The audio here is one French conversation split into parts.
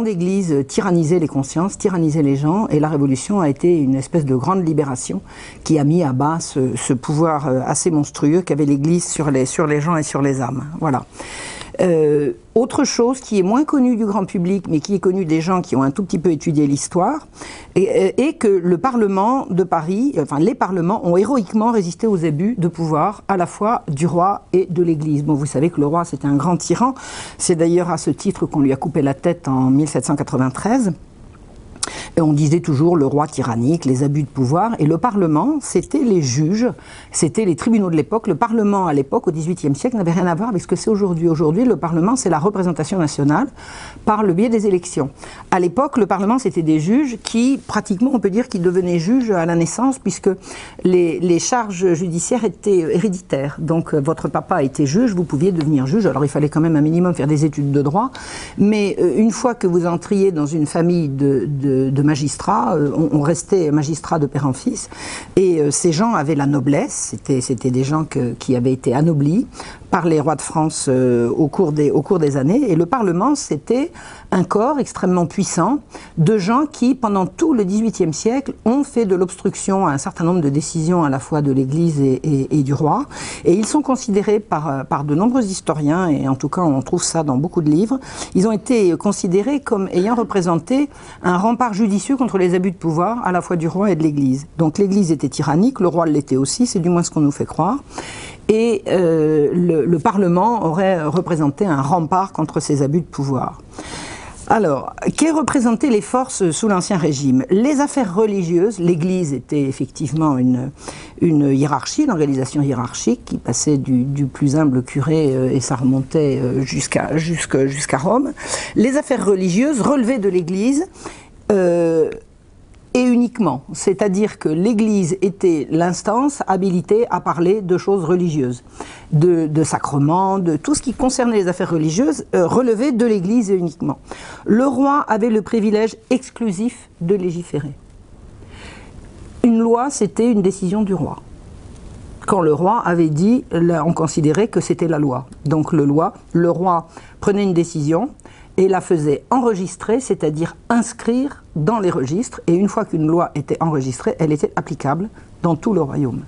l'Église tyrannisait les consciences, tyrannisait les gens, et la Révolution a été une espèce de grande libération qui a mis à bas ce, pouvoir euh, assez monstrueux qu'avait l'Église sur les, sur les gens et sur les âmes. Voilà. Euh, autre chose qui est moins connue du grand public, mais qui est connue des gens qui ont un tout petit peu étudié l'histoire, est, que le Parlement de Paris, enfin les parlements, ont héroïquement résisté aux abus de pouvoir, à la fois du roi et de l'Église. Bon, vous savez que le roi, c'était un grand tyran. C'est d'ailleurs à ce titre qu'on lui a coupé la tête en 1793. On disait toujours le roi tyrannique, les abus de pouvoir. Et le Parlement, c'était les juges, c'était les tribunaux de l'époque. Le Parlement, à l'époque, au XVIIIe siècle, n'avait rien à voir avec ce que c'est aujourd'hui. Aujourd'hui, le Parlement, c'est la représentation nationale par le biais des élections. À l'époque, le Parlement, c'était des juges qui, pratiquement, on peut dire qu'ils devenaient juges à la naissance, puisque les, charges judiciaires étaient héréditaires. Donc, euh, votre papa était juge, vous pouviez devenir juge. Alors, il fallait quand même un minimum faire des études de droit. Mais euh, une fois que vous entriez dans une famille de de magistrats, euh, on, restait magistrats de père en fils, et euh, ces gens avaient la noblesse, c'était des gens qui avaient été anoblis par les rois de France euh, au, cours des, au cours des années, et le Parlement, c'était un corps extrêmement puissant de gens qui, pendant tout le XVIIIe siècle, ont fait de l'obstruction à un certain nombre de décisions à la fois de l'Église et, du roi, et ils sont considérés par, par de nombreux historiens, et en tout cas on trouve ça dans beaucoup de livres, ils ont été considérés comme ayant représenté un rempart judicieux contre les abus de pouvoir à la fois du roi et de l'Église. Donc l'Église était tyrannique, le roi l'était aussi, c'est du moins ce qu'on nous fait croire. Et euh, le, Parlement aurait représenté un rempart contre ces abus de pouvoir. Alors, qu'est représentaient les forces sous l'Ancien Régime? Les affaires religieuses, l'Église était effectivement une, hiérarchie, une organisation hiérarchique qui passait du, plus humble curé euh, et ça remontait euh, jusqu'à jusqu'à Rome. Les affaires religieuses relevaient de l'Église euh, et uniquement. C'est-à-dire que l'Église était l'instance habilitée à parler de choses religieuses, de, sacrements, de tout ce qui concernait les affaires religieuses euh, relevait de l'Église uniquement. Le roi avait le privilège exclusif de légiférer. Une loi, c'était une décision du roi. Quand le roi avait dit, on considérait que c'était la loi. Donc le, loi, le roi prenait une décision, et la faisait enregistrer, c'est-à-dire inscrire dans les registres, et une fois qu'une loi était enregistrée, elle était applicable dans tout le royaume.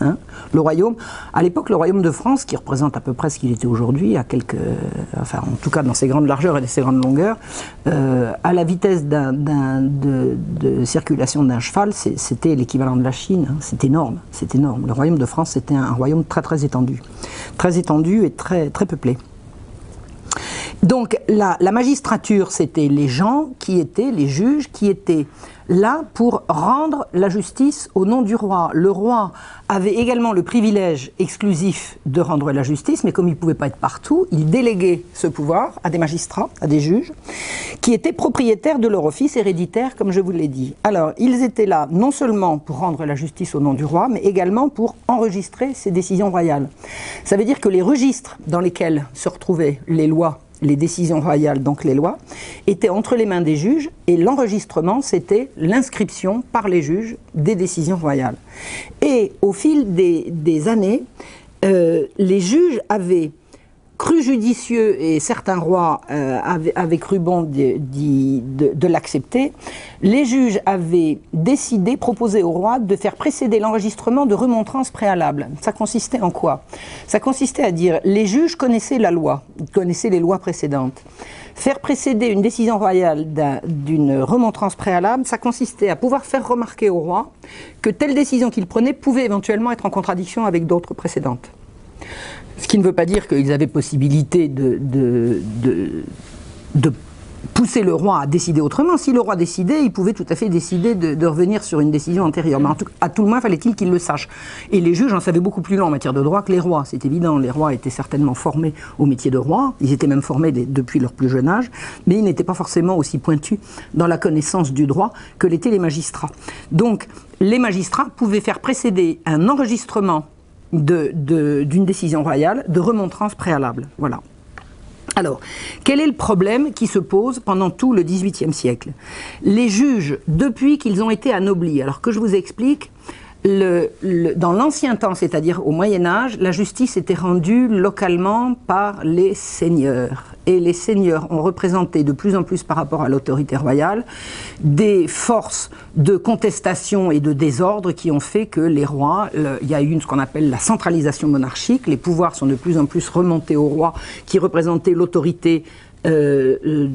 Hein le royaume, à l'époque, le royaume de France, qui représente à peu près ce qu'il était aujourd'hui, à quelques, enfin, en tout cas dans ses grandes largeurs et ses grandes longueurs, euh, à la vitesse de, circulation d'un cheval, c'était l'équivalent de la Chine. Hein. c'est énorme, c'est énorme. Le royaume de France, c'était un, un royaume très très étendu, très étendu et très très peuplé. Donc la, magistrature, c'était les gens qui étaient, les juges, qui étaient là pour rendre la justice au nom du roi. Le roi avait également le privilège exclusif de rendre la justice, mais comme il ne pouvait pas être partout, il déléguait ce pouvoir à des magistrats, à des juges, qui étaient propriétaires de leur office héréditaire, comme je vous l'ai dit. Alors, ils étaient là non seulement pour rendre la justice au nom du roi, mais également pour enregistrer ces décisions royales. Ça veut dire que les registres dans lesquels se retrouvaient les lois les décisions royales, donc les lois, étaient entre les mains des juges et l'enregistrement, c'était l'inscription par les juges des décisions royales. Et au fil des, années, euh, les juges avaient cru judicieux, et certains rois euh, avaient, cru bon de, de, l'accepter, les juges avaient décidé, proposé au roi de faire précéder l'enregistrement de remontrances préalables. Ça consistait en quoi? Ça consistait à dire, les juges connaissaient la loi, connaissaient les lois précédentes. Faire précéder une décision royale d'une remontrance préalable, ça consistait à pouvoir faire remarquer au roi que telle décision qu'il prenait pouvait éventuellement être en contradiction avec d'autres précédentes. Ce qui ne veut pas dire qu'ils avaient possibilité de, pousser le roi à décider autrement. Si le roi décidait, il pouvait tout à fait décider de, revenir sur une décision antérieure. Mais à tout le moins, fallait-il qu'il le sache. Et les juges en savaient beaucoup plus long en matière de droit que les rois, c'est évident. Les rois étaient certainement formés au métier de roi, ils étaient même formés depuis leur plus jeune âge, mais ils n'étaient pas forcément aussi pointus dans la connaissance du droit que l'étaient les magistrats. Donc, les magistrats pouvaient faire précéder un enregistrement d'une décision royale de remontrance préalable. Voilà. Alors, quel est le problème qui se pose pendant tout le XVIIIe siècle? Les juges, depuis qu'ils ont été anoblis, alors que je vous explique, dans l'ancien temps, c'est-à-dire au Moyen Âge, la justice était rendue localement par les seigneurs. Et les seigneurs ont représenté de plus en plus par rapport à l'autorité royale des forces de contestation et de désordre qui ont fait que les rois, il y a eu ce qu'on appelle la centralisation monarchique, les pouvoirs sont de plus en plus remontés aux rois qui représentaient l'autorité euh, euh,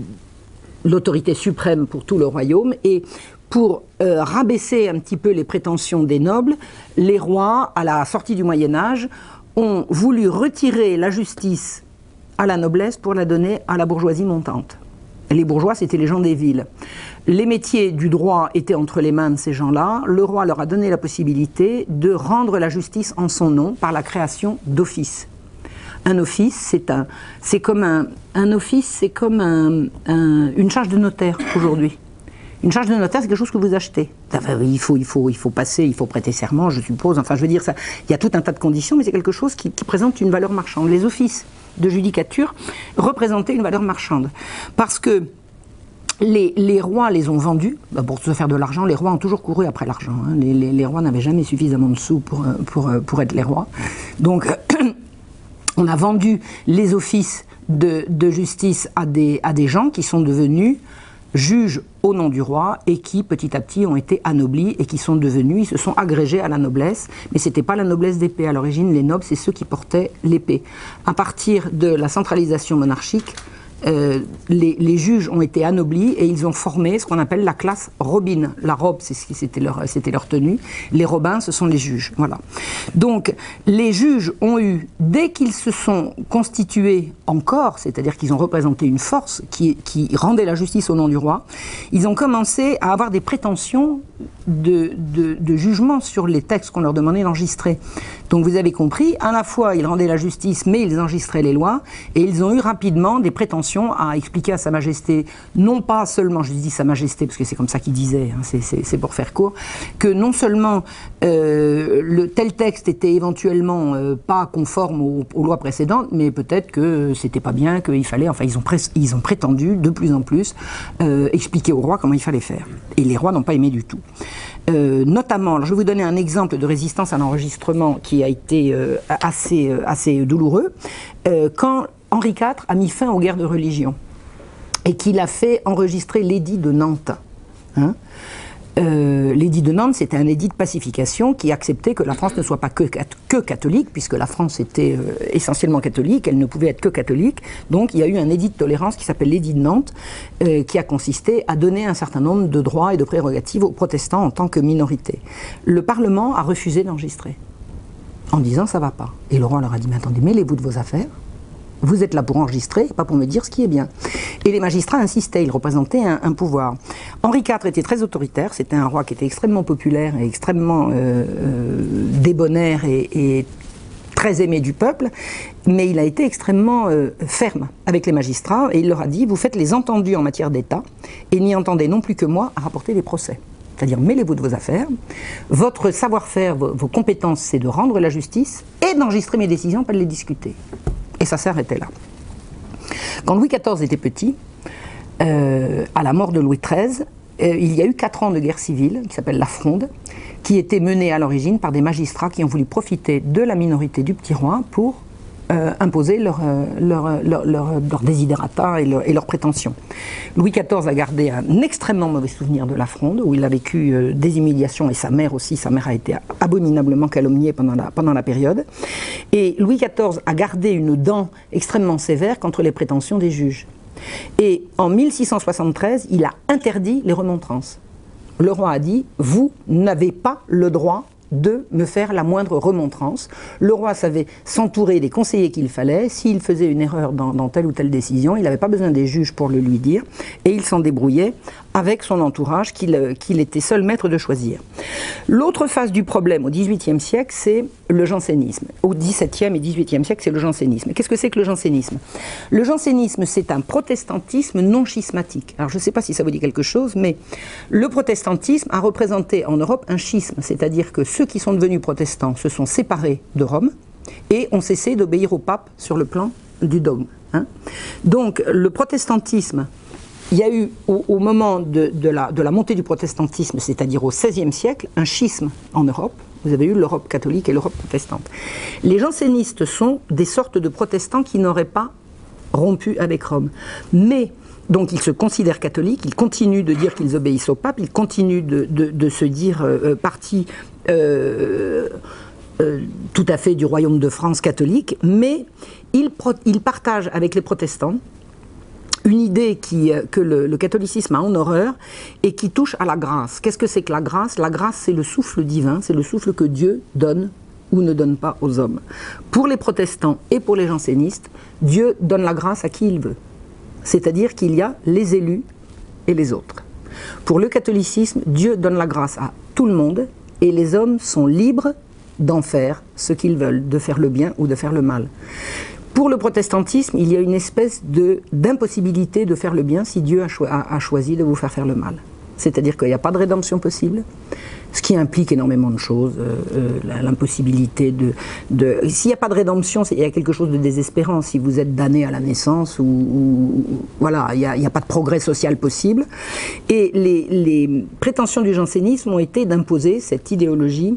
l'autorité suprême pour tout le royaume et pour euh, rabaisser un petit peu les prétentions des nobles, les rois, à la sortie du Moyen Âge, ont voulu retirer la justice à la noblesse pour la donner à la bourgeoisie montante. Les bourgeois, c'était les gens des villes. Les métiers du droit étaient entre les mains de ces gens-là. Le roi leur a donné la possibilité de rendre la justice en son nom par la création d'offices. Un office, c'est un, c'est comme un, un office, c'est comme un, une charge de notaire aujourd'hui. Une charge de notaire, c'est quelque chose que vous achetez. il, faut, il, faut, il faut passer, il faut prêter serment, je suppose. Enfin, je veux dire, ça, il y a tout un tas de conditions, mais c'est quelque chose qui, présente une valeur marchande. Les offices de judicature représentaient une valeur marchande. Parce que les, rois les ont vendus. Bah, pour se faire de l'argent, les rois ont toujours couru après l'argent. Hein. Les, rois n'avaient jamais suffisamment de sous pour, pour, pour être les rois. Donc, on a vendu les offices de, de justice à des, à des gens qui sont devenus juges au nom du roi et qui petit à petit ont été anoblis et qui sont devenus, ils se sont agrégés à la noblesse, mais ce n'était pas la noblesse d'épée. À l'origine, les nobles, c'est ceux qui portaient l'épée. À partir de la centralisation monarchique, euh, les, juges ont été anoblis et ils ont formé ce qu'on appelle la classe robine. La robe, c'était leur, tenue. Les robins, ce sont les juges. Voilà. Donc, les juges ont eu, dès qu'ils se sont constitués en corps, c'est-à-dire qu'ils ont représenté une force qui, qui rendait la justice au nom du roi, ils ont commencé à avoir des prétentions de, jugement sur les textes qu'on leur demandait d'enregistrer. Donc vous avez compris, à la fois ils rendaient la justice, mais ils enregistraient les lois, et ils ont eu rapidement des prétentions à expliquer à Sa Majesté, non pas seulement, je dis Sa Majesté parce que c'est comme ça qu'il disait, hein, c'est pour faire court, que non seulement euh, le tel texte était éventuellement euh, pas conforme aux, lois précédentes, mais peut-être que c'était pas bien, qu'il fallait, enfin ils ont, ils ont prétendu de plus en plus euh, expliquer au roi comment il fallait faire. Et les rois n'ont pas aimé du tout. Notamment, je vais vous donner un exemple de résistance à l'enregistrement qui a été assez, assez douloureux. quand Henri IV a mis fin aux guerres de religion et qu'il a fait enregistrer l'édit de Nantes. Hein, euh, l'édit de Nantes, c'était un édit de pacification qui acceptait que la France ne soit pas que, que catholique, puisque la France était euh, essentiellement catholique, elle ne pouvait être que catholique. Donc il y a eu un édit de tolérance qui s'appelle l'édit de Nantes, euh, qui a consisté à donner un certain nombre de droits et de prérogatives aux protestants en tant que minorité. Le Parlement a refusé d'enregistrer, en disant ça va pas. Et le roi leur a dit, mais attendez, mêlez-vous de vos affaires, vous êtes là pour enregistrer, pas pour me dire ce qui est bien. Et les magistrats insistaient, ils représentaient un, pouvoir. Henri IV était très autoritaire, c'était un roi qui était extrêmement populaire et extrêmement euh, euh, débonnaire et, très aimé du peuple, mais il a été extrêmement euh, ferme avec les magistrats et il leur a dit, vous faites les entendus en matière d'État et n'y entendez non plus que moi à rapporter les procès. C'est-à-dire, mêlez-vous de vos affaires. Votre savoir-faire, vos, vos compétences, c'est de rendre la justice et d'enregistrer mes décisions, pas de les discuter. Et ça s'arrêtait là. Quand Louis XIV était petit, euh, à la mort de Louis XIII, euh, il y a eu quatre ans de guerre civile qui s'appelle la Fronde, qui était menée à l'origine par des magistrats qui ont voulu profiter de la minorité du petit roi pour euh, imposer leurs leur, leur, leur, et, leurs prétentions. Louis XIV a gardé un extrêmement mauvais souvenir de la Fronde, où il a vécu euh, des humiliations, et sa mère aussi, sa mère a été abominablement calomniée pendant la, pendant la période. Et Louis XIV a gardé une dent extrêmement sévère contre les prétentions des juges. Et en 1673, il a interdit les remontrances. Le roi a dit, vous n'avez pas le droit de me faire la moindre remontrance. Le roi savait s'entourer des conseillers qu'il fallait. S'il faisait une erreur dans, telle ou telle décision, il n'avait pas besoin des juges pour le lui dire. Et il s'en débrouillait avec son entourage qu'il qu'il était seul maître de choisir. L'autre phase du problème au XVIIIe siècle, c'est le jansénisme. Au XVIIe et XVIIIe siècle, c'est le jansénisme. Qu'est-ce que c'est que le jansénisme? Le jansénisme, c'est un protestantisme non schismatique. Alors je ne sais pas si ça vous dit quelque chose, mais le protestantisme a représenté en Europe un schisme, c'est-à-dire que ceux qui sont devenus protestants se sont séparés de Rome et ont cessé d'obéir au pape sur le plan du dogme. Hein. Donc le protestantisme il y a eu, au, moment de, la, montée du protestantisme, c'est-à-dire au XVIe siècle, un schisme en Europe. Vous avez eu l'Europe catholique et l'Europe protestante. Les jansénistes sont des sortes de protestants qui n'auraient pas rompu avec Rome. Mais donc ils se considèrent catholiques, ils continuent de dire qu'ils obéissent au pape, ils continuent de, se dire euh, partie euh, euh, tout à fait du royaume de France catholique, mais ils partagent avec les protestants une idée qui, que le, catholicisme a en horreur et qui touche à la grâce. Qu'est-ce que c'est que la grâce? La grâce, c'est le souffle divin, c'est le souffle que Dieu donne ou ne donne pas aux hommes. Pour les protestants et pour les jansénistes, Dieu donne la grâce à qui il veut c'est-à-dire qu'il y a les élus et les autres. Pour le catholicisme, Dieu donne la grâce à tout le monde et les hommes sont libres d'en faire ce qu'ils veulent, de faire le bien ou de faire le mal. Pour le protestantisme, il y a une espèce d'impossibilité de faire le bien si Dieu a choisi de vous faire faire le mal. C'est-à-dire qu'il n'y a pas de rédemption possible, ce qui implique énormément de choses, euh, euh, l'impossibilité de... S'il n'y a pas de rédemption, il y a quelque chose de désespérant. Si vous êtes damné à la naissance, ou, voilà, il n'y a, pas de progrès social possible. Et les, prétentions du jansénisme ont été d'imposer cette idéologie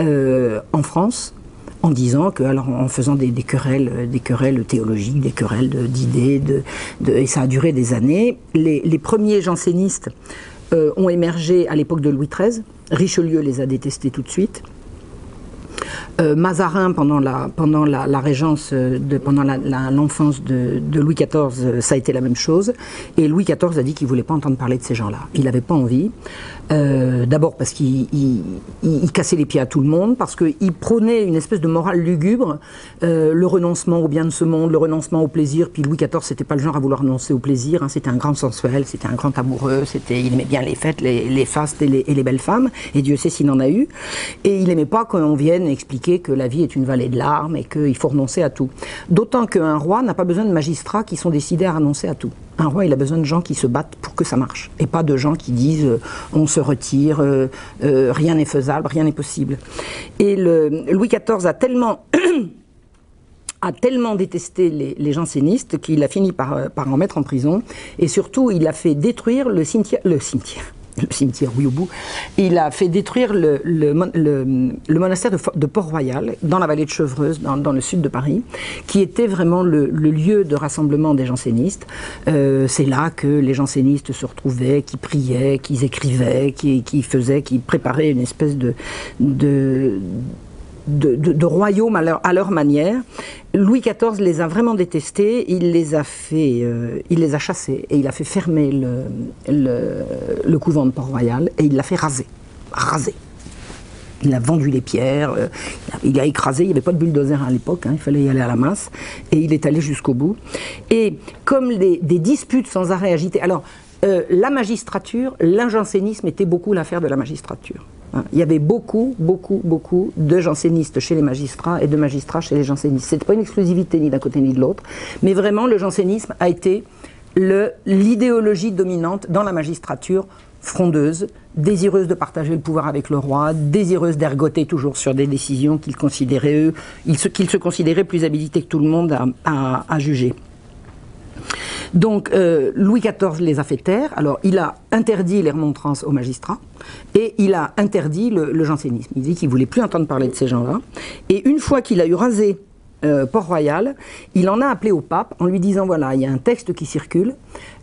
euh, en France, en disant que, alors en faisant des, querelles, des querelles théologiques, des querelles d'idées, de, et ça a duré des années. Les, premiers jansénistes euh, ont émergé à l'époque de Louis XIII. Richelieu les a détestés tout de suite. Euh, Mazarin, pendant la, pendant la, régence, de, pendant l'enfance de, Louis XIV, ça a été la même chose. Et Louis XIV a dit qu'il ne voulait pas entendre parler de ces gens-là. Il n'avait pas envie. Euh, d'abord parce qu'il cassait les pieds à tout le monde, parce qu'il prônait une espèce de morale lugubre, euh, le renoncement au bien de ce monde, le renoncement au plaisir. Puis Louis XIV, c'était pas le genre à vouloir renoncer au plaisir. Hein. c'était un grand sensuel, c'était un grand amoureux. C'était, il aimait bien les fêtes, les, fastes et les, et les, belles femmes. Et Dieu sait s'il en a eu. Et il aimait pas qu'on vienne expliquer que la vie est une vallée de larmes et qu'il faut renoncer à tout. D'autant qu'un roi n'a pas besoin de magistrats qui sont décidés à renoncer à tout. Un roi, il a besoin de gens qui se battent pour que ça marche, et pas de gens qui disent euh, on se retire, euh, euh, rien n'est faisable, rien n'est possible. Et Louis XIV a tellement a tellement détesté les, jansénistes qu'il a fini par, par en mettre en prison, et surtout il a fait détruire le cimetière, le cimetière, bout. Il a fait détruire le, monastère de, Port-Royal, dans la vallée de Chevreuse, dans, le sud de Paris, qui était vraiment le, lieu de rassemblement des jansénistes. Euh, c'est là que les jansénistes se retrouvaient, qui priaient, qui écrivaient, qui, faisaient, qui préparaient une espèce de de, royaumes à leur, manière. Louis XIV les a vraiment détestés, il les a fait, euh, il les a chassés et il a fait fermer le, couvent de Port-Royal et il l'a fait raser, raser. Il a vendu les pierres, euh, il a écrasé, il n'y avait pas de bulldozer à l'époque, hein, il fallait y aller à la masse, et il est allé jusqu'au bout. Et comme des disputes sans arrêt agitées, alors euh, la magistrature, l'injansénisme était beaucoup l'affaire de la magistrature. Hein, il y avait beaucoup, beaucoup, beaucoup de jansénistes chez les magistrats et de magistrats chez les jansénistes. Ce n'était pas une exclusivité ni d'un côté ni de l'autre, mais vraiment le jansénisme a été l'idéologie dominante dans la magistrature frondeuse, désireuse de partager le pouvoir avec le roi, désireuse d'ergoter toujours sur des décisions qu'ils eux, qu'ils se, considéraient plus habilités que tout le monde à juger. Donc euh, Louis XIV les a fait taire. Alors il a interdit les remontrances aux magistrats et il a interdit le, jansénisme. Il dit qu'il voulait plus entendre parler de ces gens-là. Et une fois qu'il a eu rasé euh, Port-Royal, il en a appelé au pape en lui disant voilà, il y a un texte qui circule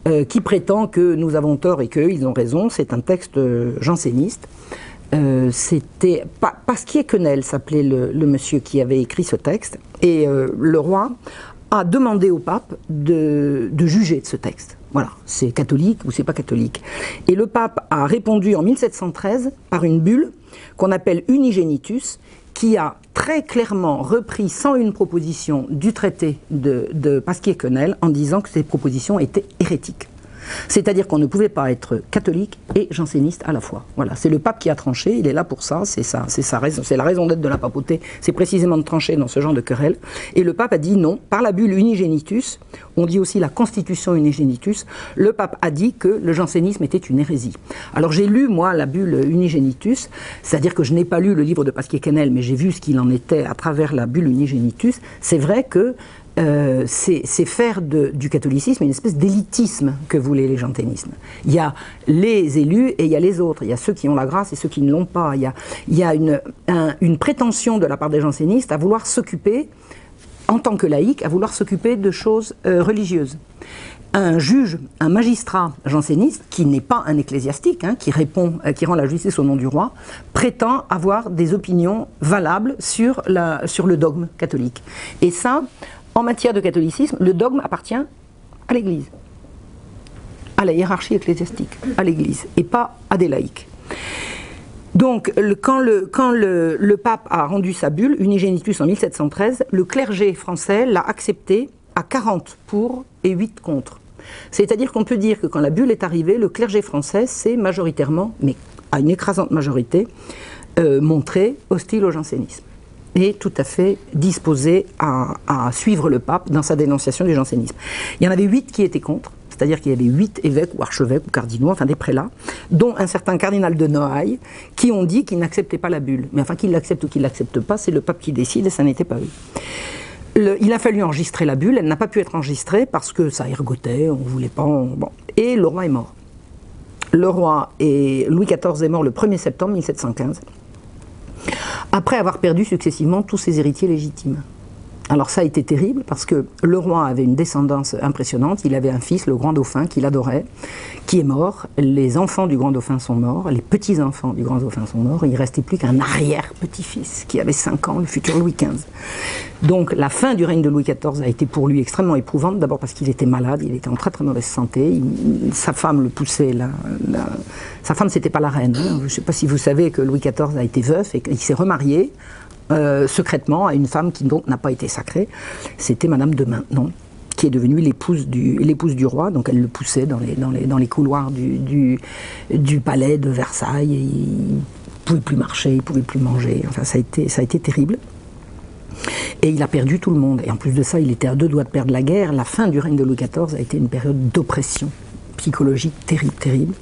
euh, qui prétend que nous avons tort et qu'ils ont raison. C'est un texte janséniste. c'était Pasquier Quenel s'appelait le, monsieur qui avait écrit ce texte et le roi a demandé au pape de, juger de ce texte. Voilà, c'est catholique ou c'est pas catholique. Et le pape a répondu en 1713 par une bulle qu'on appelle Unigenitus, qui a très clairement repris sans une proposition du traité de, de Pasquier-Quenel en disant que ces propositions étaient hérétiques. C'est-à-dire qu'on ne pouvait pas être catholique et janséniste à la fois. Voilà, c'est le pape qui a tranché, il est là pour ça, c'est ça, c'est sa raison, la raison d'être de la papauté, c'est précisément de trancher dans ce genre de querelle. Et le pape a dit non, par la bulle unigenitus, on dit aussi la constitution unigenitus, le pape a dit que le jansénisme était une hérésie. Alors j'ai lu, moi, la bulle unigenitus, c'est-à-dire que je n'ai pas lu le livre de Pasquier Quesnel, mais j'ai vu ce qu'il en était à travers la bulle unigenitus. C'est vrai que euh, c'est faire du catholicisme une espèce d'élitisme que voulaient les jansénistes. Il y a les élus et il y a les autres. Il y a ceux qui ont la grâce et ceux qui ne l'ont pas. Il y a, une, prétention de la part des jansénistes à vouloir s'occuper, en tant que laïc, à vouloir s'occuper de choses euh, religieuses un juge, un magistrat janséniste, qui n'est pas un ecclésiastique, hein, qui répond, euh, qui rend la justice au nom du roi, prétend avoir des opinions valables sur, sur le dogme catholique. Et ça, en matière de catholicisme, le dogme appartient à l'Église, à la hiérarchie ecclésiastique, à l'Église, et pas à des laïcs. Donc, quand, le, pape a rendu sa bulle, Unigenitus en 1713, le clergé français l'a accepté à 40 pour et 8 contre. C'est-à-dire qu'on peut dire que quand la bulle est arrivée, le clergé français s'est majoritairement, mais à une écrasante majorité, euh, montré hostile au jansénisme et tout à fait disposé à, suivre le pape dans sa dénonciation du jansénisme. Il y en avait huit qui étaient contre, c'est-à-dire qu'il y avait huit évêques ou archevêques ou cardinaux, enfin des prélats, dont un certain cardinal de Noailles, qui ont dit qu'ils n'acceptaient pas la bulle. Mais enfin, qu'ils l'acceptent ou qu'ils ne l'acceptent pas, c'est le pape qui décide et ça n'était pas eux il a fallu enregistrer la bulle, elle n'a pas pu être enregistrée parce que ça ergotait, on ne voulait pas. Et le roi est mort. Le roi et Louis XIV est mort le 1er septembre 1715, après avoir perdu successivement tous ses héritiers légitimes. Alors ça a été terrible parce que le roi avait une descendance impressionnante. Il avait un fils, le grand dauphin, qu'il adorait, qui est mort. Les enfants du grand dauphin sont morts. Les petits-enfants du grand dauphin sont morts. Il ne restait plus qu'un arrière-petit-fils qui avait 5 ans, le futur Louis XV. Donc la fin du règne de Louis XIV a été pour lui extrêmement éprouvante. D'abord parce qu'il était malade, il était en très très mauvaise santé. sa femme le poussait. La, sa femme, c'était pas la reine. Hein. Je ne sais pas si vous savez que Louis XIV a été veuf et qu'il s'est remarié euh, secrètement à une femme qui donc n'a pas été sacrée. C'était Madame de Maintenon qui est devenue l'épouse du, roi, donc elle le poussait dans les, couloirs du, palais de Versailles, et il pouvait plus marcher, il pouvait plus manger, enfin ça a ça a été terrible. Et il a perdu tout le monde. Et en plus de ça, il était à deux doigts de perdre la guerre. La fin du règne de Louis XIV a été une période d'oppression psychologique terrible, terrible.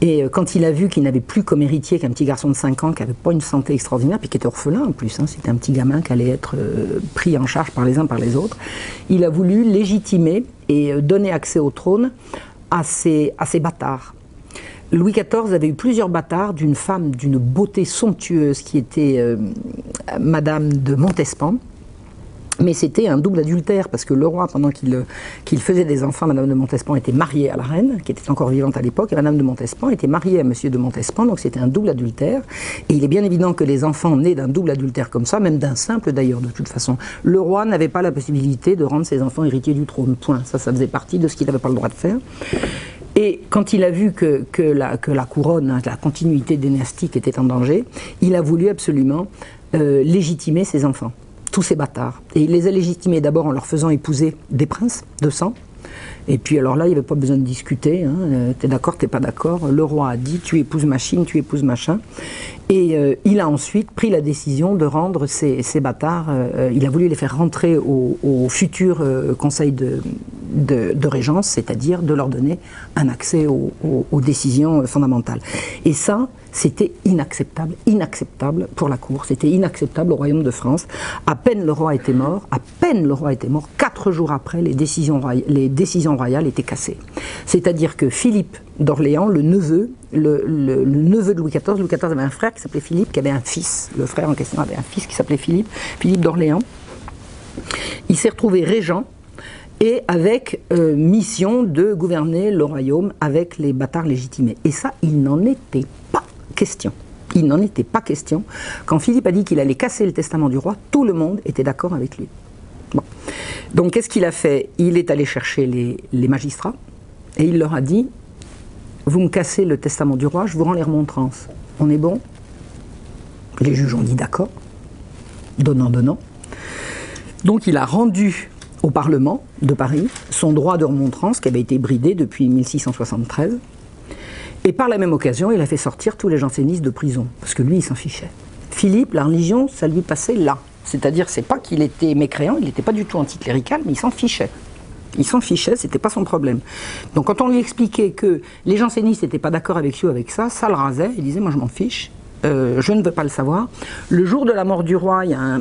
Et euh, quand il a vu qu'il n'avait plus comme héritier qu'un petit garçon de 5 ans qui n'avait pas une santé extraordinaire, puis qui était orphelin en plus, hein, c'était un petit gamin qui allait être euh, pris en charge par les uns par les autres, il a voulu légitimer et euh, donner accès au trône à ces, à bâtards. Louis XIV avait eu plusieurs bâtards d'une femme d'une beauté somptueuse qui était Madame de Montespan, mais c'était un double adultère, parce que le roi, pendant qu'il faisait des enfants, Madame de Montespan était mariée à la reine, qui était encore vivante à l'époque, et Madame de Montespan était mariée à Monsieur de Montespan, donc c'était un double adultère. Et il est bien évident que les enfants nés d'un double adultère comme ça, même d'un simple d'ailleurs, de toute façon, le roi n'avait pas la possibilité de rendre ses enfants héritiers du trône. Point. Ça, ça faisait partie de ce qu'il n'avait pas le droit de faire. Et quand il a vu que, la, couronne, la continuité dynastique était en danger, il a voulu absolument euh, légitimer ses enfants tous ces bâtards. Et il les a légitimés d'abord en leur faisant épouser des princes de sang. Et puis alors là, il n'y avait pas besoin de discuter. Hein. Euh, t'es d'accord, t'es pas d'accord. Le roi a dit, tu épouses machine, tu épouses machin. Et euh, il a ensuite pris la décision de rendre ces, bâtards, euh, il a voulu les faire rentrer au, futur conseil de, de, régence, c'est-à-dire de leur donner un accès aux décisions fondamentales. Et ça, c'était inacceptable, inacceptable pour la cour, c'était inacceptable au royaume de France. À peine le roi était mort, à peine le roi était mort, quatre jours après, les décisions, les décisions royales étaient cassées. C'est-à-dire que Philippe d'Orléans, le neveu, le, neveu de Louis XIV, Louis XIV avait un frère qui s'appelait Philippe, qui avait un fils. Le frère en question avait un fils qui s'appelait Philippe, Philippe d'Orléans. Il s'est retrouvé régent et avec euh, mission de gouverner le royaume avec les bâtards légitimés. Et ça, il n'en était pas question. Il n'en était pas question. Quand Philippe a dit qu'il allait casser le testament du roi, tout le monde était d'accord avec lui. Donc qu'est-ce qu'il a fait? Il est allé chercher les, magistrats et il leur a dit, vous me cassez le testament du roi, je vous rends les remontrances. On est bon? Les juges ont dit d'accord, donnant, donnant. Donc il a rendu au Parlement de Paris son droit de remontrance qui avait été bridé depuis 1673 et par la même occasion, il a fait sortir tous les jansénistes de prison, parce que lui, il s'en fichait. Philippe, la religion, ça lui passait là. C'est-à-dire, c'est pas qu'il était mécréant, il n'était pas du tout anticlérical, mais il s'en fichait. Il s'en fichait, c'était pas son problème. Donc quand on lui expliquait que les jansénistes n'étaient pas d'accord avec lui avec ça, ça le rasait, il disait moi je m'en fiche, euh, je ne veux pas le savoir. Le jour de la mort du roi, il y a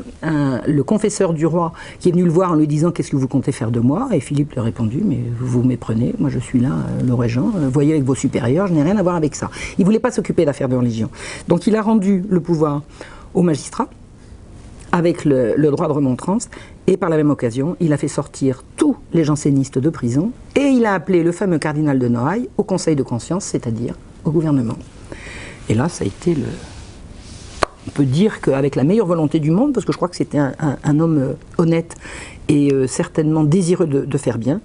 le confesseur du roi qui est venu le voir en lui disant Qu'est-ce que vous comptez faire de moi? Et Philippe lui a répondu Mais vous méprenez, moi je suis là, euh, le régent, euh, voyez avec vos supérieurs, je n'ai rien à voir avec ça. Il ne voulait pas s'occuper d'affaires de religion. Donc il a rendu le pouvoir au magistrat avec le, droit de remontrance, et par la même occasion, il a fait sortir tous les jansénistes de prison, et il a appelé le fameux cardinal de Noailles au Conseil de conscience, c'est-à-dire au gouvernement. Et là, ça a été le. On peut dire qu'avec la meilleure volonté du monde, parce que je crois que c'était un, homme euh, honnête et euh, certainement désireux de, faire bien,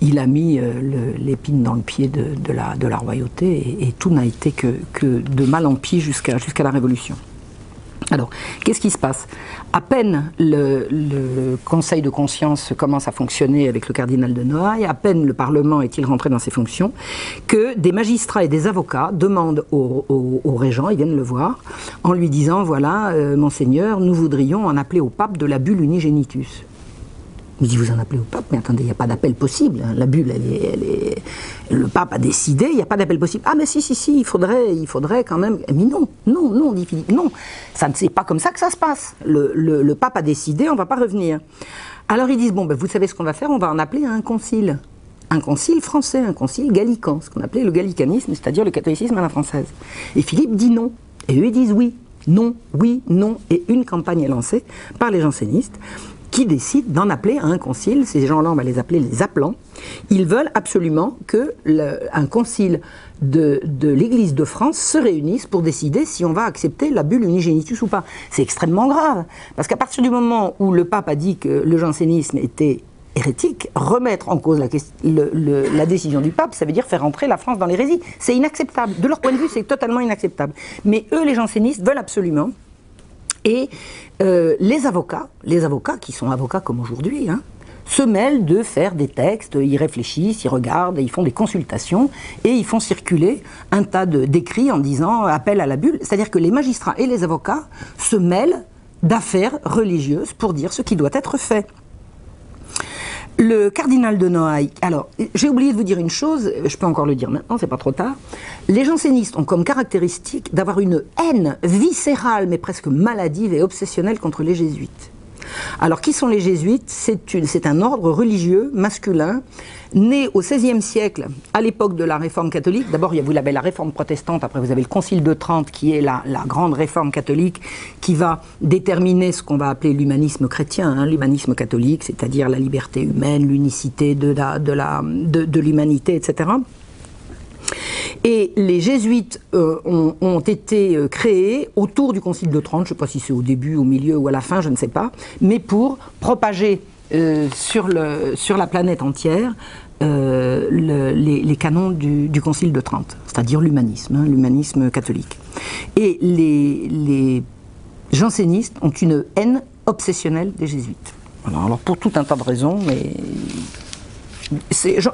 il a mis euh, l'épine dans le pied de, la, royauté et, tout n'a été que, de mal en pis jusqu'à la Révolution. Alors, qu'est-ce qui se passe? À peine le, Conseil de conscience commence à fonctionner avec le cardinal de Noailles, à peine le Parlement est-il rentré dans ses fonctions, que des magistrats et des avocats demandent au, régent, ils viennent le voir, en lui disant, voilà, euh, monseigneur, nous voudrions en appeler au pape de la bulle unigenitus. Il dit, vous en appelez au pape, mais attendez, il n'y a pas d'appel possible. Hein. La bulle, elle est, le pape a décidé, il n'y a pas d'appel possible. Ah, mais si, si, si, il faudrait, il faudrait quand même. Mais non, non, non, dit Philippe, non. Ça ne c'est pas comme ça que ça se passe. Le, pape a décidé, on ne va pas revenir. Alors ils disent, bon, ben, vous savez ce qu'on va faire, on va en appeler un concile. Un concile français, un concile gallican, ce qu'on appelait le gallicanisme, c'est-à-dire le catholicisme à la française. Et Philippe dit non. Et eux, ils disent oui. Non, oui, non. Et une campagne est lancée par les jansénistes qui décident d'en appeler à un concile. Ces gens-là, on va les appeler les appelants. Ils veulent absolument que un concile de, l'Église de France se réunisse pour décider si on va accepter la bulle unigenitus ou pas. C'est extrêmement grave, parce qu'à partir du moment où le pape a dit que le jansénisme était hérétique, remettre en cause la, la, décision du pape, ça veut dire faire entrer la France dans l'hérésie. C'est inacceptable. De leur point de vue, c'est totalement inacceptable. Mais eux, les jansénistes, veulent absolument et euh, les avocats, les avocats qui sont avocats comme aujourd'hui, hein, se mêlent de faire des textes, ils réfléchissent, ils regardent, ils font des consultations et ils font circuler un tas d'écrits en disant appel à la bulle. C'est-à-dire que les magistrats et les avocats se mêlent d'affaires religieuses pour dire ce qui doit être fait. Le cardinal de Noailles, alors j'ai oublié de vous dire une chose, je peux encore le dire maintenant, c'est pas trop tard. Les jansénistes ont comme caractéristique d'avoir une haine viscérale mais presque maladive et obsessionnelle contre les jésuites. Alors, qui sont les jésuites? C'est un ordre religieux masculin né au XVIe siècle, à l'époque de la réforme catholique. D'abord, vous avez la réforme protestante, après vous avez le Concile de Trente, qui est la, grande réforme catholique, qui va déterminer ce qu'on va appeler l'humanisme chrétien, hein, l'humanisme catholique, c'est-à-dire la liberté humaine, l'unicité de l'humanité, etc. Et les jésuites euh, ont, été euh, créés autour du Concile de Trente, je ne sais pas si c'est au début, au milieu ou à la fin, je ne sais pas, mais pour propager euh, sur, la planète entière les, canons du, Concile de Trente, c'est-à-dire l'humanisme, hein, l'humanisme catholique. Et les, les jansénistes ont une haine obsessionnelle des jésuites. alors pour tout un tas de raisons, mais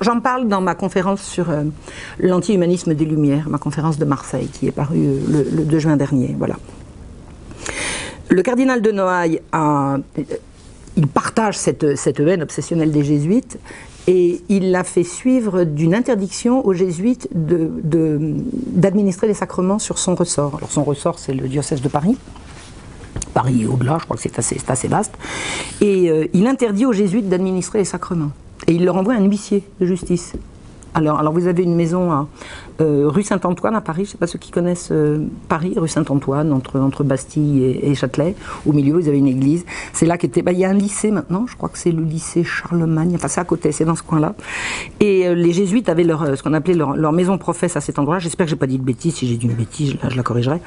J'en parle dans ma conférence sur euh, l'anti-humanisme des Lumières, ma conférence de Marseille, qui est parue euh, le, 2 juin dernier. Voilà. Le cardinal de Noailles a, il partage cette, cette haine obsessionnelle des jésuites et il l'a fait suivre d'une interdiction aux jésuites d'administrer les sacrements sur son ressort. Alors son ressort, c'est le diocèse de Paris. Paris et au-delà, je crois que c'est assez, assez, vaste. Et euh, il interdit aux jésuites d'administrer les sacrements. Et il leur envoie un huissier de justice. Alors, alors vous avez une maison à euh, rue Saint-Antoine à Paris, je ne sais pas ceux qui connaissent euh, Paris, rue Saint-Antoine, entre, entre Bastille et, Châtelet. Au milieu, vous avez une église. C'est là qu'était. Bah, il y a un lycée maintenant, je crois que c'est le lycée Charlemagne, enfin c'est à côté, c'est dans ce coin-là. Et euh, les jésuites avaient leur, ce qu'on appelait leur, maison professe à cet endroit. J'espère que j'ai pas dit de bêtises, si j'ai dit une bêtise, là, je la corrigerai.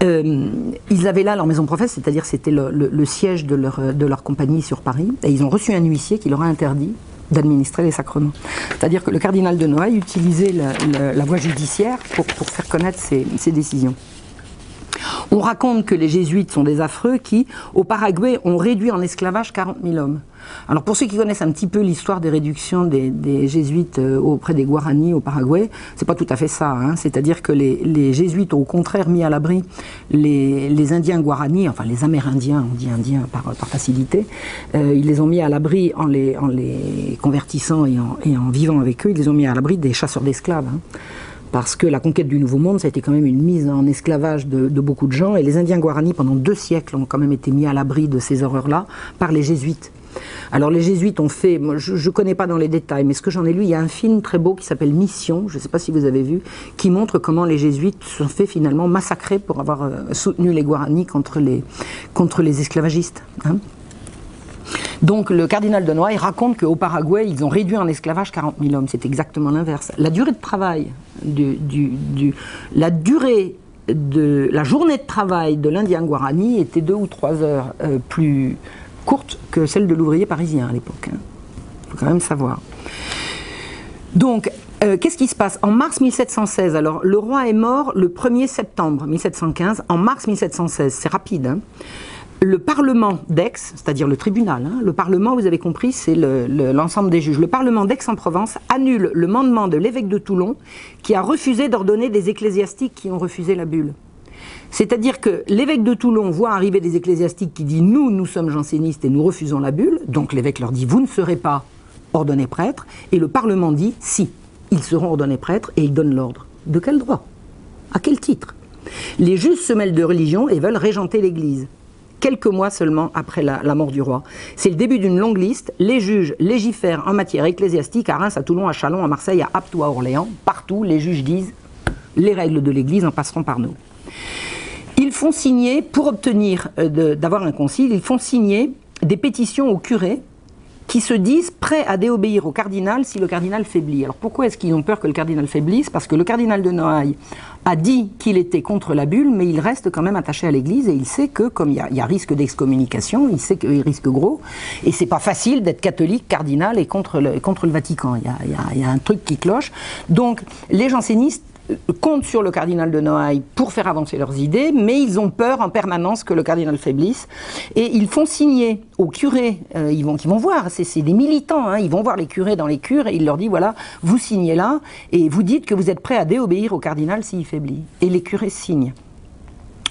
ils avaient là leur maison professe, c'est-à-dire c'était le, le, le, siège de leur, de leur compagnie sur Paris. Et ils ont reçu un huissier qui leur a interdit d'administrer les sacrements. C'est-à-dire que le cardinal de Noailles utilisait la, voie judiciaire pour, faire connaître ses, ses décisions. On raconte que les jésuites sont des affreux qui, au Paraguay, ont réduit en esclavage 40 000 hommes. Alors pour ceux qui connaissent un petit peu l'histoire des réductions des, jésuites euh, auprès des Guaranis au Paraguay, c'est pas tout à fait ça. Hein. C'est-à-dire que les, jésuites ont au contraire mis à l'abri les, Indiens Guaranis, enfin les Amérindiens, on dit Indiens par, facilité, euh, ils les ont mis à l'abri en les, convertissant et en, vivant avec eux, ils les ont mis à l'abri des chasseurs d'esclaves. Hein parce que la conquête du Nouveau Monde, ça a été quand même une mise en esclavage de, beaucoup de gens, et les Indiens Guarani, pendant deux siècles, ont quand même été mis à l'abri de ces horreurs-là par les Jésuites. Alors les jésuites ont fait, je ne connais pas dans les détails, mais ce que j'en ai lu, il y a un film très beau qui s'appelle Mission, je ne sais pas si vous avez vu, qui montre comment les jésuites se sont fait finalement massacrer pour avoir euh, soutenu les Guarani contre les, esclavagistes. Hein. Donc le cardinal de Noailles raconte qu'au Paraguay, ils ont réduit en esclavage 40 000 hommes. C'est exactement l'inverse. La durée de travail, la durée de la journée de travail de l'Indien Guarani était deux ou trois heures euh, plus courte que celle de l'ouvrier parisien à l'époque. Il hein. faut quand même savoir. Donc, euh, qu'est-ce qui se passe? En mars 1716, alors le roi est mort le 1er septembre 1715. En mars 1716, c'est rapide. Hein le Parlement d'Aix, c'est-à-dire le tribunal, hein, le Parlement, vous avez compris, c'est l'ensemble des juges. Le Parlement d'Aix-en-Provence annule le mandement de l'évêque de Toulon qui a refusé d'ordonner des ecclésiastiques qui ont refusé la bulle. C'est-à-dire que l'évêque de Toulon voit arriver des ecclésiastiques qui disent Nous, nous sommes jansénistes et nous refusons la bulle. Donc l'évêque leur dit Vous ne serez pas ordonnés prêtres. Et le Parlement dit Si, ils seront ordonnés prêtres et ils donnent l'ordre. De quel droit? À quel titre? Les juges se mêlent de religion et veulent régenter l'Église quelques mois seulement après la, mort du roi. C'est le début d'une longue liste. Les juges légifèrent en matière ecclésiastique à Reims, à Toulon, à Chalon, à Marseille, à Apt à Orléans. Partout, les juges disent les règles de l'Église en passeront par nous. Ils font signer, pour obtenir euh, d'avoir un concile, ils font signer des pétitions aux curés qui se disent prêts à déobéir au cardinal si le cardinal faiblit. Alors pourquoi est-ce qu'ils ont peur que le cardinal faiblisse? Parce que le cardinal de Noailles a dit qu'il était contre la bulle, mais il reste quand même attaché à l'Église et il sait que, comme il y a, risque d'excommunication, il sait qu'il risque gros, et c'est pas facile d'être catholique, cardinal et contre le, Vatican. Il y a un truc qui cloche. Donc les jansénistes comptent sur le cardinal de Noailles pour faire avancer leurs idées, mais ils ont peur en permanence que le cardinal faiblisse. Et ils font signer aux curés, euh, ils, vont, vont voir, c'est des militants, hein, ils vont voir les curés dans les cures et il leur dit voilà, vous signez là et vous dites que vous êtes prêts à déobéir au cardinal s'il faiblit. Et les curés signent.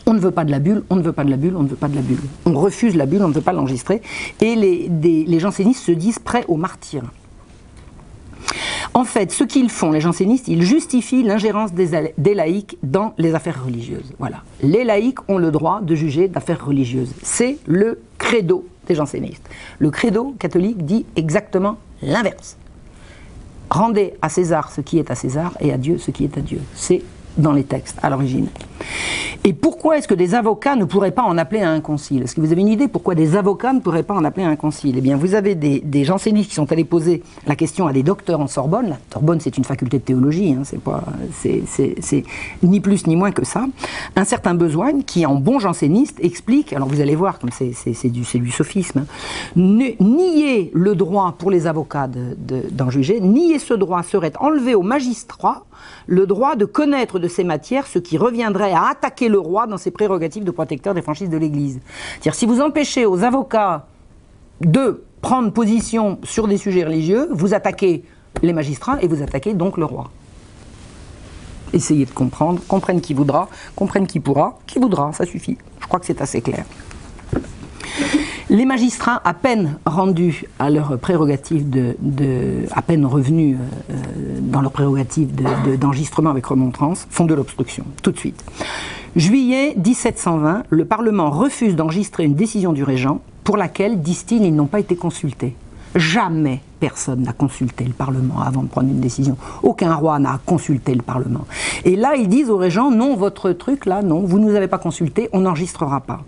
On ne veut pas de la bulle, on ne veut pas de la bulle, on ne veut pas de la bulle. On refuse la bulle, on ne veut pas l'enregistrer. Et les, les jansénistes se disent prêts au martyr. En fait, ce qu'ils font, les jansénistes, ils justifient l'ingérence des, laïcs dans les affaires religieuses. Voilà. Les laïcs ont le droit de juger d'affaires religieuses. C'est le credo des jansénistes. Le credo catholique dit exactement l'inverse. Rendez à César ce qui est à César et à Dieu ce qui est à Dieu. C'est dans les textes à l'origine. Et pourquoi est-ce que des avocats ne pourraient pas en appeler à un concile? Est-ce que vous avez une idée pourquoi des avocats ne pourraient pas en appeler à un concile? Eh bien, vous avez des, jansénistes qui sont allés poser la question à des docteurs en Sorbonne. La Sorbonne, c'est une faculté de théologie, hein, c'est pas, c'est ni plus ni moins que ça. Un certain besoin qui, en bon janséniste, explique. Alors, vous allez voir, comme c'est du, sophisme. Hein, nier le droit pour les avocats d'en de, juger, nier ce droit serait enlever aux magistrats le droit de connaître de ces matières ce qui reviendrait à attaquer le roi dans ses prérogatives de protecteur des franchises de l'Église. C'est-à-dire, si vous empêchez aux avocats de prendre position sur des sujets religieux, vous attaquez les magistrats et vous attaquez donc le roi. Essayez de comprendre, comprenne qui voudra, comprenne qui pourra, qui voudra, ça suffit. Je crois que c'est assez clair. Les magistrats, à peine rendus à leur prérogative de, à peine revenus euh, dans leur prérogative d'enregistrement avec remontrance, font de l'obstruction, tout de suite. Juillet 1720, le Parlement refuse d'enregistrer une décision du régent pour laquelle, disent-ils, ils n'ont pas été consultés. Jamais personne n'a consulté le Parlement avant de prendre une décision. Aucun roi n'a consulté le Parlement. Et là, ils disent aux régents, non, votre truc, là, non, vous ne nous avez pas consulté, on n'enregistrera pas.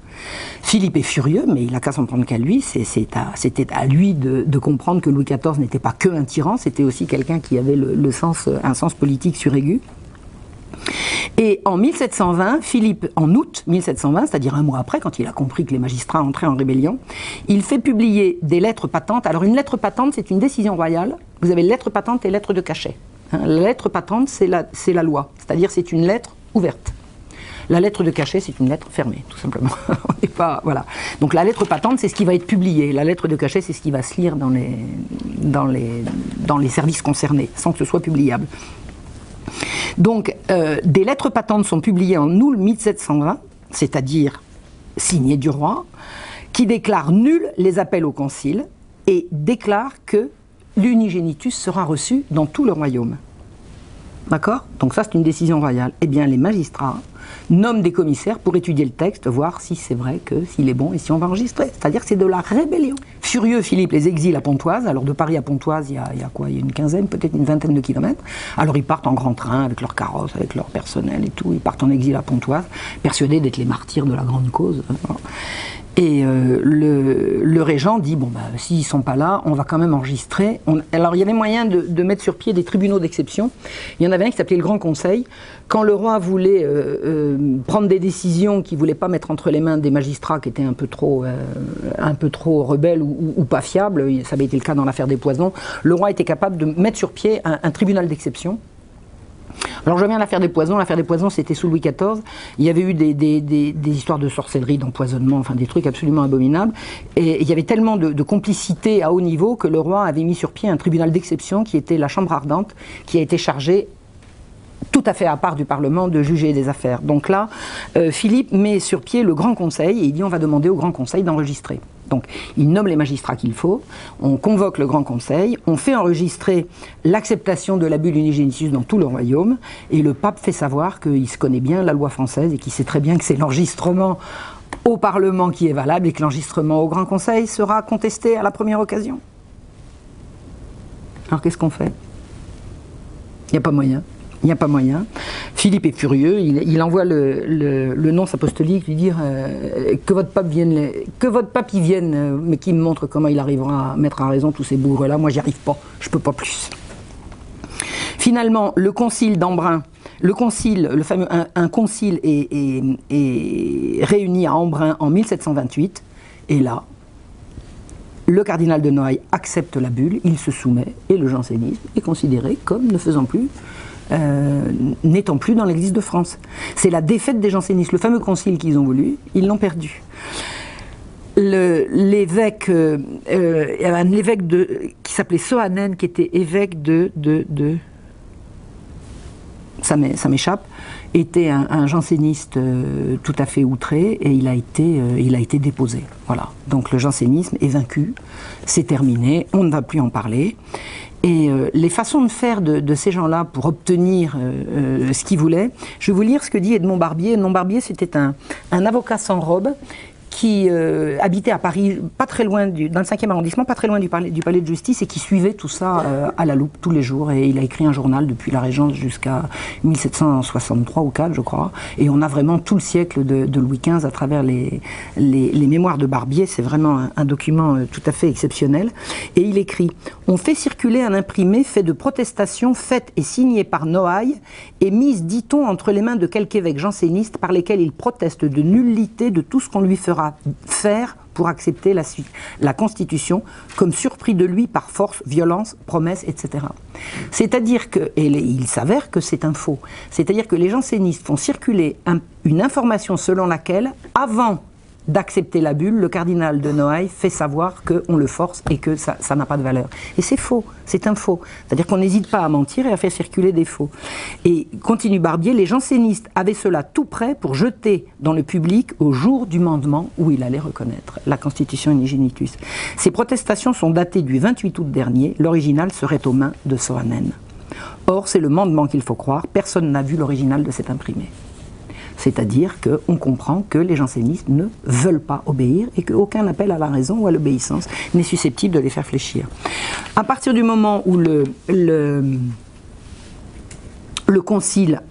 Philippe est furieux, mais il n'a qu'à s'en prendre qu'à lui. C'était à, lui de, comprendre que Louis XIV n'était pas que un tyran, c'était aussi quelqu'un qui avait le, sens, un sens politique suraigu. Et en 1720, Philippe, en août 1720, c'est-à-dire un mois après, quand il a compris que les magistrats entraient en rébellion, il fait publier des lettres patentes. Alors une lettre patente, c'est une décision royale. Vous avez lettre patente et lettre de cachet. Hein, la lettre patente, c'est la, loi, c'est-à-dire c'est une lettre ouverte. La lettre de cachet, c'est une lettre fermée, tout simplement. On pas, voilà. Donc la lettre patente, c'est ce qui va être publié. La lettre de cachet, c'est ce qui va se lire dans les services concernés, sans que ce soit publiable. Donc, euh, des lettres patentes sont publiées en août 1720, c'est-à-dire signées du roi, qui déclarent nuls les appels au concile et déclarent que l'unigénitus sera reçu dans tout le royaume. D'accord? Donc ça, c'est une décision royale. Eh bien, les magistrats nomment des commissaires pour étudier le texte, voir si c'est vrai que s'il est bon et si on va enregistrer. C'est-à-dire que c'est de la rébellion. Furieux, Philippe les exile à Pontoise. Alors de Paris à Pontoise, il y a, il quoi? Il y a une quinzaine, peut-être une vingtaine de kilomètres. Alors ils partent en grand train avec leur carrosse, avec leur personnel et tout. Ils partent en exil à Pontoise, persuadés d'être les martyrs de la grande cause. Et euh, le, régent dit bon, bah, s'ils ne sont pas là, on va quand même enregistrer. Alors il y avait moyen de, de, mettre sur pied des tribunaux d'exception. Il y en avait un qui s'appelait le Grand Conseil. Quand le roi voulait euh, euh, prendre des décisions qu'il ne voulait pas mettre entre les mains des magistrats qui étaient un peu trop, un peu trop rebelles ou, pas fiables, ça avait été le cas dans l'affaire des poisons, le roi était capable de mettre sur pied un tribunal d'exception alors je reviens à l'affaire des poisons. L'affaire des poisons, c'était sous Louis XIV. Il y avait eu des, histoires de sorcellerie, d'empoisonnement, enfin des trucs absolument abominables. Et il y avait tellement de, complicité à haut niveau que le roi avait mis sur pied un tribunal d'exception qui était la Chambre ardente, qui a été chargé tout à fait à part du Parlement de juger des affaires. Donc là, euh, Philippe met sur pied le Grand Conseil et il dit on va demander au Grand Conseil d'enregistrer. Donc il nomme les magistrats qu'il faut, on convoque le Grand Conseil, on fait enregistrer l'acceptation de la bulle unigénitius dans tout le royaume et le pape fait savoir qu'il se connaît bien la loi française et qu'il sait très bien que c'est l'enregistrement au Parlement qui est valable et que l'enregistrement au Grand Conseil sera contesté à la première occasion. Alors qu'est-ce qu'on fait? Il n'y a pas moyen. Il n'y a pas moyen. Philippe est furieux, il, envoie le, nonce apostolique lui dire euh, que votre pape vienne, que votre pape y vienne, euh, mais qui me montre comment il arrivera à mettre à raison tous ces bourgs-là. Moi, j'y arrive pas, je peux pas plus. Finalement, le concile d'Embrun, le concile, le fameux un, concile est, est, est réuni à Embrun en 1728, et là, le cardinal de Noailles accepte la bulle, il se soumet, et le jansénisme est considéré comme ne faisant plus euh, n'étant plus dans l'Église de France. C'est la défaite des jansénistes. Le fameux concile qu'ils ont voulu, ils l'ont perdu. L'évêque, euh, euh, un évêque qui s'appelait Soanen, qui était évêque de, de, de ça m'échappe, était un, janséniste euh, tout à fait outré et il a été, euh, il a été déposé. Voilà. Donc le jansénisme est vaincu, c'est terminé, on ne va plus en parler. Et euh, les façons de faire de, ces gens-là pour obtenir ce qu'ils voulaient, je vais vous lire ce que dit Edmond Barbier. Edmond Barbier, c'était un, avocat sans robe qui euh, habitait à Paris, pas très loin du, dans le 5e arrondissement, pas très loin du palais, de justice, et qui suivait tout ça euh, à la loupe tous les jours. Et il a écrit un journal depuis la Régence jusqu'à 1763 ou 4, je crois. Et on a vraiment tout le siècle de, Louis XV à travers les, mémoires de Barbier. C'est vraiment un, document euh, tout à fait exceptionnel. Et il écrit On fait circuler un imprimé fait de protestations faites et signées par Noailles et mise, dit-on, entre les mains de quelque évêque janséniste par lesquels il proteste de nullité de tout ce qu'on lui fera faire pour accepter la, la, Constitution comme surpris de lui par force, violence, promesse, etc. C'est-à-dire que, et il s'avère que c'est un faux, c'est-à-dire que les jansénistes font circuler un, une information selon laquelle, avant d'accepter la bulle, le cardinal de Noailles fait savoir qu'on le force et que ça n'a pas de valeur. Et c'est faux, c'est un faux. C'est-à-dire qu'on n'hésite pas à mentir et à faire circuler des faux. Et continue Barbier, les jansénistes avaient cela tout prêt pour jeter dans le public au jour du mandement où il allait reconnaître la Constitution Inigenitus. Ces protestations sont datées du 28 août dernier, l'original serait aux mains de Soanen. Or, c'est le mandement qu'il faut croire, personne n'a vu l'original de cet imprimé. C'est-à-dire qu'on comprend que les jansénistes ne veulent pas obéir et qu'aucun appel à la raison ou à l'obéissance n'est susceptible de les faire fléchir. À partir du moment où le, le, le concile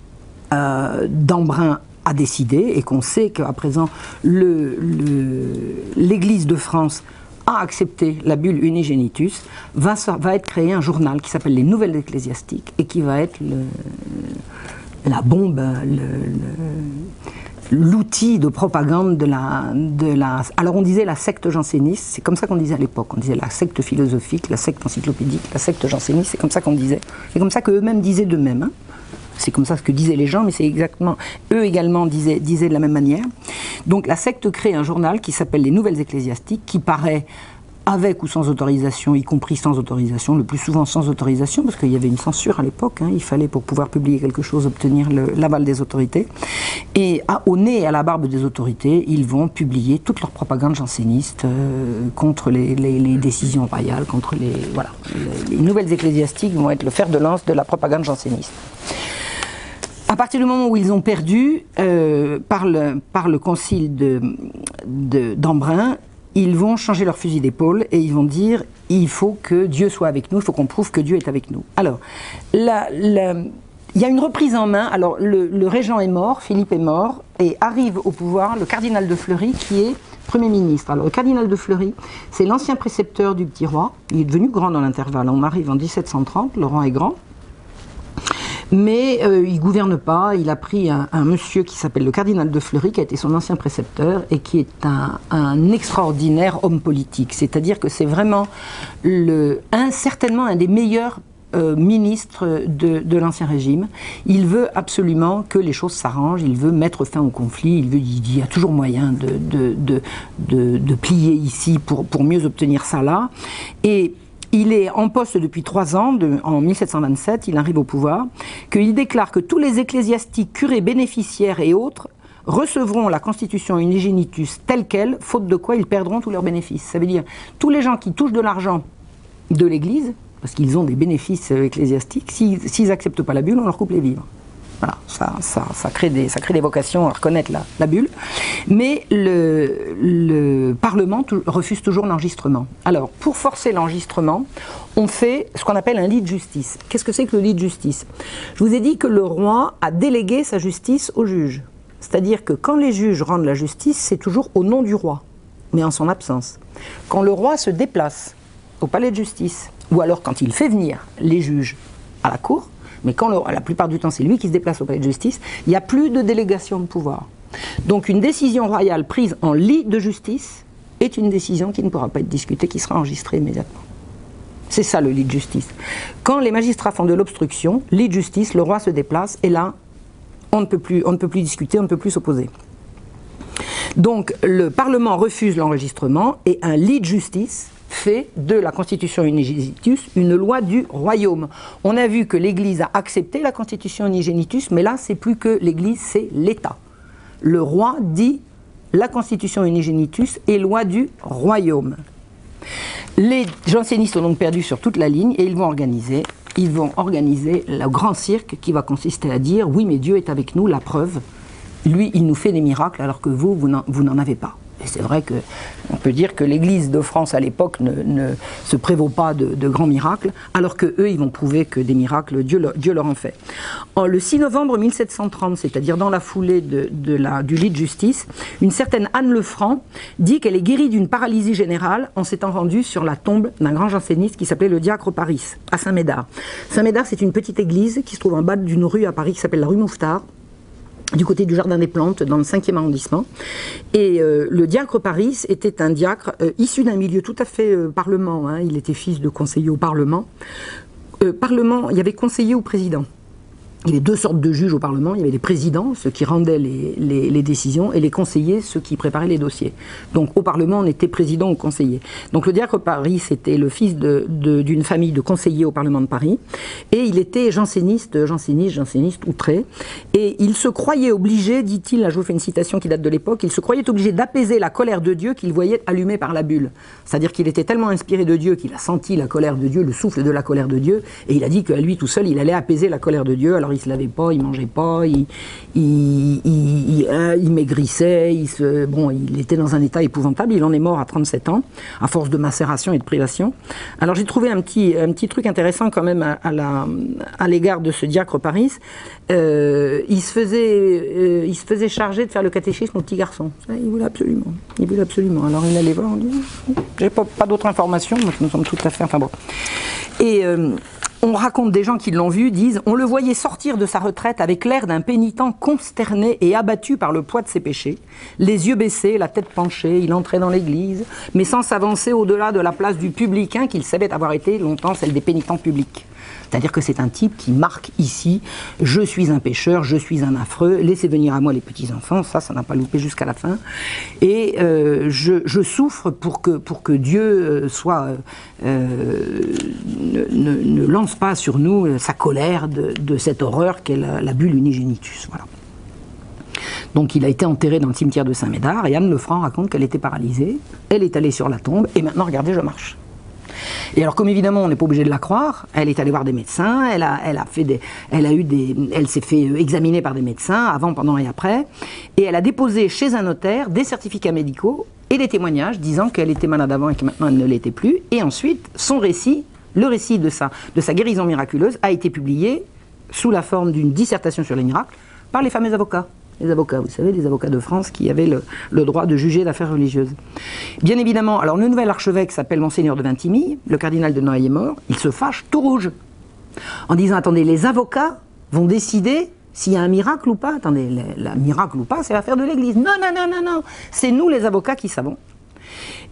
euh, d'Embrun a décidé et qu'on sait qu'à présent l'Église de France a accepté la bulle unigenitus, va, va être créé un journal qui s'appelle les Nouvelles ecclésiastiques et qui va être le, la bombe, l'outil de propagande de la. Alors on disait la secte janséniste, c'est comme ça qu'on disait à l'époque, on disait la secte philosophique, la secte encyclopédique, la secte janséniste, c'est comme ça qu'on disait. C'est comme ça qu'eux-mêmes disaient d'eux-mêmes. Hein. C'est comme ça ce que disaient les gens, mais c'est exactement, eux également disaient de la même manière. Donc la secte crée un journal qui s'appelle Les Nouvelles Ecclésiastiques, qui paraît avec ou sans autorisation, y compris sans autorisation, le plus souvent sans autorisation, parce qu'il y avait une censure à l'époque, hein. il fallait pour pouvoir publier quelque chose obtenir l'aval des autorités. Et au nez et à la barbe des autorités, ils vont publier toute leur propagande janséniste euh, contre les, décisions royales, contre les, voilà, les, nouvelles ecclésiastiques vont être le fer de lance de la propagande janséniste. À partir du moment où ils ont perdu, euh, par, le, concile d'Embrun, de, ils vont changer leur fusil d'épaule et ils vont dire il faut que Dieu soit avec nous, il faut qu'on prouve que Dieu est avec nous. Alors, il y a une reprise en main. Alors, le, régent est mort, Philippe est mort, et arrive au pouvoir le cardinal de Fleury qui est Premier ministre. Alors, le cardinal de Fleury, c'est l'ancien précepteur du petit roi. Il est devenu grand dans l'intervalle. On arrive en 1730, le roi est grand. Mais euh, il gouverne pas. Il a pris un, monsieur qui s'appelle le cardinal de Fleury, qui a été son ancien précepteur et qui est un, extraordinaire homme politique. C'est-à-dire que c'est vraiment un, certainement un des meilleurs euh, ministres de, l'ancien régime. Il veut absolument que les choses s'arrangent, il veut mettre fin au conflit, il, veut, il y a toujours moyen de, de, de plier ici pour, pour mieux obtenir ça là. Et il est en poste depuis trois ans, en 1727, il arrive au pouvoir, qu'il déclare que tous les ecclésiastiques, curés, bénéficiaires et autres recevront la constitution unigenitus telle qu'elle, faute de quoi ils perdront tous leurs bénéfices. Ça veut dire tous les gens qui touchent de l'argent de l'Église, parce qu'ils ont des bénéfices ecclésiastiques, s'ils n'acceptent pas la bulle, on leur coupe les vivres. Voilà, ça, ça, crée des, ça crée des vocations à reconnaître la, bulle. Mais le, Parlement refuse toujours l'enregistrement. Alors, pour forcer l'enregistrement, on fait ce qu'on appelle un lit de justice. Qu'est-ce que c'est que le lit de justice? Je vous ai dit que le roi a délégué sa justice aux juges. C'est-à-dire que quand les juges rendent la justice, c'est toujours au nom du roi, mais en son absence. Quand le roi se déplace au palais de justice, ou alors quand il fait venir les juges à la cour, mais quand la plupart du temps c'est lui qui se déplace au palais de justice, il n'y a plus de délégation de pouvoir. Donc une décision royale prise en lit de justice est une décision qui ne pourra pas être discutée, qui sera enregistrée immédiatement. C'est ça le lit de justice. Quand les magistrats font de l'obstruction, lit de justice, le roi se déplace et là, on ne peut plus, on ne peut plus discuter, on ne peut plus s'opposer. Donc le Parlement refuse l'enregistrement et un lit de justice fait de la Constitution unigenitus une loi du royaume. On a vu que l'Église a accepté la Constitution unigenitus, mais là, c'est plus que l'Église, c'est l'État. Le roi dit la Constitution unigenitus est loi du royaume. Les jansénistes ont donc perdu sur toute la ligne et ils vont organiser, ils vont organiser le grand cirque qui va consister à dire oui, mais Dieu est avec nous, la preuve. Lui, il nous fait des miracles alors que vous, vous n'en avez pas. Et c'est vrai qu'on peut dire que l'Église de France à l'époque ne, se prévaut pas de, grands miracles, alors que eux, ils vont prouver que des miracles, Dieu, leur en fait. Le 6 novembre 1730, c'est-à-dire dans la foulée du lit de justice, une certaine Anne Lefranc dit qu'elle est guérie d'une paralysie générale en s'étant rendue sur la tombe d'un grand janséniste qui s'appelait le diacre Paris, à Saint-Médard. Saint-Médard, c'est une petite église qui se trouve en bas d'une rue à Paris qui s'appelle la rue Mouffetard du côté du Jardin des Plantes, dans le 5e arrondissement. Et euh, le diacre Paris était un diacre euh, issu d'un milieu tout à fait euh, parlement. Hein. il était fils de conseiller au Parlement. parlement, il y avait conseiller au président. Il y avait deux sortes de juges au Parlement. Il y avait les présidents, ceux qui rendaient les, décisions, et les conseillers, ceux qui préparaient les dossiers. Donc au Parlement, on était président ou conseiller. Donc le diacre Paris, c'était le fils d'une famille de conseillers au Parlement de Paris. Et il était janséniste, janséniste, janséniste outré. Et il se croyait obligé, dit-il, là je vous fais une citation qui date de l'époque, il se croyait obligé d'apaiser la colère de Dieu qu'il voyait allumée par la bulle. C'est-à-dire qu'il était tellement inspiré de Dieu qu'il a senti la colère de Dieu, le souffle de la colère de Dieu, et il a dit qu'à lui tout seul, il allait apaiser la colère de Dieu. Il se lavait pas, il mangeait pas, il, hein, maigrissait, il, bon, il était dans un état épouvantable. Il en est mort à 37 ans, à force de macération et de privation. Alors j'ai trouvé un petit, un petit truc intéressant quand même à, l'égard de ce diacre Paris. Euh, il, se faisait, euh, il se faisait charger de faire le catéchisme au petit garçon. Il voulait absolument. Il voulait absolument. Alors il allait voir, on dit, j'ai pas, pas d'autres informations, donc nous sommes tout à fait. Enfin bon. Et. Euh, on raconte des gens qui l'ont vu, disent On le voyait sortir de sa retraite avec l'air d'un pénitent consterné et abattu par le poids de ses péchés. Les yeux baissés, la tête penchée, il entrait dans l'église, mais sans s'avancer au-delà de la place du publicain qu'il savait avoir été longtemps celle des pénitents publics. C'est-à-dire que c'est un type qui marque ici je suis un pécheur, je suis un affreux, laissez venir à moi les petits-enfants, ça, ça n'a pas loupé jusqu'à la fin. Et euh, je, souffre pour que, pour que Dieu euh, soit, euh, ne, lance pas sur nous sa colère de, cette horreur qu'est la, bulle unigénitus. Voilà. Donc il a été enterré dans le cimetière de Saint-Médard et Anne Lefranc raconte qu'elle était paralysée, elle est allée sur la tombe et maintenant regardez je marche. Et alors, comme évidemment, on n'est pas obligé de la croire, elle est allée voir des médecins, elle a, eu des, elle s'est fait examiner par des médecins avant, pendant et après, et elle a déposé chez un notaire des certificats médicaux et des témoignages disant qu'elle était malade avant et que maintenant elle ne l'était plus. Et ensuite, son récit, le récit de sa guérison miraculeuse, a été publié sous la forme d'une dissertation sur les miracles par les fameux avocats les avocats, vous savez, les avocats de France qui avaient le, droit de juger d'affaires religieuses. Bien évidemment, alors le nouvel archevêque s'appelle Monseigneur de Vintimille, le cardinal de Noailles est mort, il se fâche tout rouge, en disant, attendez, les avocats vont décider s'il y a un miracle ou pas. Attendez, le, miracle ou pas, c'est l'affaire de l'Église. Non, non, non, non, non, c'est nous les avocats qui savons.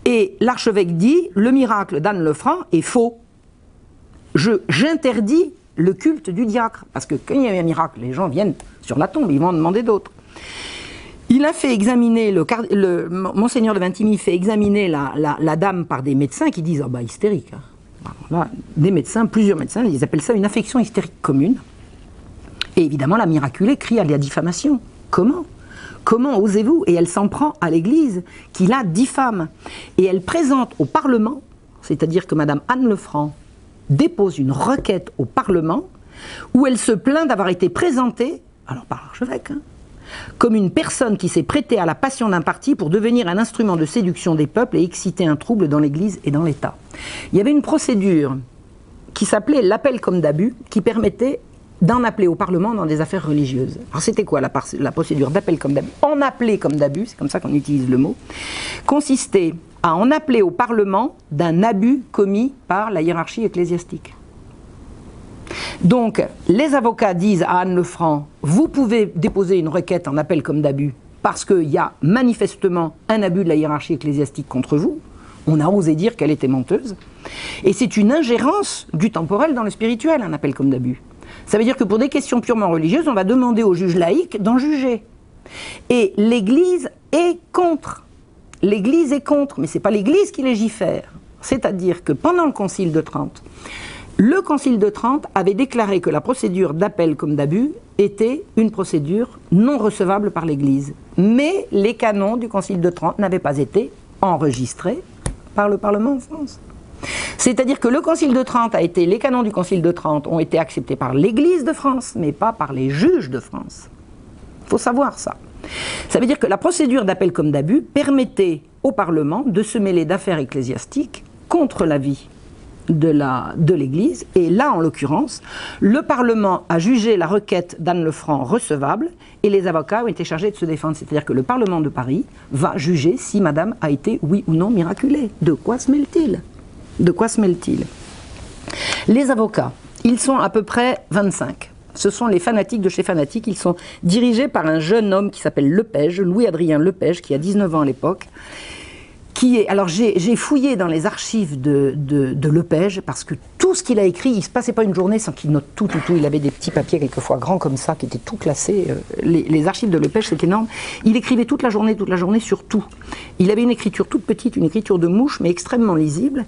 Et l'archevêque dit, le miracle d'Anne Lefranc est faux. J'interdis le culte du diacre, parce que quand il y a un miracle, les gens viennent sur la tombe, ils vont en demander d'autres. Il a fait examiner, le, Monseigneur de Vintimille fait examiner la, dame par des médecins qui disent, oh bah hystérique. Hein. des médecins, plusieurs médecins, ils appellent ça une affection hystérique commune. Et évidemment, la miraculée crie à la diffamation. Comment? Comment osez-vous? Et elle s'en prend à l'Église qui la diffame. Et elle présente au Parlement, c'est-à-dire que Madame Anne Lefranc dépose une requête au Parlement où elle se plaint d'avoir été présentée alors par l'archevêque, hein, comme une personne qui s'est prêtée à la passion d'un parti pour devenir un instrument de séduction des peuples et exciter un trouble dans l'Église et dans l'État. Il y avait une procédure qui s'appelait l'appel comme d'abus, qui permettait d'en appeler au Parlement dans des affaires religieuses. Alors c'était quoi la, la procédure d'appel comme d'abus? En appeler comme d'abus, c'est comme ça qu'on utilise le mot, consistait à en appeler au Parlement d'un abus commis par la hiérarchie ecclésiastique. Donc, les avocats disent à Anne Lefranc, vous pouvez déposer une requête en appel comme d'abus parce qu'il y a manifestement un abus de la hiérarchie ecclésiastique contre vous. On a osé dire qu'elle était menteuse. Et c'est une ingérence du temporel dans le spirituel, un appel comme d'abus. Ça veut dire que pour des questions purement religieuses, on va demander au juge laïque d'en juger. Et l'Église est contre. L'Église est contre, mais ce n'est pas l'Église qui légifère. C'est-à-dire que pendant le Concile de Trente, le Concile de Trente avait déclaré que la procédure d'appel comme d'abus était une procédure non recevable par l'Église. Mais les canons du Concile de Trente n'avaient pas été enregistrés par le Parlement en France. C'est-à-dire que le Concile de Trente a été, les canons du Concile de Trente ont été acceptés par l'Église de France, mais pas par les juges de France. Il faut savoir ça. Ça veut dire que la procédure d'appel comme d'abus permettait au Parlement de se mêler d'affaires ecclésiastiques contre la vie de l'Église. et là, en l'occurrence, le Parlement a jugé la requête d'Anne Lefranc recevable et les avocats ont été chargés de se défendre. C'est-à-dire que le Parlement de Paris va juger si Madame a été, oui ou non, miraculée. De quoi se mêle-t-il? De quoi se mêle-t-il? Les avocats, ils sont à peu près 25. Ce sont les fanatiques de chez Fanatiques. Ils sont dirigés par un jeune homme qui s'appelle Lepège, Louis-Adrien Lepège, qui a 19 ans à l'époque, alors j'ai fouillé dans les archives de, de, parce que tout ce qu'il a écrit, il se passait pas une journée sans qu'il note tout, tout, tout. Il avait des petits papiers quelquefois grands comme ça qui étaient tout classés. Euh, les, les archives de Lepage, c'est énorme. Il écrivait toute la journée, toute la journée sur tout. Il avait une écriture toute petite, une écriture de mouche, mais extrêmement lisible.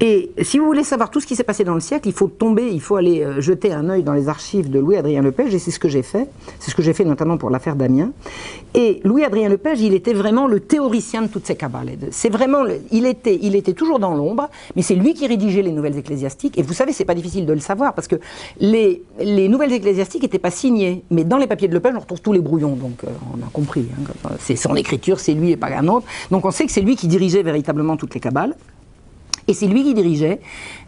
Et si vous voulez savoir tout ce qui s'est passé dans le siècle, il faut tomber, il faut aller euh, jeter un œil dans les archives de Louis-Adrien Lepage, et c'est ce que j'ai fait. C'est ce que j'ai fait notamment pour l'affaire Damien. Et Louis-Adrien Lepage, il était vraiment le théoricien de toutes ces cabales. C'est vraiment, il était, toujours dans l'ombre, mais c'est lui qui rédigeait les nouvelles ecclésiastiques. Et vous savez, c'est pas difficile de le savoir, parce que les, les nouvelles ecclésiastiques n'étaient pas signées, mais dans les papiers de Lepage, on retrouve tous les brouillons, donc euh, on a compris. Hein, c'est son écriture, c'est lui et pas un autre. Donc on sait que c'est lui qui dirigeait véritablement toutes les cabales. Et c'est lui qui dirigeait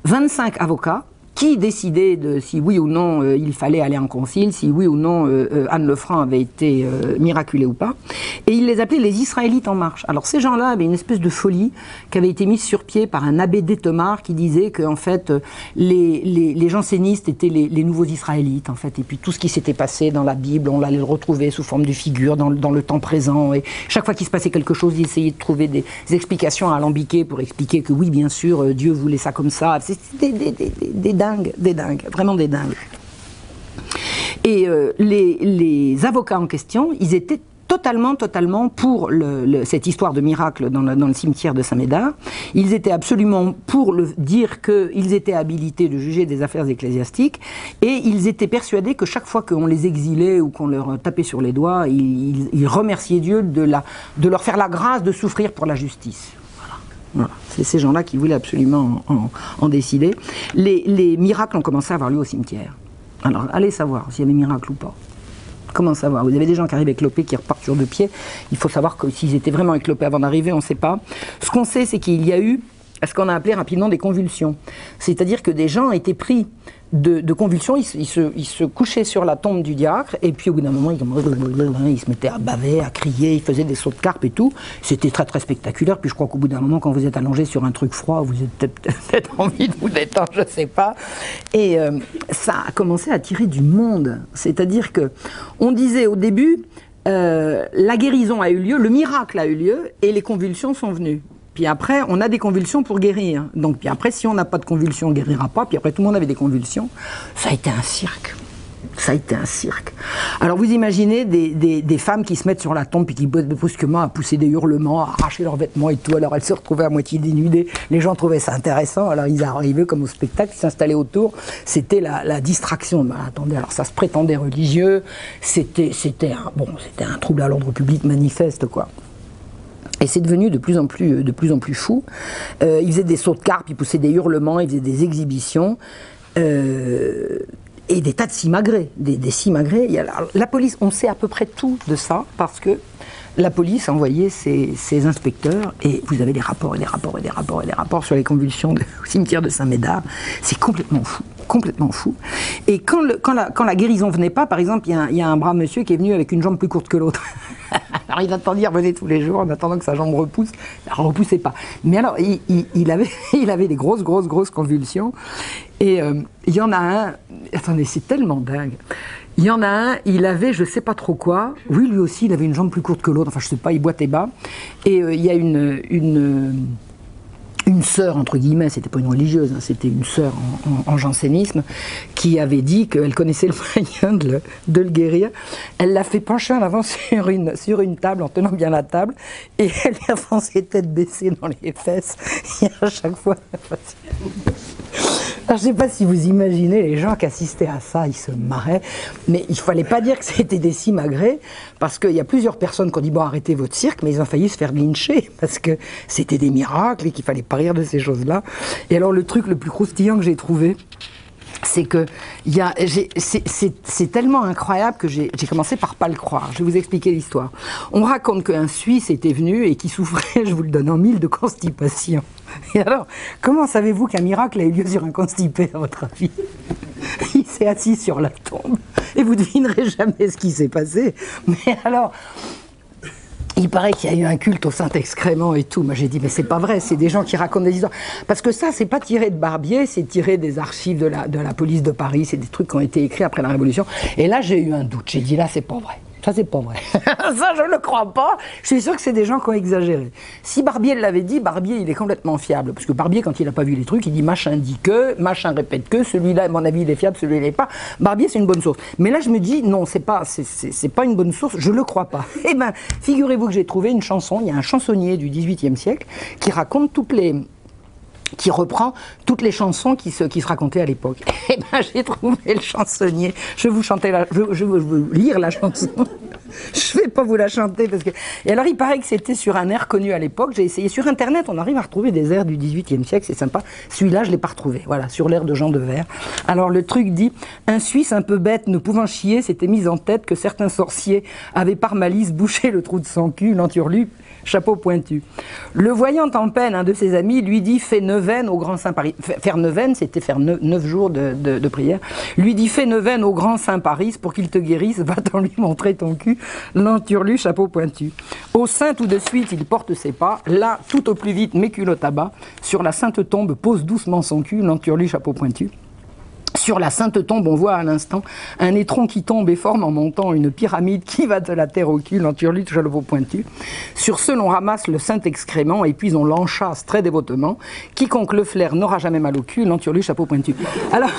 25 avocats qui décidait de si oui ou non euh, il fallait aller en concile, si oui ou non euh, euh, Anne Lefranc avait été miraculée ou pas. Et il les appelait les Israélites en marche. Alors ces gens-là avaient une espèce de folie qui avait été mise sur pied par un abbé d'Etemar qui disait que en fait les, les, les jansénistes étaient les, nouveaux Israélites en fait. Et puis tout ce qui s'était passé dans la Bible, on allait le retrouver sous forme de figure dans, dans le temps présent. Et chaque fois qu'il se passait quelque chose, ils essayaient de trouver des, explications alambiquées pour expliquer que oui, bien sûr, Dieu voulait ça comme ça. C'était des, des, des, des des dingues, vraiment des dingues. Et euh, les, les avocats en question, ils étaient totalement, totalement pour cette histoire de miracle dans le, dans le cimetière de Saint-Médard. Ils étaient absolument pour dire qu'ils étaient habilités de juger des affaires ecclésiastiques et ils étaient persuadés que chaque fois qu'on les exilait ou qu'on leur tapait sur les doigts, ils, ils, remerciaient Dieu de, la, de leur faire la grâce de souffrir pour la justice. C'est ces gens-là qui voulaient absolument en, décider. Les, les miracles ont commencé à avoir lieu au cimetière. Alors, allez savoir s'il y avait miracle ou pas. Comment savoir Vous avez des gens qui arrivent éclopés, qui repartent sur deux pieds. Il faut savoir s'ils étaient vraiment éclopés avant d'arriver, on ne sait pas. Ce qu'on sait, c'est qu'il y a eu ce qu'on a appelé rapidement des convulsions. C'est-à-dire que des gens étaient pris de, convulsions, ils, se, couchaient sur la tombe du diacre, et puis au bout d'un moment, ils, ils, se mettaient à baver, à crier, ils faisaient des sauts de carpe et tout. C'était très très spectaculaire, puis je crois qu'au bout d'un moment, quand vous êtes allongé sur un truc froid, vous avez peut-être envie de vous détendre, je ne sais pas. Et euh, ça a commencé à tirer du monde. C'est-à-dire que on disait au début, euh, la guérison a eu lieu, le miracle a eu lieu, et les convulsions sont venues. Puis après, on a des convulsions pour guérir. Donc, puis après, si on n'a pas de convulsions, on ne guérira pas. Puis après, tout le monde avait des convulsions. Ça a été un cirque. Ça a été un cirque. Alors vous imaginez des, femmes qui se mettent sur la tombe et qui brusquement à pousser des hurlements, à arracher leurs vêtements et tout. Alors elles se retrouvaient à moitié dénudées. Les gens trouvaient ça intéressant. Alors ils arrivaient comme au spectacle, ils s'installaient autour. C'était la, distraction. Attendez, alors ça se prétendait religieux. C'était, c'était un, bon, c'était un trouble à l'ordre public manifeste, quoi. Et c'est devenu de plus en plus, de plus en plus fou. Euh, il faisait des sauts de carpe, il poussait des hurlements, il faisait des exhibitions. Euh, et des tas de simagrées, des, simagrées. La, police, on sait à peu près tout de ça parce que la police a envoyé ses, inspecteurs et vous avez des rapports et des rapports et des rapports et des rapports sur les convulsions au cimetière de Saint-Médard. C'est complètement fou, complètement fou. Et quand, quand, la, quand la guérison venait pas, par exemple, il y, a, un brave monsieur qui est venu avec une jambe plus courte que l'autre. alors il attendait, revenait tous les jours en attendant que sa jambe repousse. Elle ne repoussait pas. Mais alors, il, avait, il avait des grosses, grosses, grosses convulsions. Et euh, il y en a un, attendez, c'est tellement dingue. Il y en a un, il avait je sais pas trop quoi. Oui, lui aussi, il avait une jambe plus courte que l'autre. Enfin, je sais pas, il boitait bas. Et euh, il y a une, une, une sœur, entre guillemets, c'était pas une religieuse, hein, c'était une sœur en, jansénisme, qui avait dit qu'elle connaissait le moyen de le, de le guérir. Elle l'a fait pencher en avant sur une, sur une table, en tenant bien la table, et elle lui a foncé tête baissée dans les fesses. Et à chaque fois. Alors, je ne sais pas si vous imaginez les gens qui assistaient à ça, ils se marraient, mais il ne fallait pas dire que c'était des simagrées, parce qu'il y a plusieurs personnes qui ont dit bon arrêtez votre cirque, mais ils ont failli se faire lyncher, parce que c'était des miracles et qu'il fallait pas rire de ces choses-là. Et alors le truc le plus croustillant que j'ai trouvé, c'est que c'est tellement incroyable que j'ai commencé par pas le croire. Je vais vous expliquer l'histoire. On raconte qu'un Suisse était venu et qui souffrait, je vous le donne en mille, de constipation. Et alors, comment savez-vous qu'un miracle a eu lieu sur un constipé, à votre avis? Il s'est assis sur la tombe et vous devinerez jamais ce qui s'est passé. Mais alors, il paraît qu'il y a eu un culte au Saint-Excrément et tout. Moi, j'ai dit, mais c'est pas vrai, c'est des gens qui racontent des histoires. Parce que ça, c'est pas tiré de Barbier, c'est tiré des archives de la, de la police de Paris, c'est des trucs qui ont été écrits après la Révolution. Et là, j'ai eu un doute. J'ai dit, là, c'est pas vrai. Ça, c'est pas vrai. ça, je ne le crois pas. Je suis sûr que c'est des gens qui ont exagéré. Si Barbier l'avait dit, Barbier, il est complètement fiable. Parce que Barbier, quand il n'a pas vu les trucs, il dit machin dit que, machin répète que, celui-là, à mon avis, il est fiable, celui-là, il n'est pas. Barbier, c'est une bonne source. Mais là, je me dis, non, c'est pas, c'est pas une bonne source, je le crois pas. Eh ben, figurez-vous que j'ai trouvé une chanson, il y a un chansonnier du XVIIIe siècle qui raconte toutes les, qui reprend toutes les chansons qui se, qui se racontaient à l'époque. Et ben j'ai trouvé le chansonnier. Je vais vous chanter la, je, lire la chanson. je vais pas vous la chanter parce que. Et alors il paraît que c'était sur un air connu à l'époque. J'ai essayé sur internet, on arrive à retrouver des airs du XVIIIe siècle, c'est sympa. Celui-là je l'ai pas retrouvé. Voilà, sur l'air de Jean de Vers. Alors le truc dit un Suisse un peu bête, ne pouvant chier, s'était mis en tête que certains sorciers avaient par malice bouché le trou de son cul, l'enturlu chapeau pointu. Le voyant en peine, un de ses amis lui dit fais neuvaine au grand Saint Paris. Faire neuvaine, c'était faire neuf, jours de, prière. Lui dit fais neuvaine au grand Saint Paris pour qu'il te guérisse, va-t'en lui montrer ton cul, l'enturlu, chapeau pointu. Au sein, tout de suite, il porte ses pas. Là, tout au plus vite, mes culottes à bas. Sur la sainte tombe, pose doucement son cul, l'enturlu, chapeau pointu. Sur la Sainte Tombe, on voit à l'instant un étron qui tombe et forme en montant une pyramide qui va de la terre au cul, l'enturlute chaleveau pointu. Sur ce, l'on ramasse le saint excrément et puis on l'enchasse très dévotement. Quiconque le flaire n'aura jamais mal au cul, l'enturlute chapeau pointu. Alors.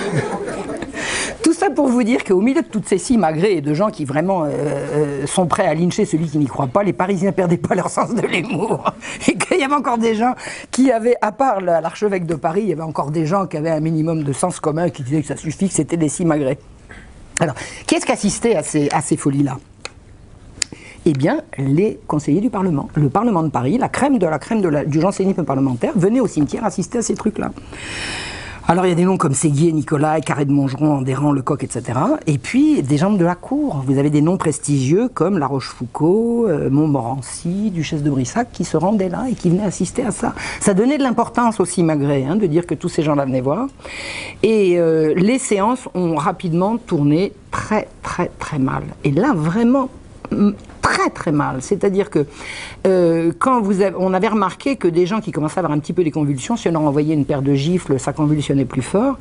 Tout ça pour vous dire qu'au milieu de toutes ces simagrées et de gens qui vraiment euh, euh, sont prêts à lyncher celui qui n'y croit pas, les Parisiens perdaient pas leur sens de l'humour. Et qu'il y avait encore des gens qui avaient, à part l'archevêque de Paris, il y avait encore des gens qui avaient un minimum de sens commun, qui disaient que ça suffit, que c'était des simagrées. Alors, qui est-ce qui assistait à ces, folies-là? Eh bien, les conseillers du Parlement. Le Parlement de Paris, la crème de la crème du jansénisme parlementaire, venait au cimetière assister à ces trucs-là. Alors il y a des noms comme Séguier, Nicolas, Carré de Montgeron, Andéran, Lecoq, etc. Et puis des gens de la cour. Vous avez des noms prestigieux comme La Rochefoucauld, euh, Montmorency, Duchesse de Brissac qui se rendaient là et qui venaient assister à ça. Ça donnait de l'importance aussi, malgré, hein, de dire que tous ces gens-là venaient voir. Et euh, les séances ont rapidement tourné très très très mal. Et là vraiment très très mal. C'est-à-dire que euh, quand on avait remarqué que des gens qui commençaient à avoir un petit peu des convulsions, si on leur envoyait une paire de gifles, ça convulsionnait plus fort.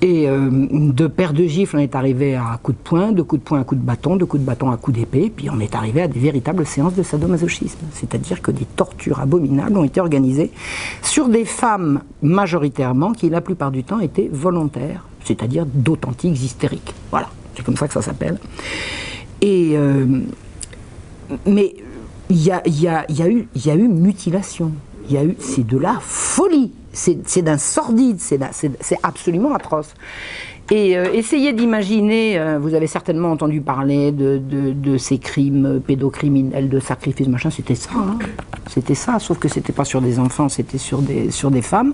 Et euh, de paire de gifles, on est arrivé à coups de poing, de coups de poing à coups de bâton, de coups de bâton à coups d'épée, puis on est arrivé à des véritables séances de sadomasochisme. C'est-à-dire que des tortures abominables ont été organisées sur des femmes majoritairement qui la plupart du temps étaient volontaires, c'est-à-dire d'authentiques hystériques. Voilà, c'est comme ça que ça s'appelle. Et mais il y a, eu, mutilation. C'est de la folie. C'est d'un sordide. C'est absolument atroce. Et euh, essayez d'imaginer, euh, vous avez certainement entendu parler de, ces crimes pédocriminels, de sacrifices, machin, c'était ça. Hein. C'était ça, sauf que c'était pas sur des enfants, c'était sur des, sur des femmes,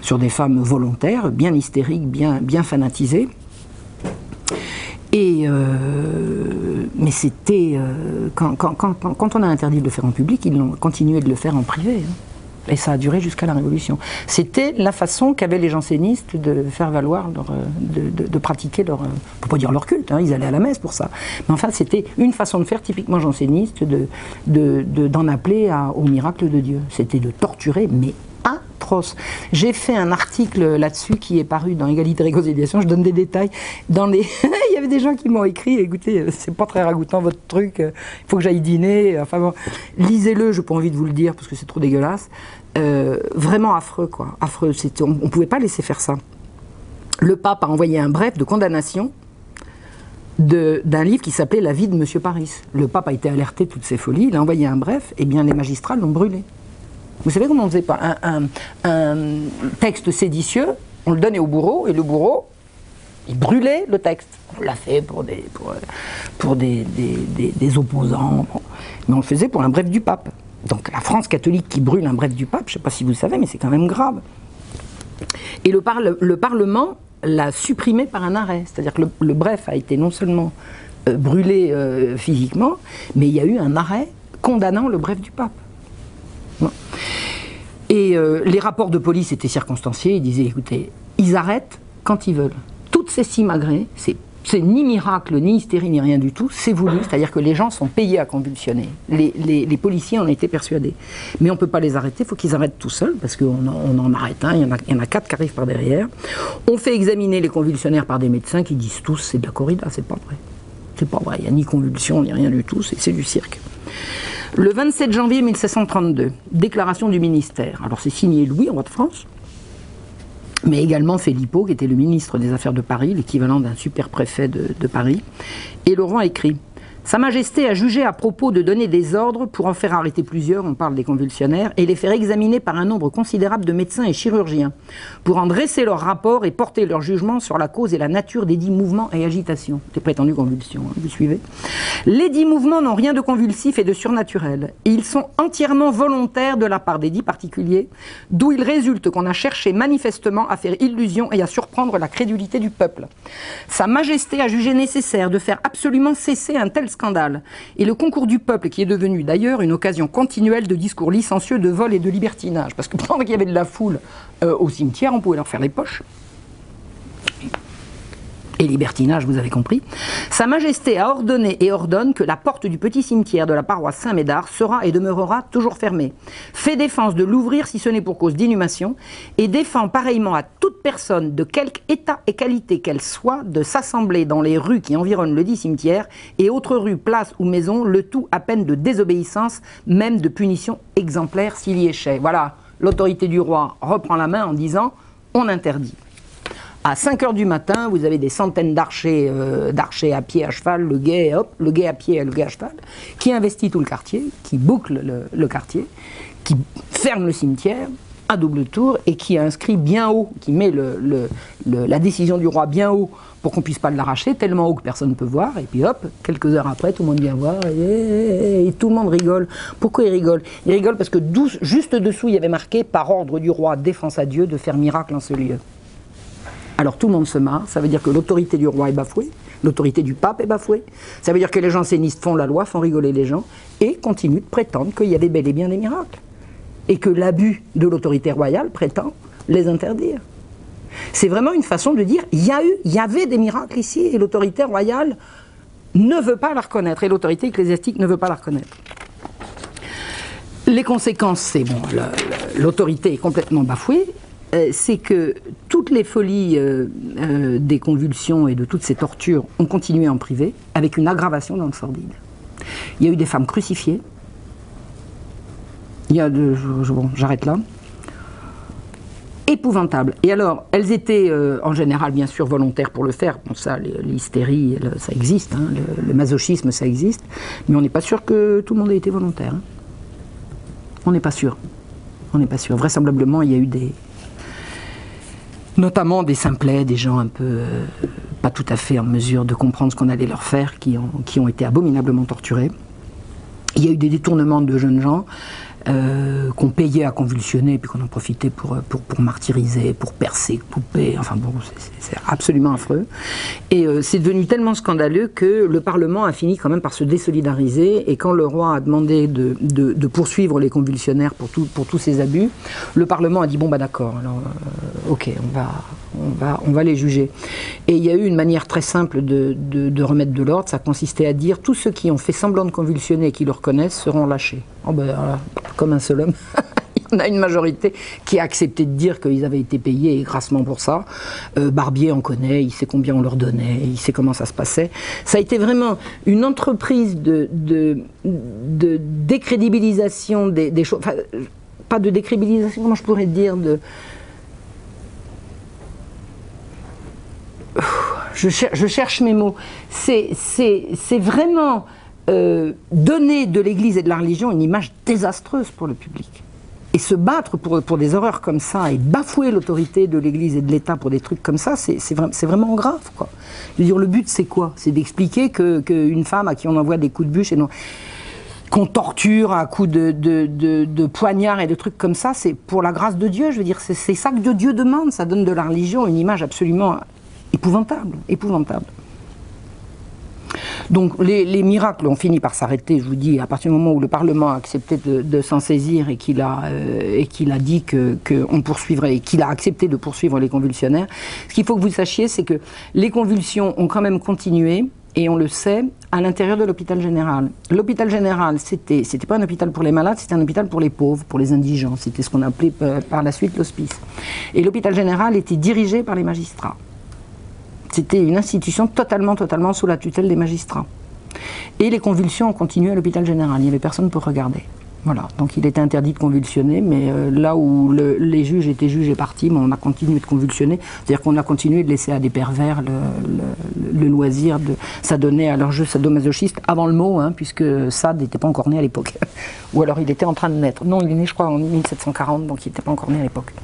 sur des femmes volontaires, bien hystériques, bien, bien fanatisées. Euh, mais c'était euh, quand, on a interdit de le faire en public, ils ont continué de le faire en privé. Hein. Et ça a duré jusqu'à la Révolution. C'était la façon qu'avaient les jansénistes de faire valoir, euh, de, pratiquer leur, pour pas dire leur culte, hein, ils allaient à la messe pour ça. Mais enfin, c'était une façon de faire typiquement janséniste, d'en de, de, appeler au miracle de Dieu. C'était de torturer, mais j'ai fait un article là-dessus qui est paru dans Égalité et Réconciliation. Je donne des détails. Dans les... il y avait des gens qui m'ont écrit écoutez, c'est pas très ragoûtant votre truc, il faut que j'aille dîner. Enfin lisez-le, je n'ai pas envie de vous le dire parce que c'est trop dégueulasse. Euh, vraiment affreux, quoi. Affreux. On ne pouvait pas laisser faire ça. Le pape a envoyé un bref de condamnation d'un livre qui s'appelait La vie de Monsieur Paris. Le pape a été alerté de toutes ces folies, il a envoyé un bref, et bien les magistrats l'ont brûlé. Vous savez comment on faisait pas un, texte séditieux, on le donnait au bourreau, et le bourreau, il brûlait le texte. On l'a fait pour des, opposants, mais on le faisait pour un bref du pape. Donc la France catholique qui brûle un bref du pape, je ne sais pas si vous le savez, mais c'est quand même grave. Et le, le Parlement l'a supprimé par un arrêt. C'est-à-dire que le, bref a été non seulement euh, brûlé euh, physiquement, mais il y a eu un arrêt condamnant le bref du pape. Et euh, les rapports de police étaient circonstanciés. Ils disaient écoutez, ils arrêtent quand ils veulent. Toutes ces simagrées, c'est ni miracle, ni hystérie, ni rien du tout, c'est voulu, c'est-à-dire que les gens sont payés à convulsionner. Les, policiers en étaient persuadés. Mais on ne peut pas les arrêter, il faut qu'ils arrêtent tout seuls, parce qu'on on en arrête un, il en a, il y en a quatre qui arrivent par derrière. On fait examiner les convulsionnaires par des médecins qui disent tous c'est de la corrida, c'est pas vrai. C'est pas vrai, il n'y a ni convulsion, ni rien du tout, c'est du cirque. Le 27 janvier 1732, déclaration du ministère. Alors c'est signé Louis, roi de France, mais également Filippo, qui était le ministre des Affaires de Paris, l'équivalent d'un super préfet de, de Paris. Et roi écrit sa Majesté a jugé à propos de donner des ordres pour en faire arrêter plusieurs, on parle des convulsionnaires, et les faire examiner par un nombre considérable de médecins et chirurgiens, pour en dresser leur rapport et porter leur jugement sur la cause et la nature des dix mouvements et agitations. Des prétendues convulsions, hein, vous suivez Les dix mouvements n'ont rien de convulsif et de surnaturel. Ils sont entièrement volontaires de la part des dix particuliers, d'où il résulte qu'on a cherché manifestement à faire illusion et à surprendre la crédulité du peuple. Sa Majesté a jugé nécessaire de faire absolument cesser un tel scandale. Et le concours du peuple, qui est devenu d'ailleurs une occasion continuelle de discours licencieux, de vol et de libertinage. Parce que pendant qu'il y avait de la foule euh, au cimetière, on pouvait leur faire les poches. Et libertinage, vous avez compris, Sa Majesté a ordonné et ordonne que la porte du petit cimetière de la paroisse Saint-Médard sera et demeurera toujours fermée. Fait défense de l'ouvrir si ce n'est pour cause d'inhumation, et défend pareillement à toute personne de quelque état et qualité qu'elle soit de s'assembler dans les rues qui environnent le dit cimetière et autres rues, places ou maisons, le tout à peine de désobéissance, même de punition exemplaire s'il y échait. Voilà, l'autorité du roi reprend la main en disant on interdit. À 5 heures du matin, vous avez des centaines d'archers, euh, d'archers à pied, à cheval, le guet, hop, le guet à pied et le guet à cheval, qui investit tout le quartier, qui boucle le, quartier, qui ferme le cimetière à double tour et qui inscrit bien haut, qui met la décision du roi bien haut pour qu'on puisse pas l'arracher, tellement haut que personne ne peut voir. Et puis hop, quelques heures après, tout le monde vient voir et, tout le monde rigole. Pourquoi il rigole Il rigole parce que juste dessous, il y avait marqué par ordre du roi, défense à Dieu de faire miracle en ce lieu. Alors tout le monde se marre, ça veut dire que l'autorité du roi est bafouée, l'autorité du pape est bafouée, ça veut dire que les jansénistes font la loi, font rigoler les gens, et continuent de prétendre qu'il y avait bel et bien des miracles. Et que l'abus de l'autorité royale prétend les interdire. C'est vraiment une façon de dire, il y, a eu, il y avait des miracles ici, et l'autorité royale ne veut pas la reconnaître, et l'autorité ecclésiastique ne veut pas la reconnaître. Les conséquences, c'est bon, l'autorité est complètement bafouée, c'est que toutes les folies euh, euh, des convulsions et de toutes ces tortures ont continué en privé, avec une aggravation dans le sordide. Il y a eu des femmes crucifiées. Il y a de, bon, j'arrête là. Épouvantable. Et alors, elles étaient en général bien sûr volontaires pour le faire. Bon, ça, l'hystérie, ça existe, hein, le, masochisme, ça existe. Mais on n'est pas sûr que tout le monde ait été volontaire. Hein. On n'est pas sûr. On n'est pas sûr. Vraisemblablement, il y a eu des, notamment des simplets, des gens un peu euh, pas tout à fait en mesure de comprendre ce qu'on allait leur faire, qui ont, qui ont été abominablement torturés. Il y a eu des détournements de jeunes gens euh, qu'on payait à convulsionner, puis qu'on en profitait pour, euh, pour, pour, martyriser, pour percer, couper. Enfin bon, c'est absolument affreux. Et euh, c'est devenu tellement scandaleux que le Parlement a fini quand même par se désolidariser. Et quand le roi a demandé de, de, de poursuivre les convulsionnaires pour, tout, pour tous ces abus, le Parlement a dit bon bah d'accord, alors ok, on va, on va, on va les juger. Et il y a eu une manière très simple de, de remettre de l'ordre. Ça consistait à dire tous ceux qui ont fait semblant de convulsionner et qui le reconnaissent seront lâchés. Oh ben, comme un seul homme. En a une majorité qui a accepté de dire qu'ils avaient été payés grassement pour ça. Euh, Barbier en connaît, il sait combien on leur donnait, il sait comment ça se passait. Ça a été vraiment une entreprise de, décrédibilisation des, choses. Pas de décrédibilisation, comment je pourrais dire je, cherche mes mots. C'est vraiment euh, donner de l'Église et de la religion une image désastreuse pour le public. Et se battre pour, pour des horreurs comme ça et bafouer l'autorité de l'Église et de l'État pour des trucs comme ça, c'est vraiment grave. Quoi. Je veux dire, le but, c'est quoi? C'est d'expliquer qu'une que femme à qui on envoie des coups de bûche et non qu'on torture à coups de, de, de, de, poignard et de trucs comme ça, c'est pour la grâce de Dieu. Je veux dire, c'est ça que Dieu demande. Ça donne de la religion une image absolument épouvantable, épouvantable. Donc les, miracles ont fini par s'arrêter, je vous dis, à partir du moment où le Parlement a accepté de, s'en saisir et qu'il a, euh, a dit qu'on poursuivrait, et qu'il a accepté de poursuivre les convulsionnaires. Ce qu'il faut que vous sachiez, c'est que les convulsions ont quand même continué, et on le sait, à l'intérieur de l'hôpital général. L'hôpital général, c'était, c'était pas un hôpital pour les malades, c'était un hôpital pour les pauvres, pour les indigents. C'était ce qu'on appelait euh, par la suite l'hospice. Et l'hôpital général était dirigé par les magistrats. C'était une institution totalement, totalement sous la tutelle des magistrats. Et les convulsions ont continué à l'hôpital général. Il n'y avait personne pour regarder. Voilà, donc il était interdit de convulsionner, mais euh, là où les juges étaient juges et partis, on a continué de convulsionner. C'est-à-dire qu'on a continué de laisser à des pervers le, loisir de s'adonner à leur jeu sadomasochiste avant le mot, hein, puisque Sade n'était pas encore né à l'époque. Ou alors il était en train de naître. Non, il est né, je crois, en 1740, donc il n'était pas encore né à l'époque.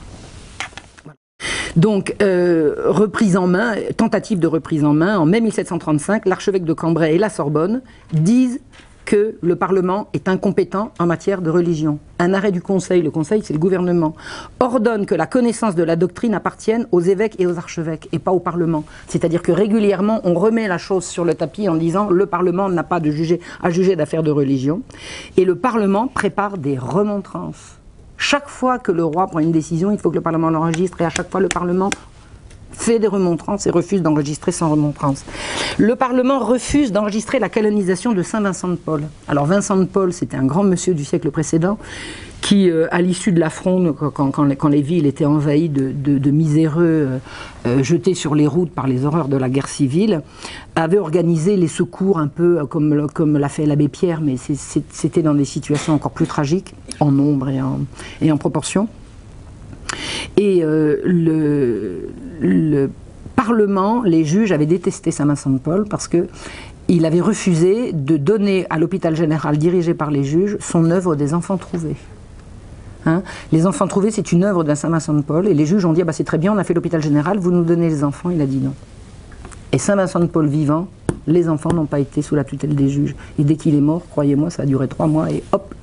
Donc, euh, reprise en main, tentative de reprise en main, en mai 1735, l'archevêque de Cambrai et la Sorbonne disent que le Parlement est incompétent en matière de religion. Un arrêt du Conseil, le Conseil c'est le gouvernement, ordonne que la connaissance de la doctrine appartienne aux évêques et aux archevêques et pas au Parlement. C'est-à-dire que régulièrement on remet la chose sur le tapis en disant le Parlement n'a pas de juger, à juger d'affaires de religion et le Parlement prépare des remontrances chaque fois que le roi prend une décision, il faut que le Parlement l'enregistre et à chaque fois le Parlement fait des remontrances et refuse d'enregistrer sans remontrance. Le Parlement refuse d'enregistrer la canonisation de Saint Vincent de Paul. Alors Vincent de Paul, c'était un grand monsieur du siècle précédent qui, euh, à l'issue de la fronde, quand, les, villes étaient envahies de, miséreux euh, euh, jetés sur les routes par les horreurs de la guerre civile, avait organisé les secours un peu comme, l'a fait l'abbé Pierre, mais c'était dans des situations encore plus tragiques, en nombre et en, proportion. Et le, Parlement, les juges avaient détesté Saint-Vincent de Paul parce que il avait refusé de donner à l'hôpital général dirigé par les juges son œuvre des enfants trouvés. Hein les enfants trouvés, c'est une œuvre d'un Saint-Vincent de Paul, et les juges ont dit ah bah, c'est très bien, on a fait l'hôpital général, vous nous donnez les enfants. Il a dit non. Et Saint-Vincent de Paul vivant, les enfants n'ont pas été sous la tutelle des juges. Et dès qu'il est mort, croyez-moi, ça a duré trois mois, et hop,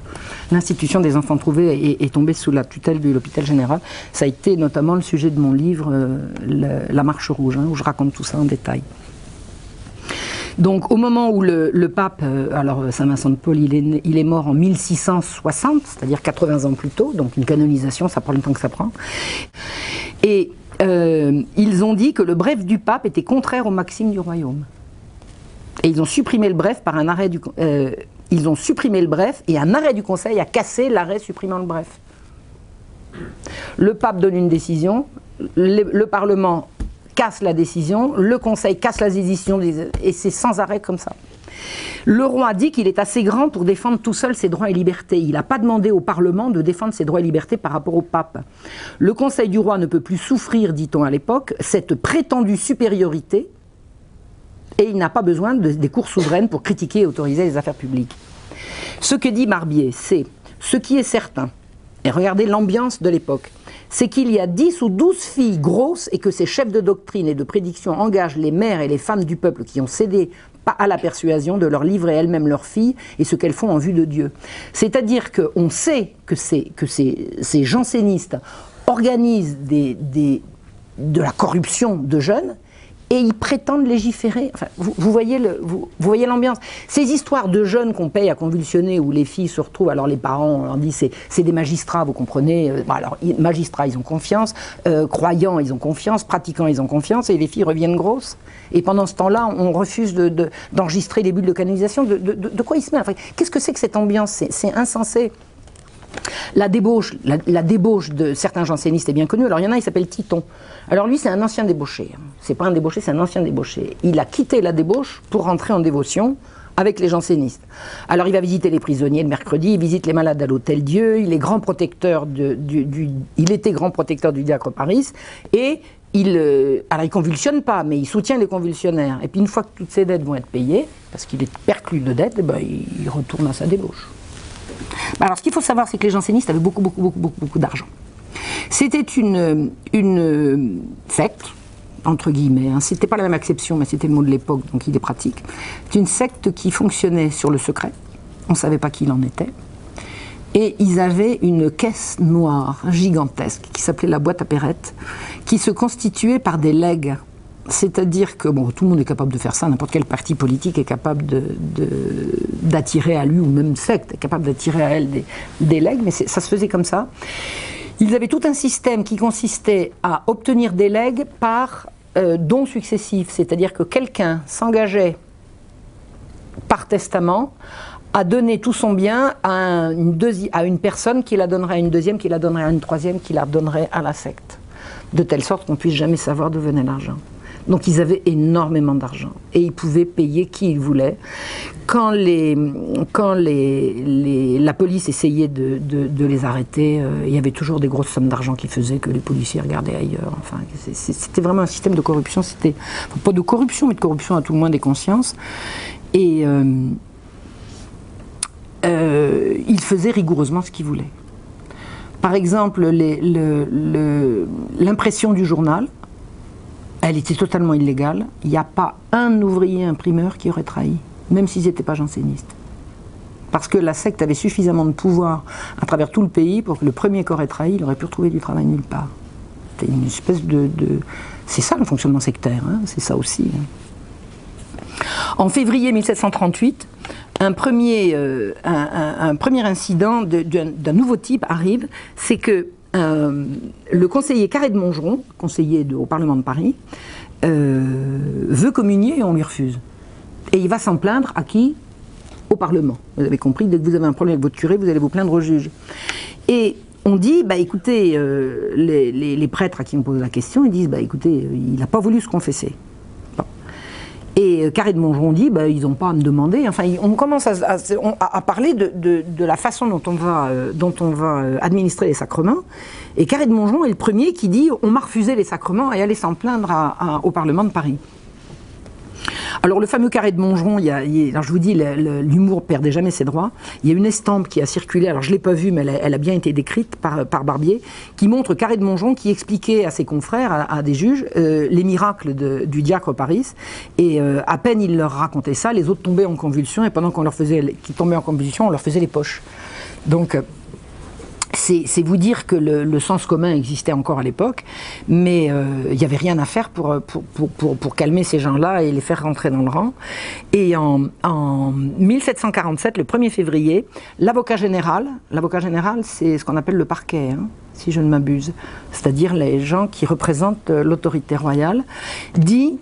l'institution des enfants trouvés est, tombée sous la tutelle de l'hôpital général. Ça a été notamment le sujet de mon livre, euh, La Marche Rouge, hein, où je raconte tout ça en détail. Donc au moment où le, pape, euh, alors Saint Vincent de Paul, il est, il est mort en 1660, c'est-à-dire 80 ans plus tôt, donc une canonisation, ça prend le temps que ça prend. Et euh, ils ont dit que le bref du pape était contraire aux maximes du royaume. Et ils ont supprimé le bref par un arrêt du ils ont supprimé le bref et un arrêt du Conseil a cassé l'arrêt supprimant le bref. Le pape donne une décision, le, Parlement casse la décision, le Conseil casse la décision et c'est sans arrêt comme ça. Le roi dit qu'il est assez grand pour défendre tout seul ses droits et libertés. Il n'a pas demandé au Parlement de défendre ses droits et libertés par rapport au pape. Le Conseil du roi ne peut plus souffrir, dit-on à l'époque, cette prétendue supériorité et il n'a pas besoin des cours souveraines pour critiquer et autoriser les affaires publiques. Ce que dit Barbier, c'est ce qui est certain, et regardez l'ambiance de l'époque, c'est qu'il y a 10 ou 12 filles grosses et que ces chefs de doctrine et de prédiction engagent les mères et les femmes du peuple qui ont cédé à la persuasion de leur livrer elles-mêmes leurs filles et ce qu'elles font en vue de Dieu. C'est-à-dire qu'on sait que, ces jansénistes organisent de la corruption de jeunes et ils prétendent légiférer. Enfin, vous, voyez le, vous, voyez l'ambiance. Ces histoires de jeunes qu'on paye à convulsionner, où les filles se retrouvent, alors les parents, on leur dit c'est, c'est des magistrats, vous comprenez. Euh, alors magistrats, ils ont confiance, euh, croyants, ils ont confiance, pratiquants, ils ont confiance, et les filles reviennent grosses. Et pendant ce temps-là, on refuse de, d'enregistrer les bulles de canalisation. De, de, quoi ils se mettent? Enfin, Qu'est-ce que c'est que cette ambiance? C'est insensé. La débauche, la, débauche de certains jansénistes est bien connue. Alors il y en a, il s'appelle Titon. Alors lui, c'est un ancien débauché. C'est pas un débauché, c'est un ancien débauché. Il a quitté la débauche pour rentrer en dévotion avec les jansénistes. Alors il va visiter les prisonniers le mercredi, il visite les malades à l'hôtel Dieu, il est grand protecteur du, il était grand protecteur du diacre Paris et il, euh, alors il convulsionne pas, mais il soutient les convulsionnaires. Et puis une fois que toutes ces dettes vont être payées, parce qu'il est perclus de dettes, eh ben, il retourne à sa débauche. Bah, alors, ce qu'il faut savoir, c'est que les jansénistes avaient beaucoup, beaucoup, beaucoup, beaucoup, d'argent. C'était une, une secte, entre guillemets, hein. c'était pas la même acception, mais c'était le mot de l'époque, donc il est pratique. C'est une secte qui fonctionnait sur le secret, on ne savait pas qui il en était. Et ils avaient une caisse noire gigantesque qui s'appelait la boîte à perrette, qui se constituait par des legs c'est-à-dire que tout le monde est capable de faire ça, n'importe quel parti politique est capable d'attirer à lui, ou même secte est capable d'attirer à elle des, legs, mais ça se faisait comme ça. Ils avaient tout un système qui consistait à obtenir des legs par euh, dons successifs, c'est-à-dire que quelqu'un s'engageait par testament à donner tout son bien à, une à une personne qui la donnerait à une deuxième, qui la donnerait à une troisième, qui la donnerait à la secte, de telle sorte qu'on puisse jamais savoir d'où venait l'argent. Donc ils avaient énormément d'argent et ils pouvaient payer qui ils voulaient. Quand, la police essayait de, les arrêter, euh, il y avait toujours des grosses sommes d'argent qui faisaient que les policiers regardaient ailleurs. Enfin, c'était vraiment un système de corruption. C'était pas de corruption, mais de corruption à tout le moins des consciences. Et euh, euh, ils faisaient rigoureusement ce qu'ils voulaient. Par exemple, l'impression du journal, elle était totalement illégale. Il n'y a pas un ouvrier imprimeur qui aurait trahi, même s'ils n'étaient pas jansénistes. Parce que la secte avait suffisamment de pouvoir à travers tout le pays pour que le premier qui aurait trahi, il aurait pu retrouver du travail nulle part. C'était une espèce de. C'est ça le fonctionnement sectaire, hein, c'est ça aussi. Hein. En février 1738, un premier, euh, un, premier incident d'un nouveau type arrive, c'est que le conseiller Carré de Montgeron, conseiller au Parlement de Paris, veut communier et on lui refuse. Et il va s'en plaindre à qui? Au Parlement. Vous avez compris, dès que vous avez un problème avec votre curé, vous allez vous plaindre au juge. Et on dit, bah écoutez, euh, les, prêtres à qui on pose la question, ils disent, bah écoutez, euh, il n'a pas voulu se confesser. Et euh, Carré de Mongeron dit, bah, ils n'ont pas à me demander. Enfin, on commence à, parler de, la façon dont on va, on va administrer les sacrements. Et Carré de Mongeron est le premier qui dit, on m'a refusé les sacrements et allait s'en plaindre au Parlement de Paris. Alors le fameux carré de Montgeron, alors je vous dis, l'humour perdait jamais ses droits. Il y a une estampe qui a circulé, alors je ne l'ai pas vue, mais elle a, bien été décrite par, Barbier, qui montre carré de Montgeron qui expliquait à ses confrères, à, des juges, euh, les miracles du diacre Paris. Et euh, à peine il leur racontait ça, les autres tombaient en convulsion, et pendant qu'on leur faisait, qu'ils tombaient en convulsion, on leur faisait les poches. Donc c'est vous dire que le, sens commun existait encore à l'époque, mais euh, il n'y avait rien à faire pour, pour, calmer ces gens-là et les faire rentrer dans le rang. Et en, 1747, le 1er février, l'avocat général, l'avocat général c'est ce qu'on appelle le parquet, hein, si je ne m'abuse, c'est-à-dire les gens qui représentent l'autorité royale, dit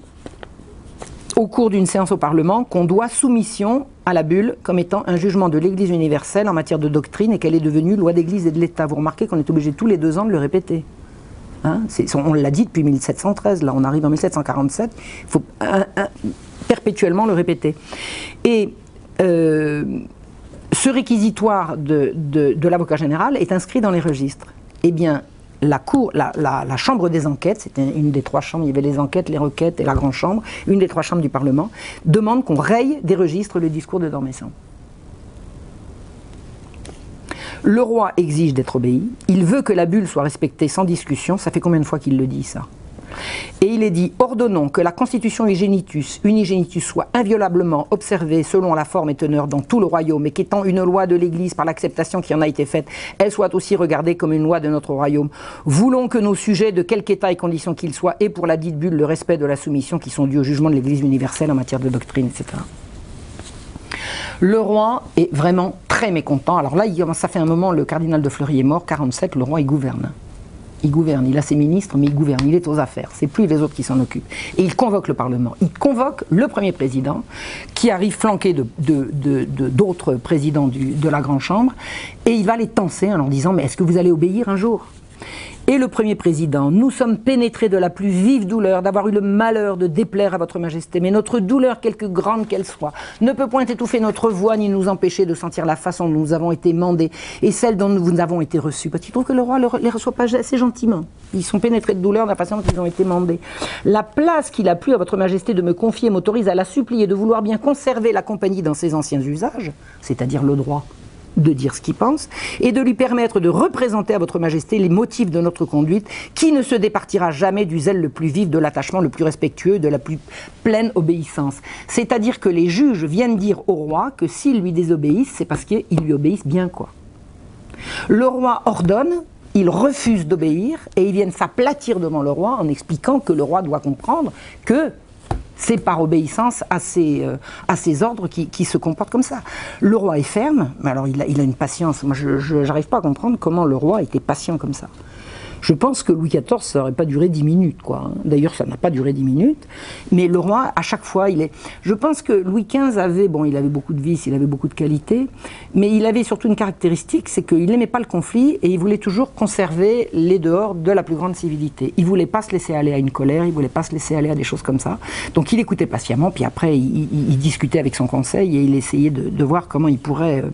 au cours d'une séance au Parlement qu'on doit soumission à la bulle comme étant un jugement de l'Église universelle en matière de doctrine et qu'elle est devenue loi d'Église et de l'État. Vous remarquez qu'on est obligé tous les deux ans de le répéter. Hein on l'a dit depuis 1713, là on arrive en 1747, il faut perpétuellement le répéter. Et euh, ce réquisitoire de, de l'avocat général est inscrit dans les registres. Eh bien, la, chambre des enquêtes, c'était une des trois chambres, il y avait les enquêtes, les requêtes et la grande chambre, une des trois chambres du Parlement, demande qu'on raye des registres le discours de Dormesson. Le roi exige d'être obéi, il veut que la bulle soit respectée sans discussion, ça fait combien de fois qu'il le dit ça? Et il est dit ordonnons que la constitution Unigenitus, Unigenitus soit inviolablement observée selon la forme et teneur dans tout le royaume, et qu'étant une loi de l'Église par l'acceptation qui en a été faite, elle soit aussi regardée comme une loi de notre royaume. Voulons que nos sujets, de quelque état et condition qu'ils soient, aient pour la dite bulle le respect de la soumission qui sont dus au jugement de l'Église universelle en matière de doctrine, etc. Le roi est vraiment très mécontent. Alors là, ça fait un moment, le cardinal de Fleury est mort, 47, le roi il gouverne. Il gouverne, il a ses ministres, mais il gouverne, il est aux affaires. C'est plus les autres qui s'en occupent. Et il convoque le Parlement. Il convoque le premier président, qui arrive flanqué de, d'autres présidents de la Grande Chambre, et il va les tenser en leur disant Mais est-ce que vous allez obéir un jour? Et le premier président, nous sommes pénétrés de la plus vive douleur d'avoir eu le malheur de déplaire à votre majesté, mais notre douleur, quelque grande qu'elle soit, ne peut point étouffer notre voix ni nous empêcher de sentir la façon dont nous avons été mandés et celle dont nous avons été reçus. Parce qu'il trouve que le roi ne les reçoit pas assez gentiment. Ils sont pénétrés de douleur de la façon dont ils ont été mandés. La place qu'il a plu à votre majesté de me confier m'autorise à la supplier de vouloir bien conserver la compagnie dans ses anciens usages, c'est-à-dire le droit de dire ce qu'il pense, et de lui permettre de représenter à votre majesté les motifs de notre conduite, qui ne se départira jamais du zèle le plus vif, de l'attachement le plus respectueux, de la plus pleine obéissance. C'est-à-dire que les juges viennent dire au roi que s'ils lui désobéissent, c'est parce qu'ils lui obéissent bien, quoi. Le roi ordonne, ils refusent d'obéir et ils viennent s'aplatir devant le roi en expliquant que le roi doit comprendre que c'est par obéissance à ces, euh, ordres qui, se comportent comme ça. Le roi est ferme, mais alors il a, il a une patience. Moi, je n'arrive pas à comprendre comment le roi était patient comme ça. Je pense que Louis XIV, ça n'aurait pas duré dix minutes, quoi. Hein. D'ailleurs, ça n'a pas duré dix minutes. Mais le roi, à chaque fois, il est. Je pense que Louis XV avait, bon, il avait beaucoup de vices, il avait beaucoup de qualités, mais il avait surtout une caractéristique, c'est qu'il n'aimait pas le conflit et il voulait toujours conserver les dehors de la plus grande civilité. Il voulait pas se laisser aller à une colère, il voulait pas se laisser aller à des choses comme ça. Donc, il écoutait patiemment, puis après, il, discutait avec son conseil et il essayait de, voir comment il pourrait, euh,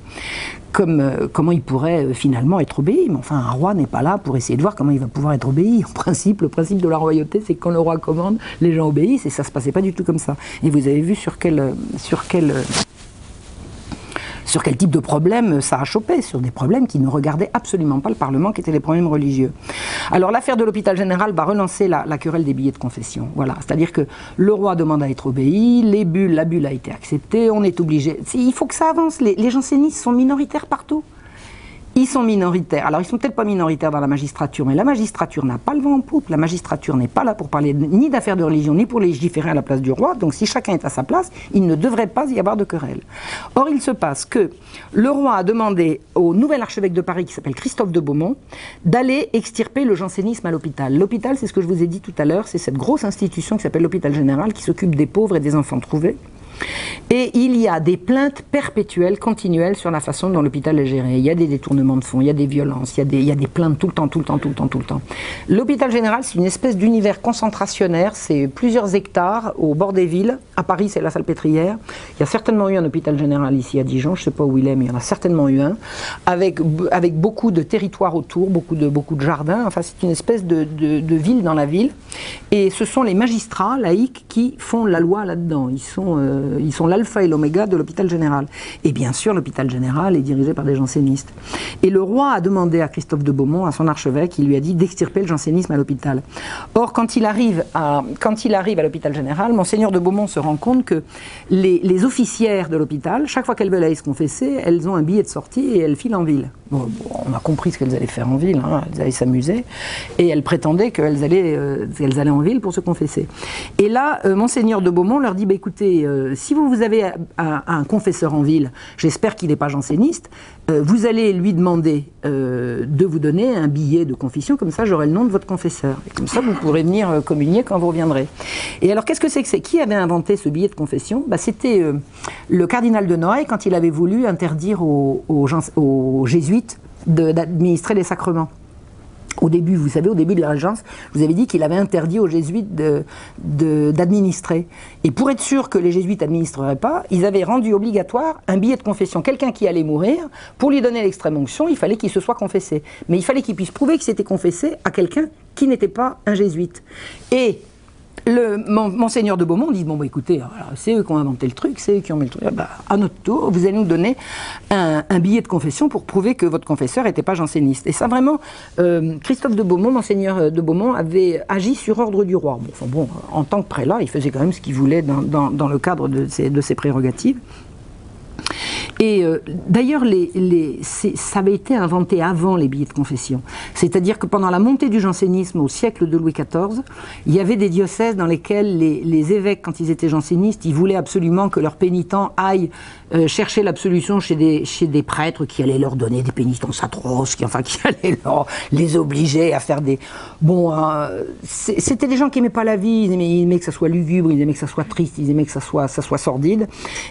euh, comment il pourrait euh, finalement être obéi. Mais enfin, un roi n'est pas là pour essayer de voir comment il va pouvoir être obéi. En principe, le principe de la royauté, c'est que quand le roi commande, les gens obéissent, et ça se passait pas du tout comme ça. Et vous avez vu sur quel, sur quel sur quel type de problème ça a chopé, sur des problèmes qui ne regardaient absolument pas le Parlement, qui étaient les problèmes religieux. Alors l'affaire de l'hôpital général va relancer la, querelle des billets de confession. Voilà, c'est-à-dire que le roi demande à être obéi, les bulles, la bulle a été acceptée, on est obligé. Il faut que ça avance. Les, les jansénistes sont minoritaires partout. Ils sont minoritaires. Alors, ils sont peut-être pas minoritaires dans la magistrature, mais la magistrature n'a pas le vent en poupe. La magistrature n'est pas là pour parler ni d'affaires de religion, ni pour légiférer à la place du roi. Donc, si chacun est à sa place, il ne devrait pas y avoir de querelle. Or, il se passe que le roi a demandé au nouvel archevêque de Paris, qui s'appelle Christophe de Beaumont, d'aller extirper le jansénisme à l'hôpital. L'hôpital, c'est ce que je vous ai dit tout à l'heure, c'est cette grosse institution qui s'appelle l'hôpital général, qui s'occupe des pauvres et des enfants trouvés. Et il y a des plaintes perpétuelles, continuelles sur la façon dont l'hôpital est géré. Il y a des détournements de fonds, il y a des violences, il y a des, plaintes tout le temps, tout le temps, tout le temps, tout le temps. L'hôpital général, c'est une espèce d'univers concentrationnaire. C'est plusieurs hectares au bord des villes. À Paris, c'est la Salpêtrière. Il y a certainement eu un hôpital général ici à Dijon. Je ne sais pas où il est, mais il y en a certainement eu un. Avec, avec beaucoup de territoires autour, beaucoup de, beaucoup de jardins. Enfin, c'est une espèce de, de, ville dans la ville. Et ce sont les magistrats laïcs qui font la loi là-dedans. Ils sont. Euh, euh, ils sont l'alpha et l'oméga de l'hôpital général. Et bien sûr, l'hôpital général est dirigé par des jansénistes. Et le roi a demandé à Christophe de Beaumont, à son archevêque, il lui a dit d'extirper le jansénisme à l'hôpital. Or, quand il arrive à, l'hôpital général, Monseigneur de Beaumont se rend compte que les, les officières de l'hôpital, chaque fois qu'elles veulent aller se confesser, elles ont un billet de sortie et elles filent en ville on a compris ce qu'elles allaient faire en ville, hein, elles allaient s'amuser, et elles prétendaient qu'elles allaient, euh, allaient en ville pour se confesser. Et là, euh, monseigneur de Beaumont leur dit, bah, écoutez, euh, si vous, vous avez un, confesseur en ville, j'espère qu'il n'est pas janséniste, vous allez lui demander de vous donner un billet de confession, comme ça j'aurai le nom de votre confesseur, et comme ça vous pourrez venir communier quand vous reviendrez. Et alors qu'est-ce que c'est que c'est? Qui avait inventé ce billet de confession? Bah, C'était le cardinal de Noailles quand il avait voulu interdire aux jésuites d'administrer les sacrements. Au début, vous savez, au début de la Régence, vous avais dit qu'il avait interdit aux jésuites d'administrer. Et pour être sûr que les jésuites n'administreraient pas, ils avaient rendu obligatoire un billet de confession. Quelqu'un qui allait mourir, pour lui donner l'extrême onction, il fallait qu'il se soit confessé. Mais il fallait qu'il puisse prouver qu'il s'était confessé à quelqu'un qui n'était pas un jésuite. Et le monseigneur de Beaumont dit bon bah, écoutez c'est eux qui ont inventé le truc c'est eux qui ont mis le truc. Bah, à notre tour vous allez nous donner un, billet de confession pour prouver que votre confesseur n'était pas janséniste. Et ça vraiment euh, Christophe de Beaumont monseigneur de Beaumont avait agi sur ordre du roi. En tant que prélat il faisait quand même ce qu'il voulait dans, le cadre de ses prérogatives et euh, d'ailleurs, les, ça avait été inventé avant les billets de confession. C'est-à-dire que pendant la montée du jansénisme au siècle de Louis XIV, il y avait des diocèses dans lesquels les, évêques, quand ils étaient jansénistes, ils voulaient absolument que leurs pénitents aillent euh, chercher l'absolution chez des, chez des prêtres qui allaient leur donner des pénitences atroces, qui, enfin, qui allaient les obliger à faire des... Bon, euh, c'était des gens qui n'aimaient pas la vie, ils aimaient, que ça soit lugubre, ils aimaient que ça soit triste, ils aimaient que ça soit, ça soit sordide.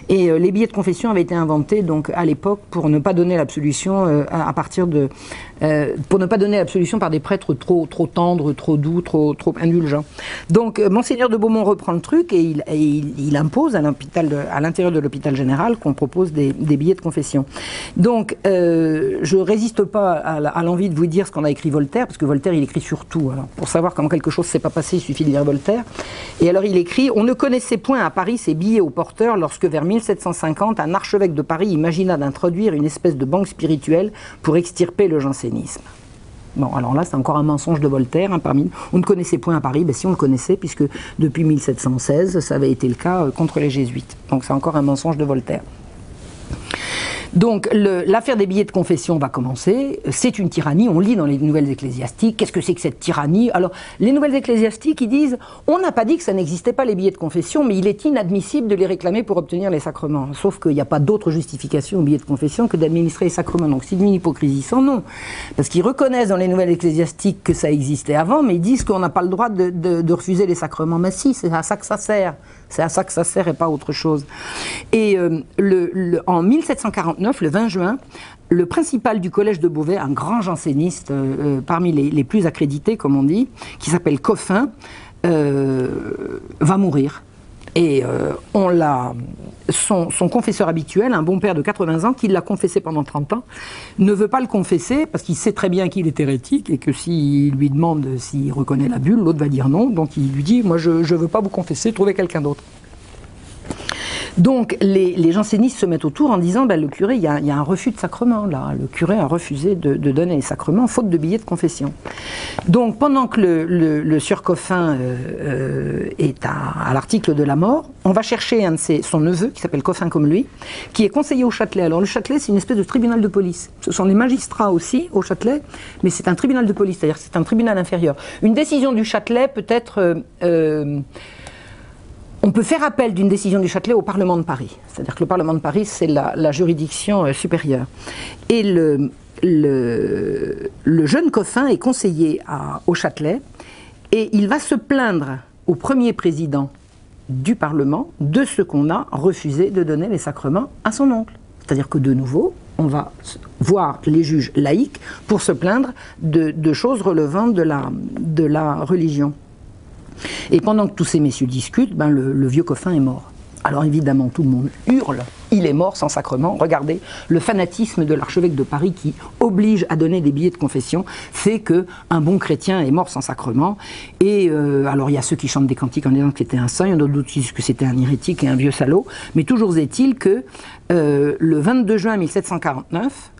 Et les billets de confession avaient été inventés donc à l'époque pour ne pas donner l'absolution euh, à, partir de euh, pour ne pas donner l'absolution par des prêtres trop trop tendres, trop doux, trop trop indulgents. Donc euh, monseigneur de Beaumont reprend le truc et il, il, impose à l'intérieur de l'hôpital général qu'on propose des, billets de confession. Donc je résiste pas à, l'envie de vous dire ce qu'on a écrit Voltaire parce que Voltaire il écrit sur tout. Pour savoir comment quelque chose s'est pas passé, il suffit de lire Voltaire. Et alors il écrit on ne connaissait point à Paris ces billets aux porteurs lorsque vers 1750 un archevêque de Paris imagina d'introduire une espèce de banque spirituelle pour extirper le jansénisme. Bon, alors là, c'est encore un mensonge de Voltaire. Hein, parmi... On ne connaissait point à Paris, mais si on le connaissait, puisque depuis 1716, ça avait été le cas euh, contre les jésuites. Donc c'est encore un mensonge de Voltaire. Donc l'affaire des billets de confession va commencer. C'est une tyrannie. On lit dans les nouvelles ecclésiastiques. Qu'est-ce que c'est que cette tyrannie? Alors les nouvelles ecclésiastiques, ils disent on n'a pas dit que ça n'existait pas les billets de confession, mais il est inadmissible de les réclamer pour obtenir les sacrements. Sauf qu'il n'y a pas d'autre justification aux billets de confession que d'administrer les sacrements. Donc c'est une hypocrisie sans nom. Parce qu'ils reconnaissent dans les nouvelles ecclésiastiques que ça existait avant, mais ils disent qu'on n'a pas le droit de, refuser les sacrements. Mais si, c'est à ça que ça sert. C'est à ça que ça sert et pas autre chose. Et euh, en 1749, le 20 juin, le principal du collège de Beauvais, un grand janséniste euh, euh, parmi les, plus accrédités, comme on dit, qui s'appelle Coffin, va mourir. Et on l'a, son, son, confesseur habituel, un bon père de 80 ans, qui l'a confessé pendant 30 ans, ne veut pas le confesser parce qu'il sait très bien qu'il est hérétique et que s'il lui demande s'il reconnaît la bulle, l'autre va dire non. Donc il lui dit Moi, je ne veux pas vous confesser, trouvez quelqu'un d'autre. Donc les, jansénistes se mettent autour en disant ben, le curé, il y, a, un refus de sacrement là. Le curé a refusé de, donner les sacrements faute de billets de confession. Donc pendant que le, surcoffin euh, euh, est à, l'article de la mort, on va chercher un de ses, son neveu qui s'appelle Coffin comme lui, qui est conseiller au Châtelet. Alors le Châtelet, c'est une espèce de tribunal de police. Ce sont des magistrats aussi au Châtelet, mais c'est un tribunal de police, c'est-à-dire c'est un tribunal inférieur. Une décision du Châtelet peut être euh, on peut faire appel d'une décision du Châtelet au Parlement de Paris. C'est-à-dire que le Parlement de Paris, c'est la, juridiction euh, supérieure. Et le, jeune Coffin est conseiller au Châtelet et il va se plaindre au premier président du Parlement de ce qu'on a refusé de donner les sacrements à son oncle. C'est-à-dire que de nouveau, on va voir les juges laïcs pour se plaindre de, choses relevant de la religion. Et pendant que tous ces messieurs discutent, ben le, vieux coffin est mort. Alors évidemment, tout le monde hurle, il est mort sans sacrement. Regardez, le fanatisme de l'archevêque de Paris qui oblige à donner des billets de confession fait que un bon chrétien est mort sans sacrement. Et euh, alors il y a ceux qui chantent des cantiques en disant que c'était un saint, il y en a d'autres qui disent que c'était un hérétique et un vieux salaud. Mais toujours est-il que euh, le 22 juin 1749,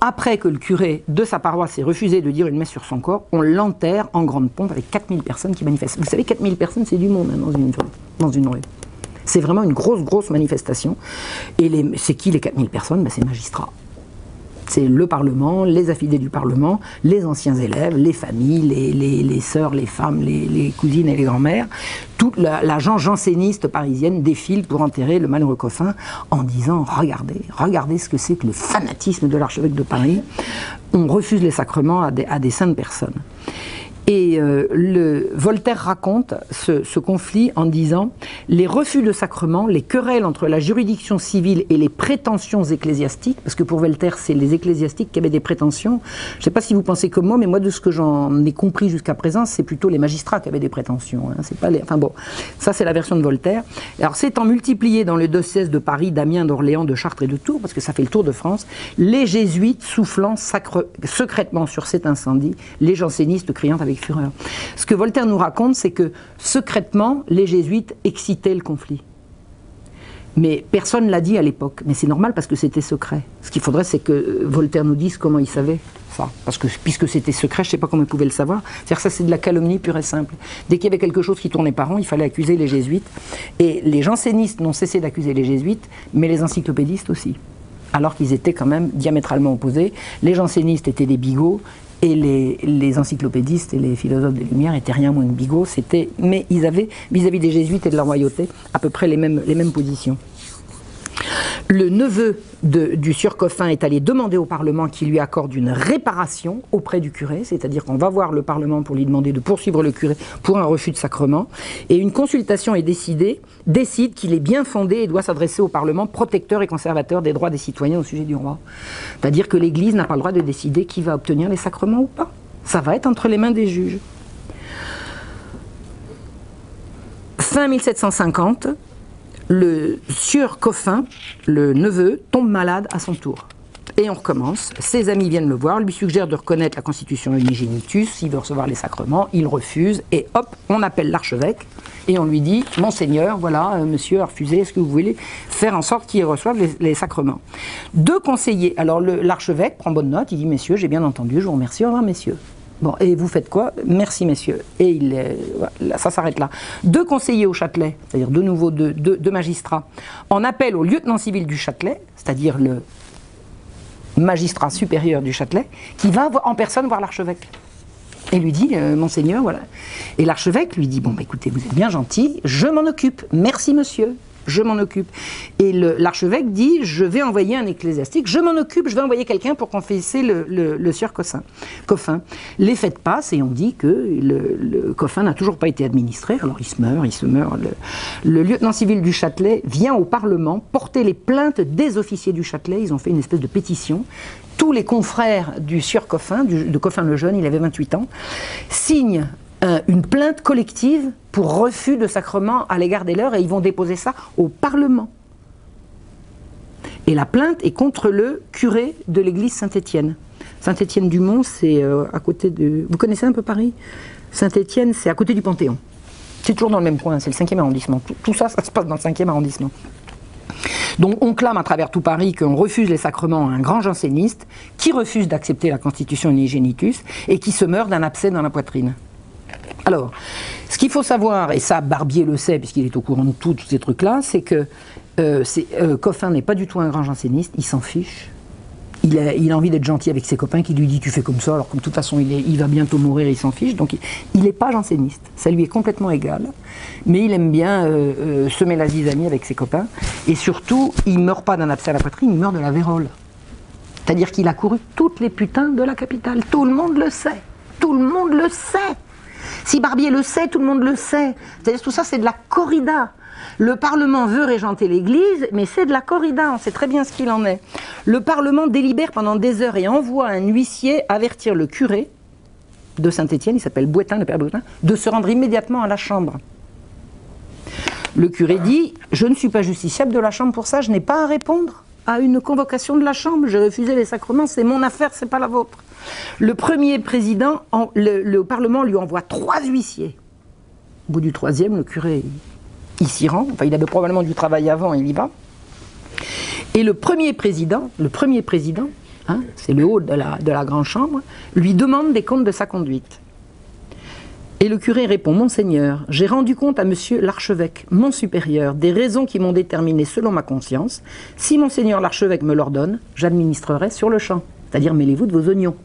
après que le curé de sa paroisse ait refusé de dire une messe sur son corps, on l'enterre en grande pompe avec 4000 personnes qui manifestent. Vous savez, 4000 personnes, c'est du monde hein, dans, une, rue. C'est vraiment une grosse, grosse manifestation. Et c'est qui les 4000 personnes? Ben, C'est magistrats. C'est le Parlement, les affidés du Parlement, les anciens élèves, les familles, les, les, les sœurs, les femmes, les, cousines et les grand-mères. Toute la, la janséniste parisienne défile pour enterrer le malheureux coffin en disant Regardez, regardez ce que c'est que le fanatisme de l'archevêque de Paris. On refuse les sacrements à des, à des saintes personnes. Et euh, le, Voltaire raconte ce, conflit en disant les refus de sacrement, les querelles entre la juridiction civile et les prétentions ecclésiastiques, parce que pour Voltaire, c'est les ecclésiastiques qui avaient des prétentions. Je ne sais pas si vous pensez comme moi, mais moi, de ce que j'en ai compris jusqu'à présent, c'est plutôt les magistrats qui avaient des prétentions. Hein. C'est pas les... Enfin bon, ça, c'est la version de Voltaire. Alors, s'étant multiplié dans le diocèse de Paris, d'Amiens, d'Orléans, de Chartres et de Tours, parce que ça fait le tour de France, les jésuites soufflant secrètement sur cet incendie, les jansénistes criant avec Ce que Voltaire nous raconte, c'est que secrètement, les jésuites excitaient le conflit. Mais personne ne l'a dit à l'époque. Mais c'est normal parce que c'était secret. Ce qu'il faudrait, c'est que Voltaire nous dise comment il savait ça. Parce que puisque c'était secret, je ne sais pas comment il pouvait le savoir. C'est-à-dire ça, c'est de la calomnie pure et simple. Dès qu'il y avait quelque chose qui tournait par an, il fallait accuser les jésuites. Et les jansénistes n'ont cessé d'accuser les jésuites, mais les encyclopédistes aussi alors qu'ils étaient quand même diamétralement opposés. Les jansénistes étaient des bigots et les, encyclopédistes et les philosophes des Lumières étaient rien moins que bigots, c'était, mais ils avaient, vis-à-vis des jésuites et de la royauté, à peu près les mêmes, les mêmes positions. Le neveu du sieur Coffin est allé demander au Parlement qu'il lui accorde une réparation auprès du curé, c'est-à-dire qu'on va voir le Parlement pour lui demander de poursuivre le curé pour un refus de sacrement, et une consultation est décidée, décide qu'il est bien fondé et doit s'adresser au Parlement protecteur et conservateur des droits des citoyens au sujet du roi. C'est-à-dire que l'Église n'a pas le droit de décider qui va obtenir les sacrements ou pas. Ça va être entre les mains des juges. Fin 1750, le sieur Coffin, le neveu, tombe malade à son tour. Et on recommence. Ses amis viennent le voir, lui suggèrent de reconnaître la constitution unigenitus, s'il veut recevoir les sacrements, il refuse, et hop, on appelle l'archevêque, et on lui dit, Monseigneur, voilà, euh, monsieur a refusé, est-ce que vous voulez faire en sorte qu'il reçoive les, sacrements? Deux conseillers, alors l'archevêque prend bonne note, il dit, messieurs, j'ai bien entendu, je vous remercie, au revoir, messieurs. Bon, et vous faites quoi? Merci, messieurs. Et il, ça s'arrête là. Deux conseillers au Châtelet, c'est-à-dire de nouveau deux, magistrats, en appel au lieutenant civil du Châtelet, c'est-à-dire le magistrat supérieur du Châtelet, qui va en personne voir l'archevêque. Et lui dit, euh, Monseigneur, voilà. Et l'archevêque lui dit, bon, bah, écoutez, vous êtes bien gentil, je m'en occupe. Merci, monsieur je m'en occupe. Et l'archevêque dit, je vais envoyer un ecclésiastique, je m'en occupe, je vais envoyer quelqu'un pour confesser le, le, sieur Coffin. Les fêtes passent et on dit que le, Coffin n'a toujours pas été administré, alors il se meurt, il se meurt. Le, lieutenant civil du Châtelet vient au Parlement porter les plaintes des officiers du Châtelet, ils ont fait une espèce de pétition tous les confrères du sieur Coffin, de Coffin le Jeune, il avait 28 ans, signent une plainte collective pour refus de sacrement à l'égard des leurs et ils vont déposer ça au Parlement. Et la plainte est contre le curé de l'église Saint-Étienne. Saint-Étienne-du-Mont, c'est euh, à côté de. Vous connaissez un peu Paris? Saint-Étienne, c'est à côté du Panthéon. C'est toujours dans le même coin, c'est le 5e arrondissement. Tout, ça, ça se passe dans le 5e arrondissement. Donc on clame à travers tout Paris qu'on refuse les sacrements à un grand janséniste qui refuse d'accepter la constitution unigenitus et qui se meurt d'un abcès dans la poitrine. Alors, ce qu'il faut savoir, et ça Barbier le sait puisqu'il est au courant de tous ces trucs-là, c'est que euh, euh, Coffin n'est pas du tout un grand janséniste, il s'en fiche. Il a, envie d'être gentil avec ses copains qui lui dit tu fais comme ça, alors que de toute façon il, il va bientôt mourir, il s'en fiche. Donc il n'est pas janséniste, ça lui est complètement égal. Mais il aime bien euh, semer la zizanie avec ses copains. Et surtout, il meurt pas d'un abcès à la poitrine, il meurt de la vérole. C'est-à-dire qu'il a couru toutes les putains de la capitale. Tout le monde le sait. Tout le monde le sait. Si Barbier le sait, tout le monde le sait. C'est-à-dire tout ça, c'est de la corrida. Le Parlement veut régenter l'Église, mais c'est de la corrida, on sait très bien ce qu'il en est. Le Parlement délibère pendant des heures et envoie un huissier avertir le curé de Saint-Étienne, il s'appelle Bouetin, le père Bouetin, de se rendre immédiatement à la Chambre. Le curé dit Je ne suis pas justiciable de la Chambre pour ça, je n'ai pas à répondre à une convocation de la Chambre, j'ai refusé les sacrements, c'est mon affaire, c'est pas la vôtre. Le premier président, le, Parlement lui envoie trois huissiers. Au bout du troisième, le curé, il s'y rend. Enfin, il avait probablement du travail avant, il y va. Et le premier président, le premier président, hein, c'est le haut de la, de grande chambre, lui demande des comptes de sa conduite. Et le curé répond Monseigneur, j'ai rendu compte à monsieur l'archevêque, mon supérieur, des raisons qui m'ont déterminé selon ma conscience. Si Monseigneur l'archevêque me l'ordonne, j'administrerai sur le champ. C'est-à-dire, mêlez-vous de vos oignons.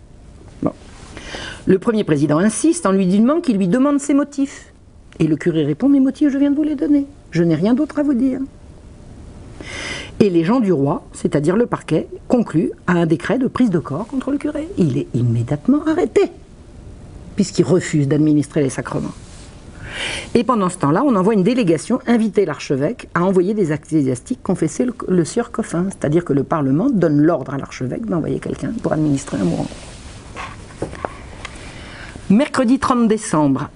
Le premier président insiste en lui disant qu'il lui demande ses motifs. Et le curé répond Mes motifs, je viens de vous les donner. Je n'ai rien d'autre à vous dire. Et les gens du roi, c'est-à-dire le parquet, concluent à un décret de prise de corps contre le curé. Il est immédiatement arrêté, puisqu'il refuse d'administrer les sacrements. Et pendant ce temps-là, on envoie une délégation inviter l'archevêque à envoyer des ecclésiastiques confesser le, sieur Coffin. C'est-à-dire que le Parlement donne l'ordre à l'archevêque d'envoyer quelqu'un pour administrer un mourant. Mercredi 30 décembre,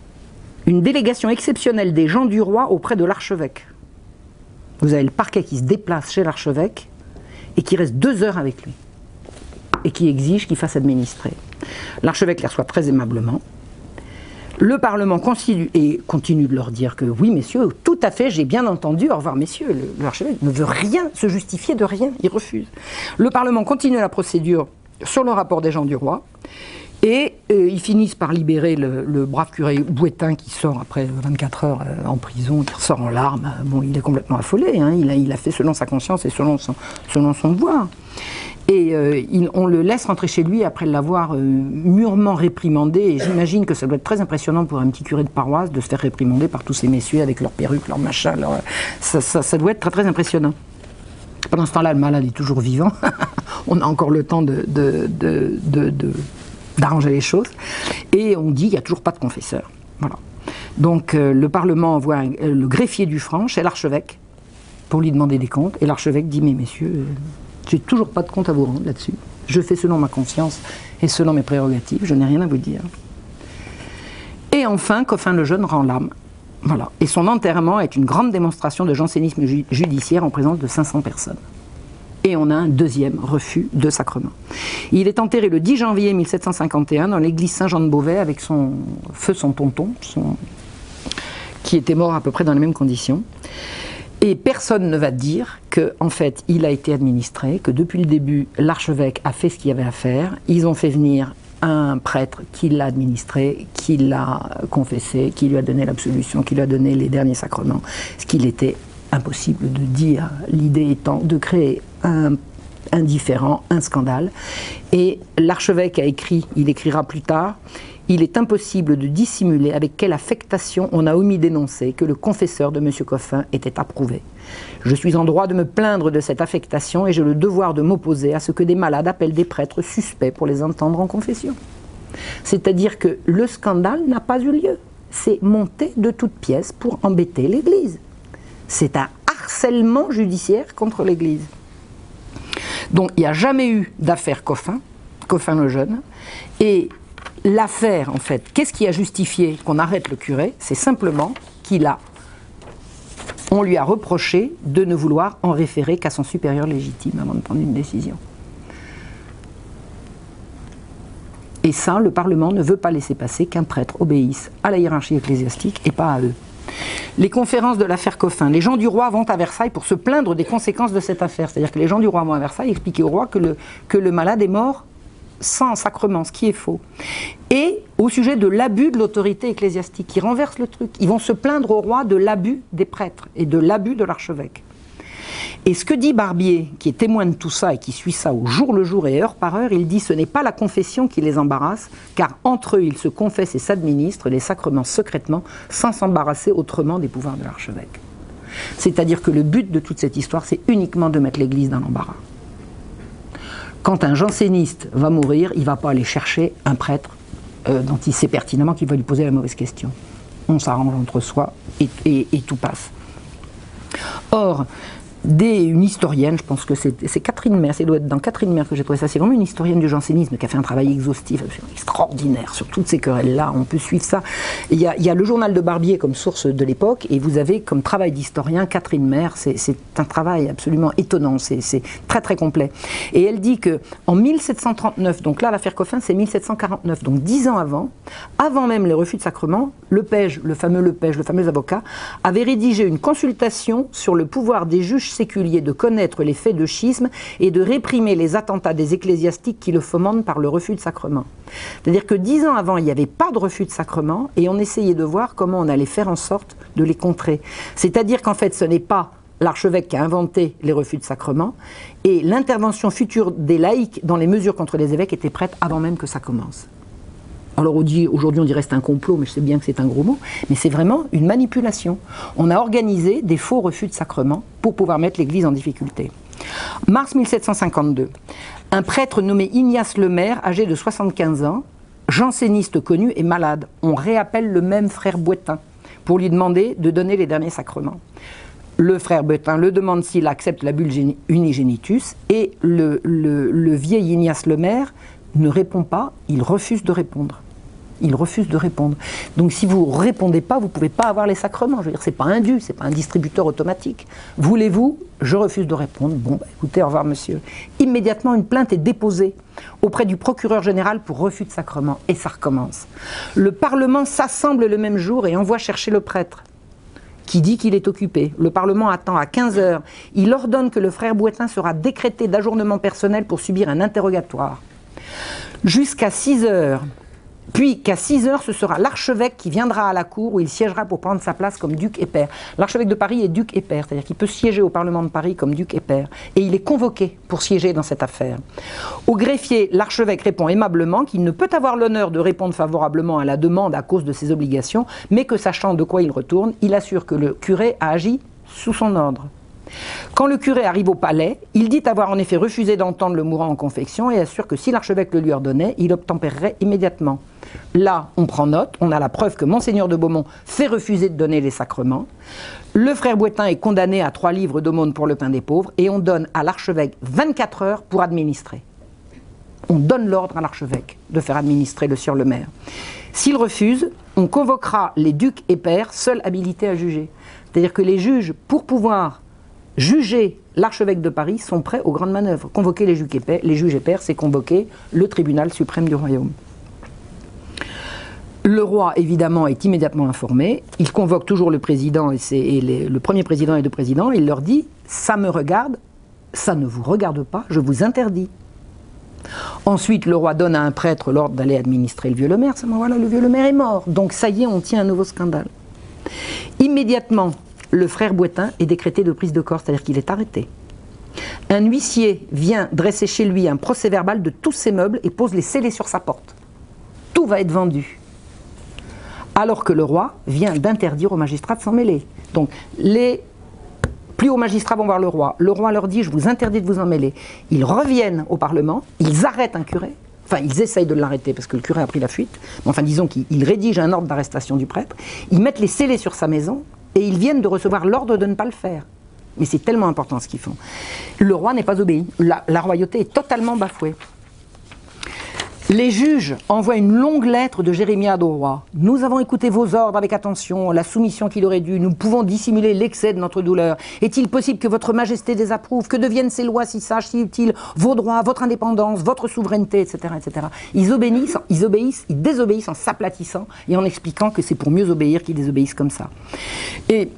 une délégation exceptionnelle des gens du roi auprès de l'archevêque. Vous avez le parquet qui se déplace chez l'archevêque et qui reste deux heures avec lui et qui exige qu'il fasse administrer. L'archevêque les reçoit très aimablement. Le Parlement continue, et continue de leur dire que oui, messieurs, tout à fait, j'ai bien entendu, au revoir, messieurs, l'archevêque ne veut rien se justifier de rien, il refuse. Le Parlement continue la procédure sur le rapport des gens du roi. Et euh, ils finissent par libérer le, brave curé Bouetin qui sort après 24 heures euh, en prison, qui ressort en larmes. Bon, il est complètement affolé, hein. il, a, fait selon sa conscience et selon son, selon devoir. Et euh, on le laisse rentrer chez lui après l'avoir mûrement réprimandé. Et j'imagine que ça doit être très impressionnant pour un petit curé de paroisse de se faire réprimander par tous ces messieurs avec leurs perruques, leurs machins. Ça, ça, doit être très très impressionnant. Pendant ce temps-là, le malade est toujours vivant. on a encore le temps de d'arranger les choses. Et on dit qu'il n'y a toujours pas de confesseur. Voilà. Donc euh, le Parlement envoie euh, le greffier du franc chez l'archevêque pour lui demander des comptes. Et l'archevêque dit Mais messieurs, euh, j'ai toujours pas de compte à vous rendre là-dessus. Je fais selon ma conscience et selon mes prérogatives. Je n'ai rien à vous dire. Et enfin, Coffin le Jeune rend l'âme. Et son enterrement est une grande démonstration de jansénisme judiciaire en présence de 500 personnes et on a un deuxième refus de sacrement. Il est enterré le 10 janvier 1751 dans l'église Saint-Jean de Beauvais avec son feu, son tonton, qui était mort à peu près dans les mêmes conditions. Et personne ne va dire qu'en en fait il a été administré, que depuis le début l'archevêque a fait ce qu'il y avait à faire. Ils ont fait venir un prêtre qui l'a administré, qui l'a confessé, qui lui a donné l'absolution, qui lui a donné les derniers sacrements, ce qu'il était impossible de dire, l'idée étant de créer indifférent, un scandale. Et l'archevêque a écrit, il écrira plus tard, il est impossible de dissimuler avec quelle affectation on a omis d'énoncer que le confesseur de M. Coffin était approuvé. Je suis en droit de me plaindre de cette affectation et j'ai le devoir de m'opposer à ce que des malades appellent des prêtres suspects pour les entendre en confession. C'est-à-dire que le scandale n'a pas eu lieu. C'est monté de toutes pièces pour embêter l'Église. C'est un harcèlement judiciaire contre l'Église. Donc il n'y a jamais eu d'affaire Coffin, Coffin le jeune, et l'affaire, en fait, qu'est-ce qui a justifié qu'on arrête le curé? C'est simplement qu'il a. On lui a reproché de ne vouloir en référer qu'à son supérieur légitime avant de prendre une décision. Et ça, le Parlement ne veut pas laisser passer qu'un prêtre obéisse à la hiérarchie ecclésiastique et pas à eux. Les conférences de l'affaire Coffin. Les gens du roi vont à Versailles pour se plaindre des conséquences de cette affaire. C'est-à-dire que les gens du roi vont à Versailles expliquer au roi que le, que le malade est mort sans sacrement, ce qui est faux. Et au sujet de l'abus de l'autorité ecclésiastique, qui renverse le truc. Ils vont se plaindre au roi de l'abus des prêtres et de l'abus de l'archevêque. Et ce que dit Barbier, qui est témoin de tout ça et qui suit ça au jour le jour et heure par heure, il dit ce n'est pas la confession qui les embarrasse, car entre eux ils se confessent et s'administrent les sacrements secrètement, sans s'embarrasser autrement des pouvoirs de l'archevêque. C'est-à-dire que le but de toute cette histoire, c'est uniquement de mettre l'Église dans l'embarras. Quand un janséniste va mourir, il ne va pas aller chercher un prêtre euh, dont il sait pertinemment qu'il va lui poser la mauvaise question. On s'arrange entre soi et, et tout passe. Or, une historienne, je pense que c'est Catherine Maire, c'est doit être dans Catherine Maire que j'ai trouvé ça, c'est vraiment une historienne du jansénisme qui a fait un travail exhaustif, extraordinaire sur toutes ces querelles-là, on peut suivre ça. Il y, a, le journal de Barbier comme source de l'époque, et vous avez comme travail d'historien Catherine Maire, c'est un travail absolument étonnant, c'est très très complet. Et elle dit que en 1739, donc là l'affaire Coffin c'est 1749, donc dix ans avant, avant même les refus de sacrement, Lepage, le fameux Lepage, le fameux avocat, avait rédigé une consultation sur le pouvoir des juges séculier de connaître les faits de schisme et de réprimer les attentats des ecclésiastiques qui le fomentent par le refus de sacrement. C'est-à-dire que dix ans avant, il n'y avait pas de refus de sacrement et on essayait de voir comment on allait faire en sorte de les contrer. C'est-à-dire qu'en fait, ce n'est pas l'archevêque qui a inventé les refus de sacrement, et l'intervention future des laïcs dans les mesures contre les évêques était prête avant même que ça commence. Alors aujourd'hui on dirait c'est un complot, mais je sais bien que c'est un gros mot, mais c'est vraiment une manipulation. On a organisé des faux refus de sacrement pour pouvoir mettre l'Église en difficulté. Mars 1752, un prêtre nommé Ignace Lemaire, âgé de 75 ans, janséniste connu et malade. On réappelle le même frère Boitin pour lui demander de donner les derniers sacrements. Le frère Boitin le demande s'il accepte la bulle unigenitus et le, le vieil Ignace Lemaire ne répond pas, il refuse de répondre il refuse de répondre. Donc si vous ne répondez pas, vous ne pouvez pas avoir les sacrements. Je veux dire, c'est pas un dû, c'est pas un distributeur automatique. Voulez-vous? Je refuse de répondre. Bon, bah, écoutez, au revoir monsieur. Immédiatement, une plainte est déposée auprès du procureur général pour refus de sacrement. Et ça recommence. Le Parlement s'assemble le même jour et envoie chercher le prêtre qui dit qu'il est occupé. Le Parlement attend à 15 heures. Il ordonne que le frère Boitin sera décrété d'ajournement personnel pour subir un interrogatoire. Jusqu'à 6 heures, puis qu'à 6 heures, ce sera l'archevêque qui viendra à la cour où il siégera pour prendre sa place comme duc et père. L'archevêque de Paris est duc et père, c'est-à-dire qu'il peut siéger au Parlement de Paris comme duc et père. Et il est convoqué pour siéger dans cette affaire. Au greffier, l'archevêque répond aimablement qu'il ne peut avoir l'honneur de répondre favorablement à la demande à cause de ses obligations, mais que sachant de quoi il retourne, il assure que le curé a agi sous son ordre. Quand le curé arrive au palais, il dit avoir en effet refusé d'entendre le mourant en confection et assure que si l'archevêque le lui ordonnait, il obtempérerait immédiatement. Là, on prend note, on a la preuve que Monseigneur de Beaumont fait refuser de donner les sacrements. Le frère Boitin est condamné à trois livres d'aumône pour le pain des pauvres et on donne à l'archevêque 24 heures pour administrer. On donne l'ordre à l'archevêque de faire administrer le sieur le maire. S'il refuse, on convoquera les ducs et pairs seuls habilités à juger. C'est-à-dire que les juges, pour pouvoir juger l'archevêque de Paris sont prêts aux grandes manœuvres. Convoquer les juges et pairs, c'est convoquer le tribunal suprême du royaume. Le roi, évidemment, est immédiatement informé. Il convoque toujours le président et, le premier président et deux présidents. Il leur dit Ça me regarde, ça ne vous regarde pas, je vous interdis. Ensuite, le roi donne à un prêtre l'ordre d'aller administrer le vieux le maire. Voilà, le vieux le maire est mort. Donc ça y est, on tient un nouveau scandale. Immédiatement, le frère Boitin est décrété de prise de corps, c'est-à-dire qu'il est arrêté. Un huissier vient dresser chez lui un procès verbal de tous ses meubles et pose les scellés sur sa porte. Tout va être vendu. Alors que le roi vient d'interdire aux magistrats de s'en mêler. Donc les plus hauts magistrats vont voir le roi. Le roi leur dit Je vous interdis de vous en mêler. Ils reviennent au Parlement, ils arrêtent un curé. Enfin, ils essayent de l'arrêter parce que le curé a pris la fuite. Enfin, disons qu'ils rédigent un ordre d'arrestation du prêtre. Ils mettent les scellés sur sa maison et ils viennent de recevoir l'ordre de ne pas le faire. Mais c'est tellement important ce qu'ils font. Le roi n'est pas obéi. La, royauté est totalement bafouée. Les juges envoient une longue lettre de Jérémie au roi. Nous avons écouté vos ordres avec attention, la soumission qu'il aurait dû. Nous pouvons dissimuler l'excès de notre douleur. Est-il possible que votre majesté désapprouve Que deviennent ces lois si sages, si utiles Vos droits, votre indépendance, votre souveraineté, etc. etc. Ils obéissent, ils obéissent, ils désobéissent en s'aplatissant et en expliquant que c'est pour mieux obéir qu'ils désobéissent comme ça. Et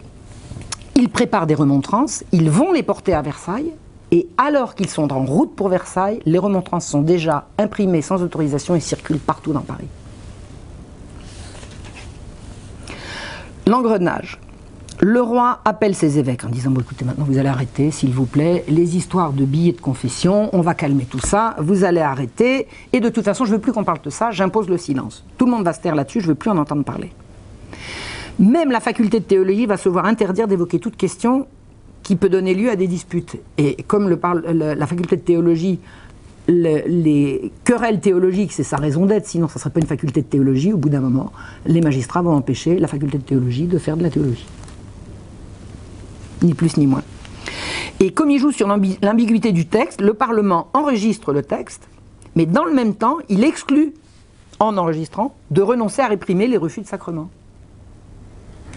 ils préparent des remontrances, ils vont les porter à Versailles, et alors qu'ils sont en route pour Versailles, les remontrances sont déjà imprimées sans autorisation et circulent partout dans Paris. L'engrenage. Le roi appelle ses évêques en disant bon, écoutez, maintenant vous allez arrêter, s'il vous plaît, les histoires de billets de confession, on va calmer tout ça, vous allez arrêter, et de toute façon, je ne veux plus qu'on parle de ça, j'impose le silence. Tout le monde va se taire là-dessus, je ne veux plus en entendre parler. Même la faculté de théologie va se voir interdire d'évoquer toute question qui peut donner lieu à des disputes. Et comme la faculté de théologie, les querelles théologiques, c'est sa raison d'être, sinon ça ne serait pas une faculté de théologie, au bout d'un moment, les magistrats vont empêcher la faculté de théologie de faire de la théologie. Ni plus ni moins. Et comme il joue sur l'ambiguïté du texte, le Parlement enregistre le texte, mais dans le même temps, il exclut, en enregistrant, de renoncer à réprimer les refus de sacrement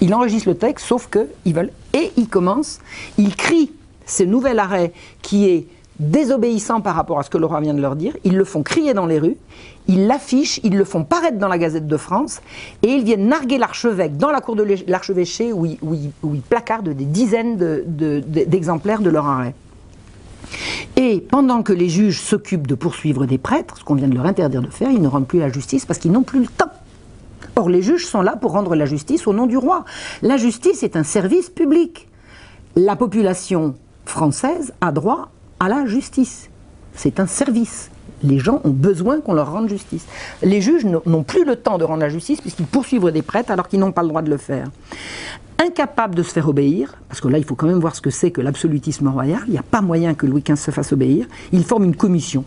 il enregistre le texte, sauf qu'ils veulent. Et il commence, il crie ce nouvel arrêt qui est désobéissant par rapport à ce que le roi vient de leur dire, ils le font crier dans les rues, ils l'affichent, ils le font paraître dans la Gazette de France, et ils viennent narguer l'archevêque dans la cour de l'archevêché où, ils placardent des dizaines d'exemplaires de leur arrêt. Et pendant que les juges s'occupent de poursuivre des prêtres, ce qu'on vient de leur interdire de faire, ils ne rendent plus la justice parce qu'ils n'ont plus le temps. Or, les juges sont là pour rendre la justice au nom du roi. La justice est un service public. La population française a droit à la justice. C'est un service. Les gens ont besoin qu'on leur rende justice. Les juges n'ont plus le temps de rendre la justice puisqu'ils poursuivent des prêtres alors qu'ils n'ont pas le droit de le faire. Incapables de se faire obéir, parce que là il faut quand même voir ce que c'est que l'absolutisme royal, il n'y a pas moyen que Louis XV se fasse obéir, ils forment une commission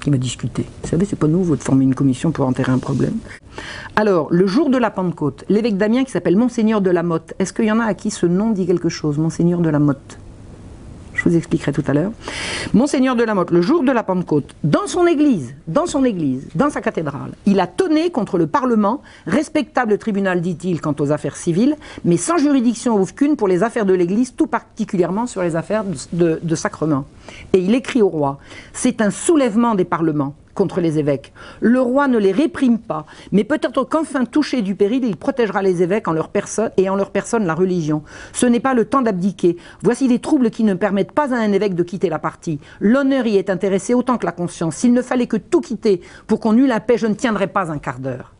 qui m'a discuté. Vous savez, c'est pas nouveau de former une commission pour enterrer un problème. Alors, le jour de la Pentecôte, l'évêque d'Amiens qui s'appelle Monseigneur de la Motte, est-ce qu'il y en a à qui ce nom dit quelque chose Monseigneur de la Motte? Je vous expliquerai tout à l'heure. Monseigneur de la Motte, le jour de la Pentecôte, dans son église, dans son église, dans sa cathédrale, il a tonné contre le Parlement, respectable tribunal, dit-il, quant aux affaires civiles, mais sans juridiction aucune pour les affaires de l'église, tout particulièrement sur les affaires de, de sacrement. Et il écrit au roi, c'est un soulèvement des parlements contre les évêques. Le roi ne les réprime pas, mais peut-être qu'enfin touché du péril, il protégera les évêques en leur personne et en leur personne la religion. Ce n'est pas le temps d'abdiquer. Voici des troubles qui ne permettent pas à un évêque de quitter la partie. L'honneur y est intéressé autant que la conscience. S'il ne fallait que tout quitter pour qu'on eût la paix, je ne tiendrais pas un quart d'heure.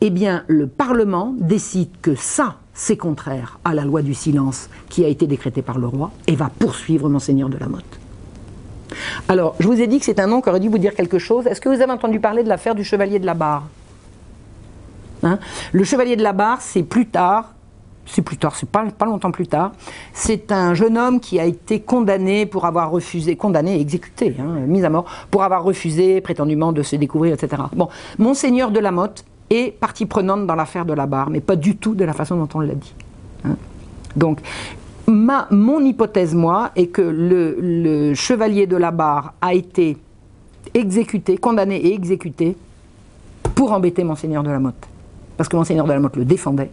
Eh bien, le Parlement décide que ça, c'est contraire à la loi du silence qui a été décrétée par le roi et va poursuivre Monseigneur de la Motte. Alors, je vous ai dit que c'est un nom qui aurait dû vous dire quelque chose. Est-ce que vous avez entendu parler de l'affaire du chevalier de la barre hein? Le chevalier de la barre, c'est plus tard, c'est plus tard, c'est pas, longtemps plus tard. C'est un jeune homme qui a été condamné pour avoir refusé, condamné exécuté, hein, mis à mort, pour avoir refusé prétendument de se découvrir, etc. Bon, Monseigneur de la Motte est partie prenante dans l'affaire de la barre, mais pas du tout de la façon dont on l'a dit. Hein. Donc, mon hypothèse, moi, est que le, chevalier de la barre a été exécuté, condamné et exécuté pour embêter Monseigneur de la Motte. Parce que Monseigneur de la Motte le défendait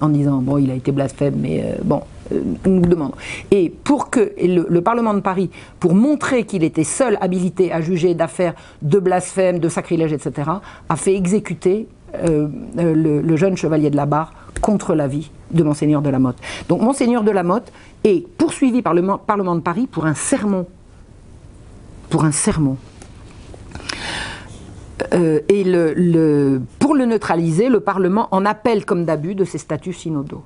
en disant bon, il a été blasphème, mais euh, bon, euh, nous demande. Et pour que le, Parlement de Paris, pour montrer qu'il était seul habilité à juger d'affaires de blasphème, de sacrilège, etc., a fait exécuter euh, le, jeune chevalier de la barre contre la vie de Monseigneur de la Motte. Donc Monseigneur de la Motte est poursuivi par le Parlement de Paris pour un sermon. Pour un sermon. Euh, et pour le neutraliser, le Parlement en appelle comme d'abus de ses statuts synodaux.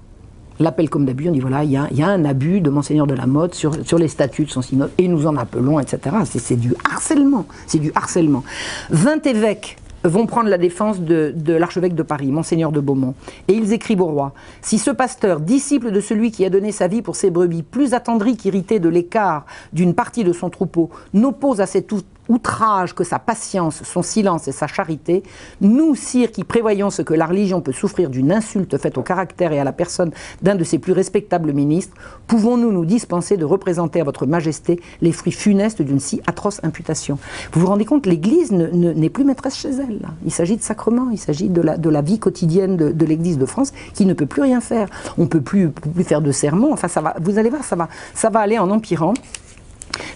L'appel comme d'abus, on dit voilà, il y, a, un abus de Monseigneur de la Motte sur, sur les statuts de son synode, et nous en appelons, etc. C'est du harcèlement. C'est du harcèlement. 20 évêques vont prendre la défense de, l'archevêque de Paris, Monseigneur de Beaumont. Et ils écrivent au roi Si ce pasteur, disciple de celui qui a donné sa vie pour ses brebis, plus attendri qu'irrité de l'écart d'une partie de son troupeau, n'oppose à cet outrage que sa patience, son silence et sa charité, nous, sire, qui prévoyons ce que la religion peut souffrir d'une insulte faite au caractère et à la personne d'un de ses plus respectables ministres, pouvons-nous nous dispenser de représenter à votre majesté les fruits funestes d'une si atroce imputation? Vous vous rendez compte, l'Église n'est plus maîtresse chez elle. Il s'agit de sacrement, il s'agit de la, de la vie quotidienne de, l'Église de France qui ne peut plus rien faire. On ne peut plus, plus faire de sermons. Enfin, ça va, vous allez voir, ça va, ça va aller en empirant.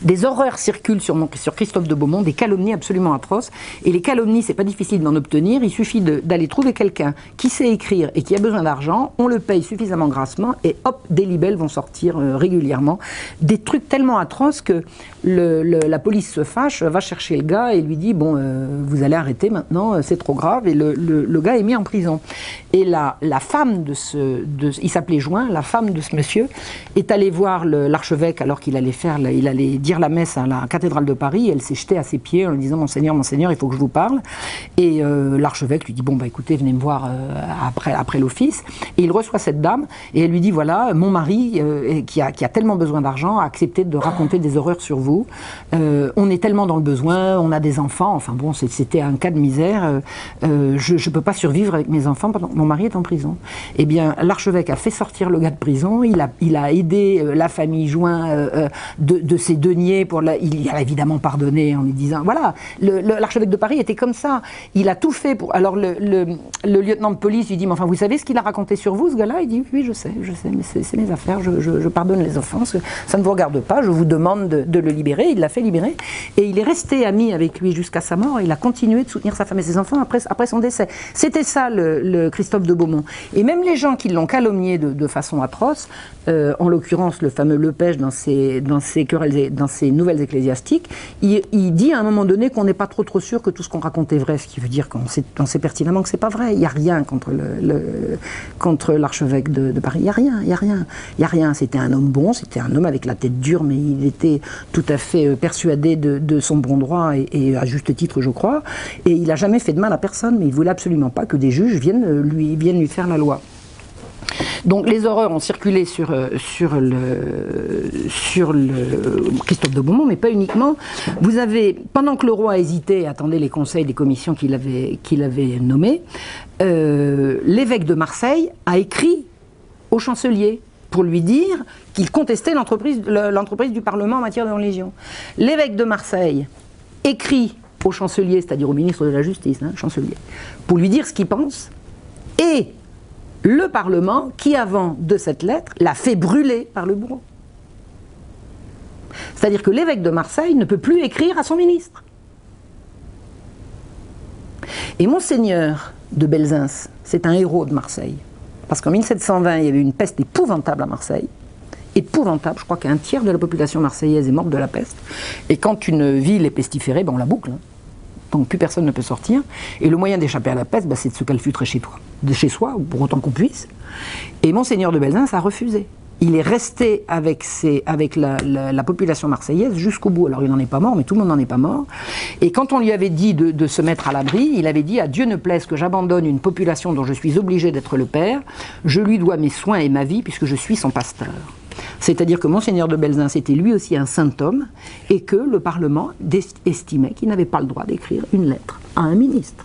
Des horreurs circulent sur, sur, Christophe de Beaumont, des calomnies absolument atroces. Et les calomnies, c'est pas difficile d'en obtenir. Il suffit d'aller trouver quelqu'un qui sait écrire et qui a besoin d'argent. On le paye suffisamment grassement et hop, des libelles vont sortir euh, régulièrement. Des trucs tellement atroces que la police se fâche, va chercher le gars et lui dit Bon, euh, vous allez arrêter maintenant, euh, c'est trop grave. Et le, gars est mis en prison. Et la, la femme de ce. Il s'appelait Join, la femme de ce monsieur, est allée voir l'archevêque alors qu'il allait faire. Il allait dire la messe à la cathédrale de Paris. Elle s'est jetée à ses pieds en lui disant Monseigneur, Monseigneur, il faut que je vous parle. Et euh, l'archevêque lui dit Bon, bah écoutez, venez me voir euh, après, l'office. Et il reçoit cette dame et elle lui dit Voilà, mon mari, euh, qui, a, tellement besoin d'argent, a accepté de raconter des horreurs sur vous. on est tellement dans le besoin, on a des enfants. Enfin bon, c'était un cas de misère. je ne peux pas survivre avec mes enfants pendant mon mari est en prison. Eh bien, l'archevêque a fait sortir le gars de prison. Il a, il a aidé la famille joint de, de ses deniers pour la, il a évidemment pardonné en lui disant voilà l'archevêque de Paris était comme ça. Il a tout fait pour alors le, lieutenant de police lui dit mais enfin vous savez ce qu'il a raconté sur vous ce gars-là? Il dit oui je sais je sais mais c'est mes affaires je, pardonne les offenses ça ne vous regarde pas je vous demande de, le libérer. Il l'a fait libérer. Et il est resté ami avec lui jusqu'à sa mort il a continué de soutenir sa femme et ses enfants après, après son décès. C'était ça le, Christophe de Beaumont. Et même les gens qui l'ont calomnié de, façon atroce euh, en l'occurrence le fameux Lepêche dans ses, dans ses querelles dans ces nouvelles ecclésiastiques, il, dit à un moment donné qu'on n'est pas trop trop sûr que tout ce qu'on raconte est vrai, ce qui veut dire qu'on sait, pertinemment que c'est pas vrai. Il n'y a rien contre le, contre l'archevêque de, Paris. Il n'y a rien, il y a rien, il a rien. C'était un homme bon, c'était un homme avec la tête dure, mais il était tout à fait euh, persuadé de, son bon droit et, à juste titre, je crois. Et il n'a jamais fait de mal à personne, mais il voulait absolument pas que des juges viennent euh, lui viennent lui faire la loi. Donc les horreurs ont circulé sur, euh, le, sur Christophe de Beaumont, mais pas uniquement. Vous avez, pendant que le roi hésitait, attendait les conseils des commissions qu'il avait, qu'il nommées, euh, l'évêque de Marseille a écrit au chancelier pour lui dire qu'il contestait l'entreprise du Parlement en matière de religion. L'évêque de Marseille écrit au chancelier, c'est-à-dire au ministre de la Justice, hein, chancelier, pour lui dire ce qu'il pense, et le Parlement qui, avant de cette lettre, l'a fait brûler par le bourreau. C'est-à-dire que l'évêque de Marseille ne peut plus écrire à son ministre. Et Monseigneur de Belzins, c'est un héros de Marseille. Parce qu'en 1720, il y avait une peste épouvantable à Marseille. Épouvantable, je crois qu'un tiers de la population marseillaise est morte de la peste. Et quand une ville est pestiférée, ben on la boucle. Hein donc plus personne ne peut sortir. Et le moyen d'échapper à la peste, bah, c'est de se calfutrer chez toi, de chez soi, pour autant qu'on puisse. Et Monseigneur de Belzins a refusé. Il est resté avec, la, population marseillaise jusqu'au bout. Alors il n'en est pas mort, mais tout le monde n'en est pas mort. Et quand on lui avait dit de, de se mettre à l'abri, il avait dit à Dieu ne plaise que j'abandonne une population dont je suis obligé d'être le père. Je lui dois mes soins et ma vie puisque je suis son pasteur. C'est-à-dire que Monseigneur de Belzins était lui aussi un saint homme et que le Parlement estimait qu'il n'avait pas le droit d'écrire une lettre à un ministre.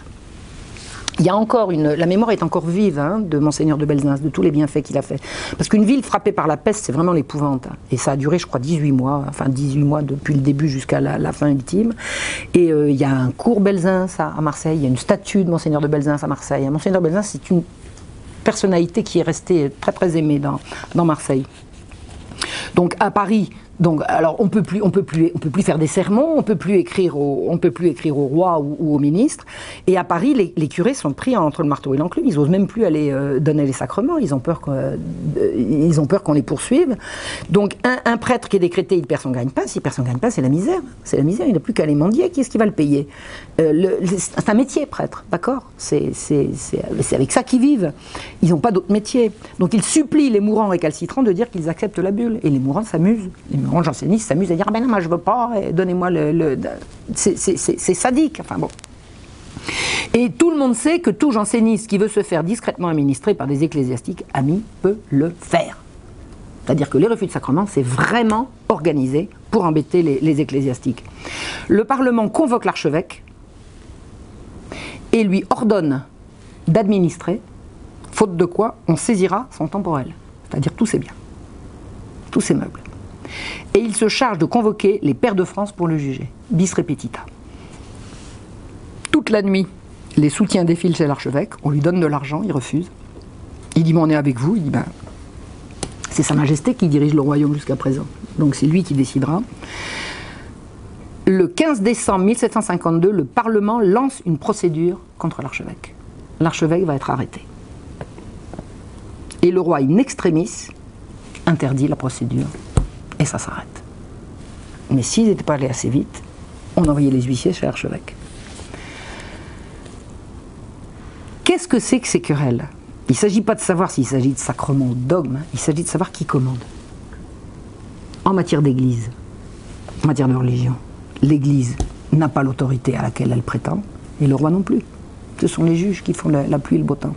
Il y a encore la mémoire est encore vive hein, de Monseigneur de Belzins, de tous les bienfaits qu'il a fait. Parce qu'une ville frappée par la peste, c'est vraiment l'épouvante. Hein. Et ça a duré, je crois, 18 mois, enfin 18 mois depuis le début jusqu'à la, fin ultime. Et euh, il y a un cours Belzins à, Marseille, il y a une statue de Monseigneur de Belzins à Marseille. Monseigneur de Belzins, c'est une personnalité qui est restée très très aimée dans Marseille. Donc à Paris, donc, alors on peut plus, on peut plus, on peut plus faire des sermons, on peut plus écrire au, on peut plus écrire au roi ou, au ministre. Et à Paris, les, curés sont pris entre le marteau et l'enclume. Ils osent même plus aller euh, donner les sacrements. Ils ont peur qu'on, euh, ont peur qu'on les poursuive. Donc, un, prêtre qui est décrété, il perd son gagne-pain. Si personne gagne pas, c'est la misère. C'est la misère. Il n'a plus qu'à les mendier. Qui est-ce qui va le payer? Euh, C'est un métier, prêtre, d'accord? C'est avec ça qu'ils vivent. Ils n'ont pas d'autre métier. Donc, ils supplient les mourants récalcitrants de dire qu'ils acceptent la bulle. Et les mourants s'amusent grand janséniste s'amuse à dire ah ben non, moi je veux pas, donnez-moi le. C'est sadique, enfin bon. Et tout le monde sait que tout janséniste qui veut se faire discrètement administrer par des ecclésiastiques amis peut le faire. C'est-à-dire que les refus de sacrement, c'est vraiment organisé pour embêter les ecclésiastiques. Le Parlement convoque l'archevêque et lui ordonne d'administrer, faute de quoi on saisira son temporel, c'est-à-dire tous ses biens, tous ses meubles. Et il se charge de convoquer les pères de France pour le juger, bis repetita. Toute la nuit, les soutiens défilent chez l'archevêque, on lui donne de l'argent, il refuse. Il dit, mais on est avec vous, il dit, ben, c'est Sa Majesté qui dirige le royaume jusqu'à présent, donc c'est lui qui décidera. Le 15 décembre 1752, le Parlement lance une procédure contre l'archevêque. L'archevêque va être arrêté. Et le roi, in extremis, interdit la procédure. Et ça s'arrête. Mais s'ils n'étaient pas allés assez vite, on envoyait les huissiers chez l'archevêque. Qu'est-ce que c'est que ces querelles? Il ne s'agit pas de savoir s'il s'agit de sacrement ou de dogme, il s'agit de savoir qui commande. En matière d'église, en matière de religion, l'église n'a pas l'autorité à laquelle elle prétend, et le roi non plus. Ce sont les juges qui font la, la pluie et le beau temps.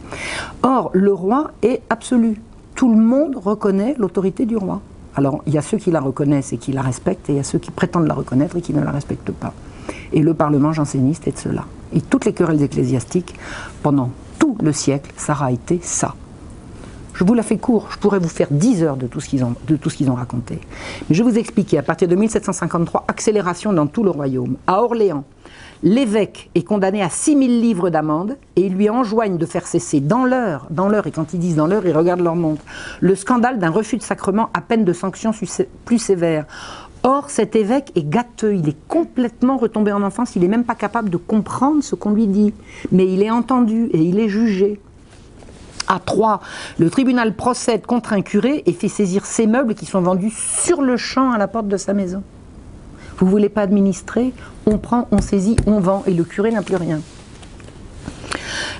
Or, le roi est absolu. Tout le monde reconnaît l'autorité du roi. Alors, il y a ceux qui la reconnaissent et qui la respectent, et il y a ceux qui prétendent la reconnaître et qui ne la respectent pas. Et le Parlement janséniste est de cela. Et toutes les querelles ecclésiastiques, pendant tout le siècle, ça aura été ça. Je vous la fais court, je pourrais vous faire 10 heures de tout ce qu'ils ont, raconté. Mais je vous expliquer, à partir de 1753, accélération dans tout le royaume. À Orléans, l'évêque est condamné à 6000 livres d'amende et ils lui enjoignent de faire cesser dans l'heure, dans l'heure, et quand ils disent dans l'heure, ils regardent leur montre, le scandale d'un refus de sacrement à peine de sanctions plus sévères. Or, cet évêque est gâteux, il est complètement retombé en enfance, il n'est même pas capable de comprendre ce qu'on lui dit. Mais il est entendu et il est jugé. À 3, le tribunal procède contre un curé et fait saisir ses meubles qui sont vendus sur le champ à la porte de sa maison. Vous ne voulez pas administrer? On prend, on saisit, on vend et le curé n'a plus rien.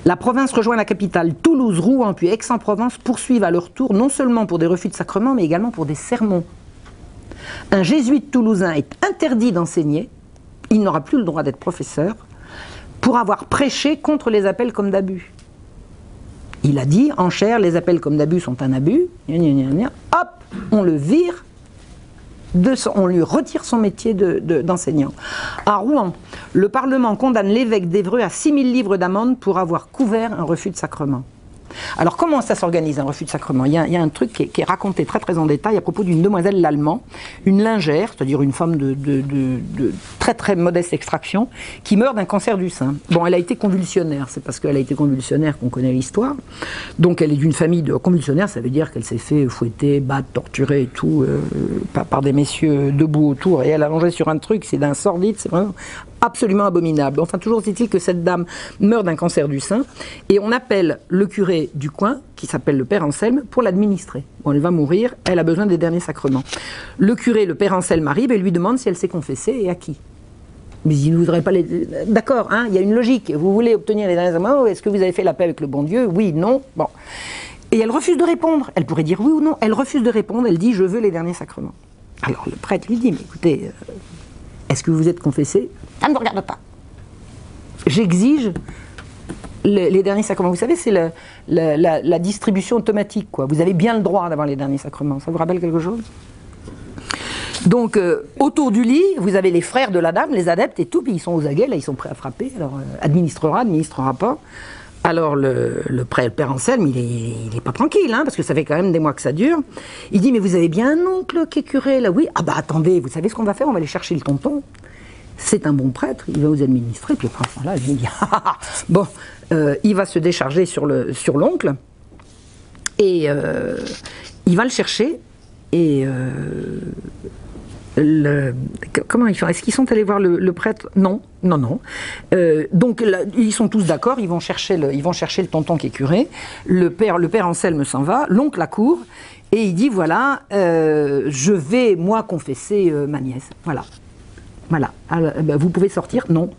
La province rejoint la capitale. Toulouse, Rouen puis Aix-en-Provence poursuivent à leur tour non seulement pour des refus de sacrement mais également pour des sermons. Un jésuite toulousain est interdit d'enseigner, il n'aura plus le droit d'être professeur, pour avoir prêché contre les appels comme d'abus. Il a dit, en chair, les appels comme d'abus sont un abus, hop, on le vire, on lui retire son métier d'enseignant. à Rouen, le Parlement condamne l'évêque d'Evreux à 6000 livres d'amende pour avoir couvert un refus de sacrement. Alors comment ça s'organise un refus de sacrement? Il y, a, un truc qui est, raconté très très en détail à propos d'une demoiselle l'allemand, une lingère, c'est-à-dire une femme de, très très modeste extraction, qui meurt d'un cancer du sein. Bon, elle a été convulsionnaire, c'est parce qu'elle a été convulsionnaire qu'on connaît l'histoire. Donc elle est d'une famille de convulsionnaires, ça veut dire qu'elle s'est fait fouetter, battre, torturer et tout euh, par, des messieurs debout autour, et elle allongée sur un truc, c'est d'un sordide, c'est vraiment absolument abominable. Enfin, toujours est-il que cette dame meurt d'un cancer du sein et on appelle le curé du coin, qui s'appelle le père Anselme, pour l'administrer. Bon, elle va mourir, elle a besoin des derniers sacrements. Le curé, le père Anselme, arrive et lui demande si elle s'est confessée et à qui. Mais il ne voudrait pas les. D'accord, hein, il y a une logique. Vous voulez obtenir les derniers sacrements Est-ce que vous avez fait la paix avec le bon Dieu? Oui, non. Bon. Et elle refuse de répondre. Elle pourrait dire oui ou non. Elle refuse de répondre. Elle dit Je veux les derniers sacrements. Alors le prêtre lui dit Mais écoutez, euh, est-ce que vous vous êtes confessé? Ça ne vous regarde pas. J'exige les, derniers sacrements. Vous savez, c'est la, distribution automatique. Quoi. Vous avez bien le droit d'avoir les derniers sacrements. Ça vous rappelle quelque chose? Donc, euh, autour du lit, vous avez les frères de la dame, les adeptes et tout, puis ils sont aux aguets, là, ils sont prêts à frapper. Alors, euh, administrera, administrera pas. Alors, le, le, père Anselme, il n'est pas tranquille, hein, parce que ça fait quand même des mois que ça dure. Il dit Mais vous avez bien un oncle qui est curé, là? Oui. Ah, bah attendez, vous savez ce qu'on va faire? On va aller chercher le tonton. C'est un bon prêtre, il va vous administrer. Puis après, là, je lui dis Bon, euh, il va se décharger sur l'oncle. Sur et euh, il va le chercher. Et euh, comment ils Est-ce qu'ils sont allés voir le, prêtre? Non, non, non. Euh, donc ils sont tous d'accord. Ils vont chercher le, ils vont chercher le tonton qui est curé. Le père, Anselme s'en va. L'oncle accourt et il dit voilà, euh, je vais moi confesser euh, ma nièce. Voilà, voilà. Ben, vous pouvez sortir? Non.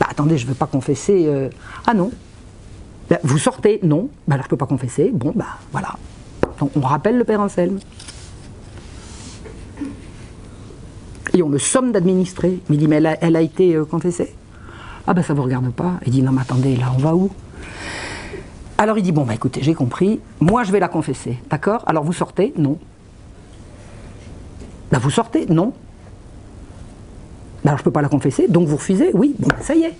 Bah, attendez, je ne veux pas confesser. ah non. Bah, vous sortez? Non. Bah, alors je peux pas confesser? Bon bah voilà. On rappelle le père Anselme. Le somme d'administrer. Mais il dit, mais elle a, été euh, confessée. Ah ben ça vous regarde pas. Il dit, non mais attendez, là on va où? Alors il dit, bon bah écoutez, j'ai compris, moi je vais la confesser, d'accord? Alors vous sortez? Non. Ben vous sortez? Non. Ben alors je ne peux pas la confesser, donc vous refusez? Oui, bon, ça y est,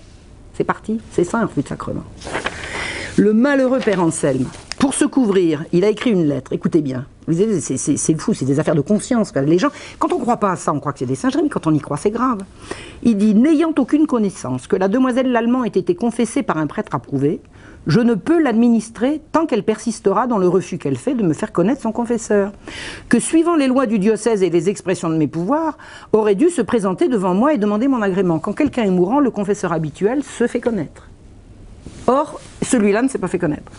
c'est parti, c'est ça un refus de sacrement. Le malheureux père Anselme, pour se couvrir, il a écrit une lettre, écoutez bien, c'est fou, c'est des affaires de conscience. Quand on ne croit pas à ça, on croit que c'est des singeries, mais quand on y croit, c'est grave. Il dit N'ayant aucune connaissance que la demoiselle Lallemand ait été confessée par un prêtre approuvé, je ne peux l'administrer tant qu'elle persistera dans le refus qu'elle fait de me faire connaître son confesseur, que suivant les lois du diocèse et les expressions de mes pouvoirs, aurait dû se présenter devant moi et demander mon agrément. Quand quelqu'un est mourant, le confesseur habituel se fait connaître. Or, celui-là ne s'est pas fait connaître.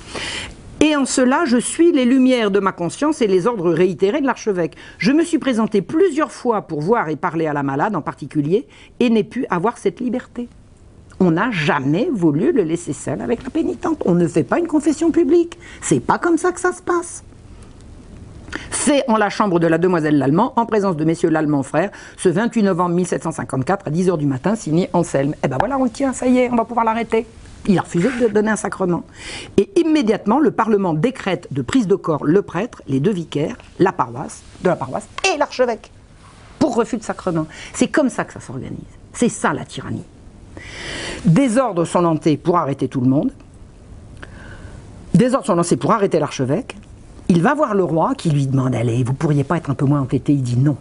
Et en cela, je suis les lumières de ma conscience et les ordres réitérés de l'archevêque. Je me suis présenté plusieurs fois pour voir et parler à la malade en particulier, et n'ai pu avoir cette liberté. On n'a jamais voulu le laisser seul avec la pénitente. On ne fait pas une confession publique. C'est pas comme ça que ça se passe. Fait en la chambre de la demoiselle Lallemand, en présence de messieurs Lallemand frères, ce 28 novembre 1754 à 10h du matin, signé Anselme. Eh ben voilà, on tient, ça y est, on va pouvoir l'arrêter. Il a refusé de donner un sacrement. Et immédiatement, le Parlement décrète de prise de corps le prêtre, les deux vicaires, la paroisse, de la paroisse et l'archevêque, pour refus de sacrement. C'est comme ça que ça s'organise. C'est ça la tyrannie. Des ordres sont lancés pour arrêter tout le monde. Des ordres sont lancés pour arrêter l'archevêque. Il va voir le roi qui lui demande Allez, vous pourriez pas être un peu moins entêté? Il dit non.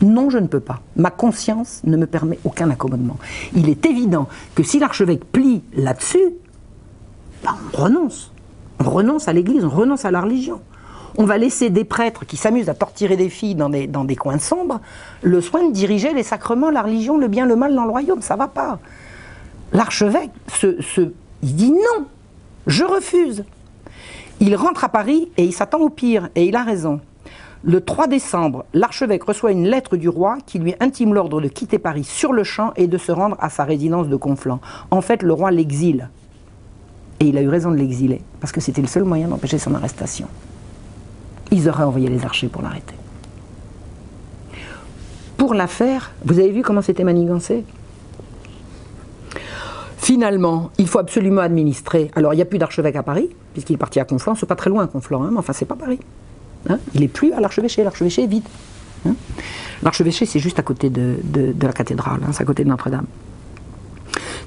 Non, je ne peux pas. Ma conscience ne me permet aucun accommodement. Il est évident que si l'archevêque plie là-dessus, ben, on renonce. On renonce à l'Église, on renonce à la religion. On va laisser des prêtres qui s'amusent à torturer des filles dans des, dans des coins sombres le soin de diriger les sacrements, la religion, le bien, le mal dans le royaume. Ça va pas. L'archevêque, se, il dit non, je refuse. Il rentre à Paris et il s'attend au pire, et il a raison. Le 3 décembre, l'archevêque reçoit une lettre du roi qui lui intime l'ordre de quitter Paris sur le champ et de se rendre à sa résidence de Conflans. En fait, le roi l'exile. Et il a eu raison de l'exiler, parce que c'était le seul moyen d'empêcher son arrestation. Ils auraient envoyé les archers pour l'arrêter. Pour l'affaire, vous avez vu comment c'était manigancé? Finalement, il faut absolument administrer. Alors, il n'y a plus d'archevêque à Paris, puisqu'il est parti à Conflans. C'est pas très loin, Conflans, hein, mais enfin, c'est pas Paris. Hein. il n'est plus à l'archevêché. L'archevêché est vide. Hein. L'archevêché, c'est juste à côté de, la cathédrale, c'est à côté de Notre-Dame.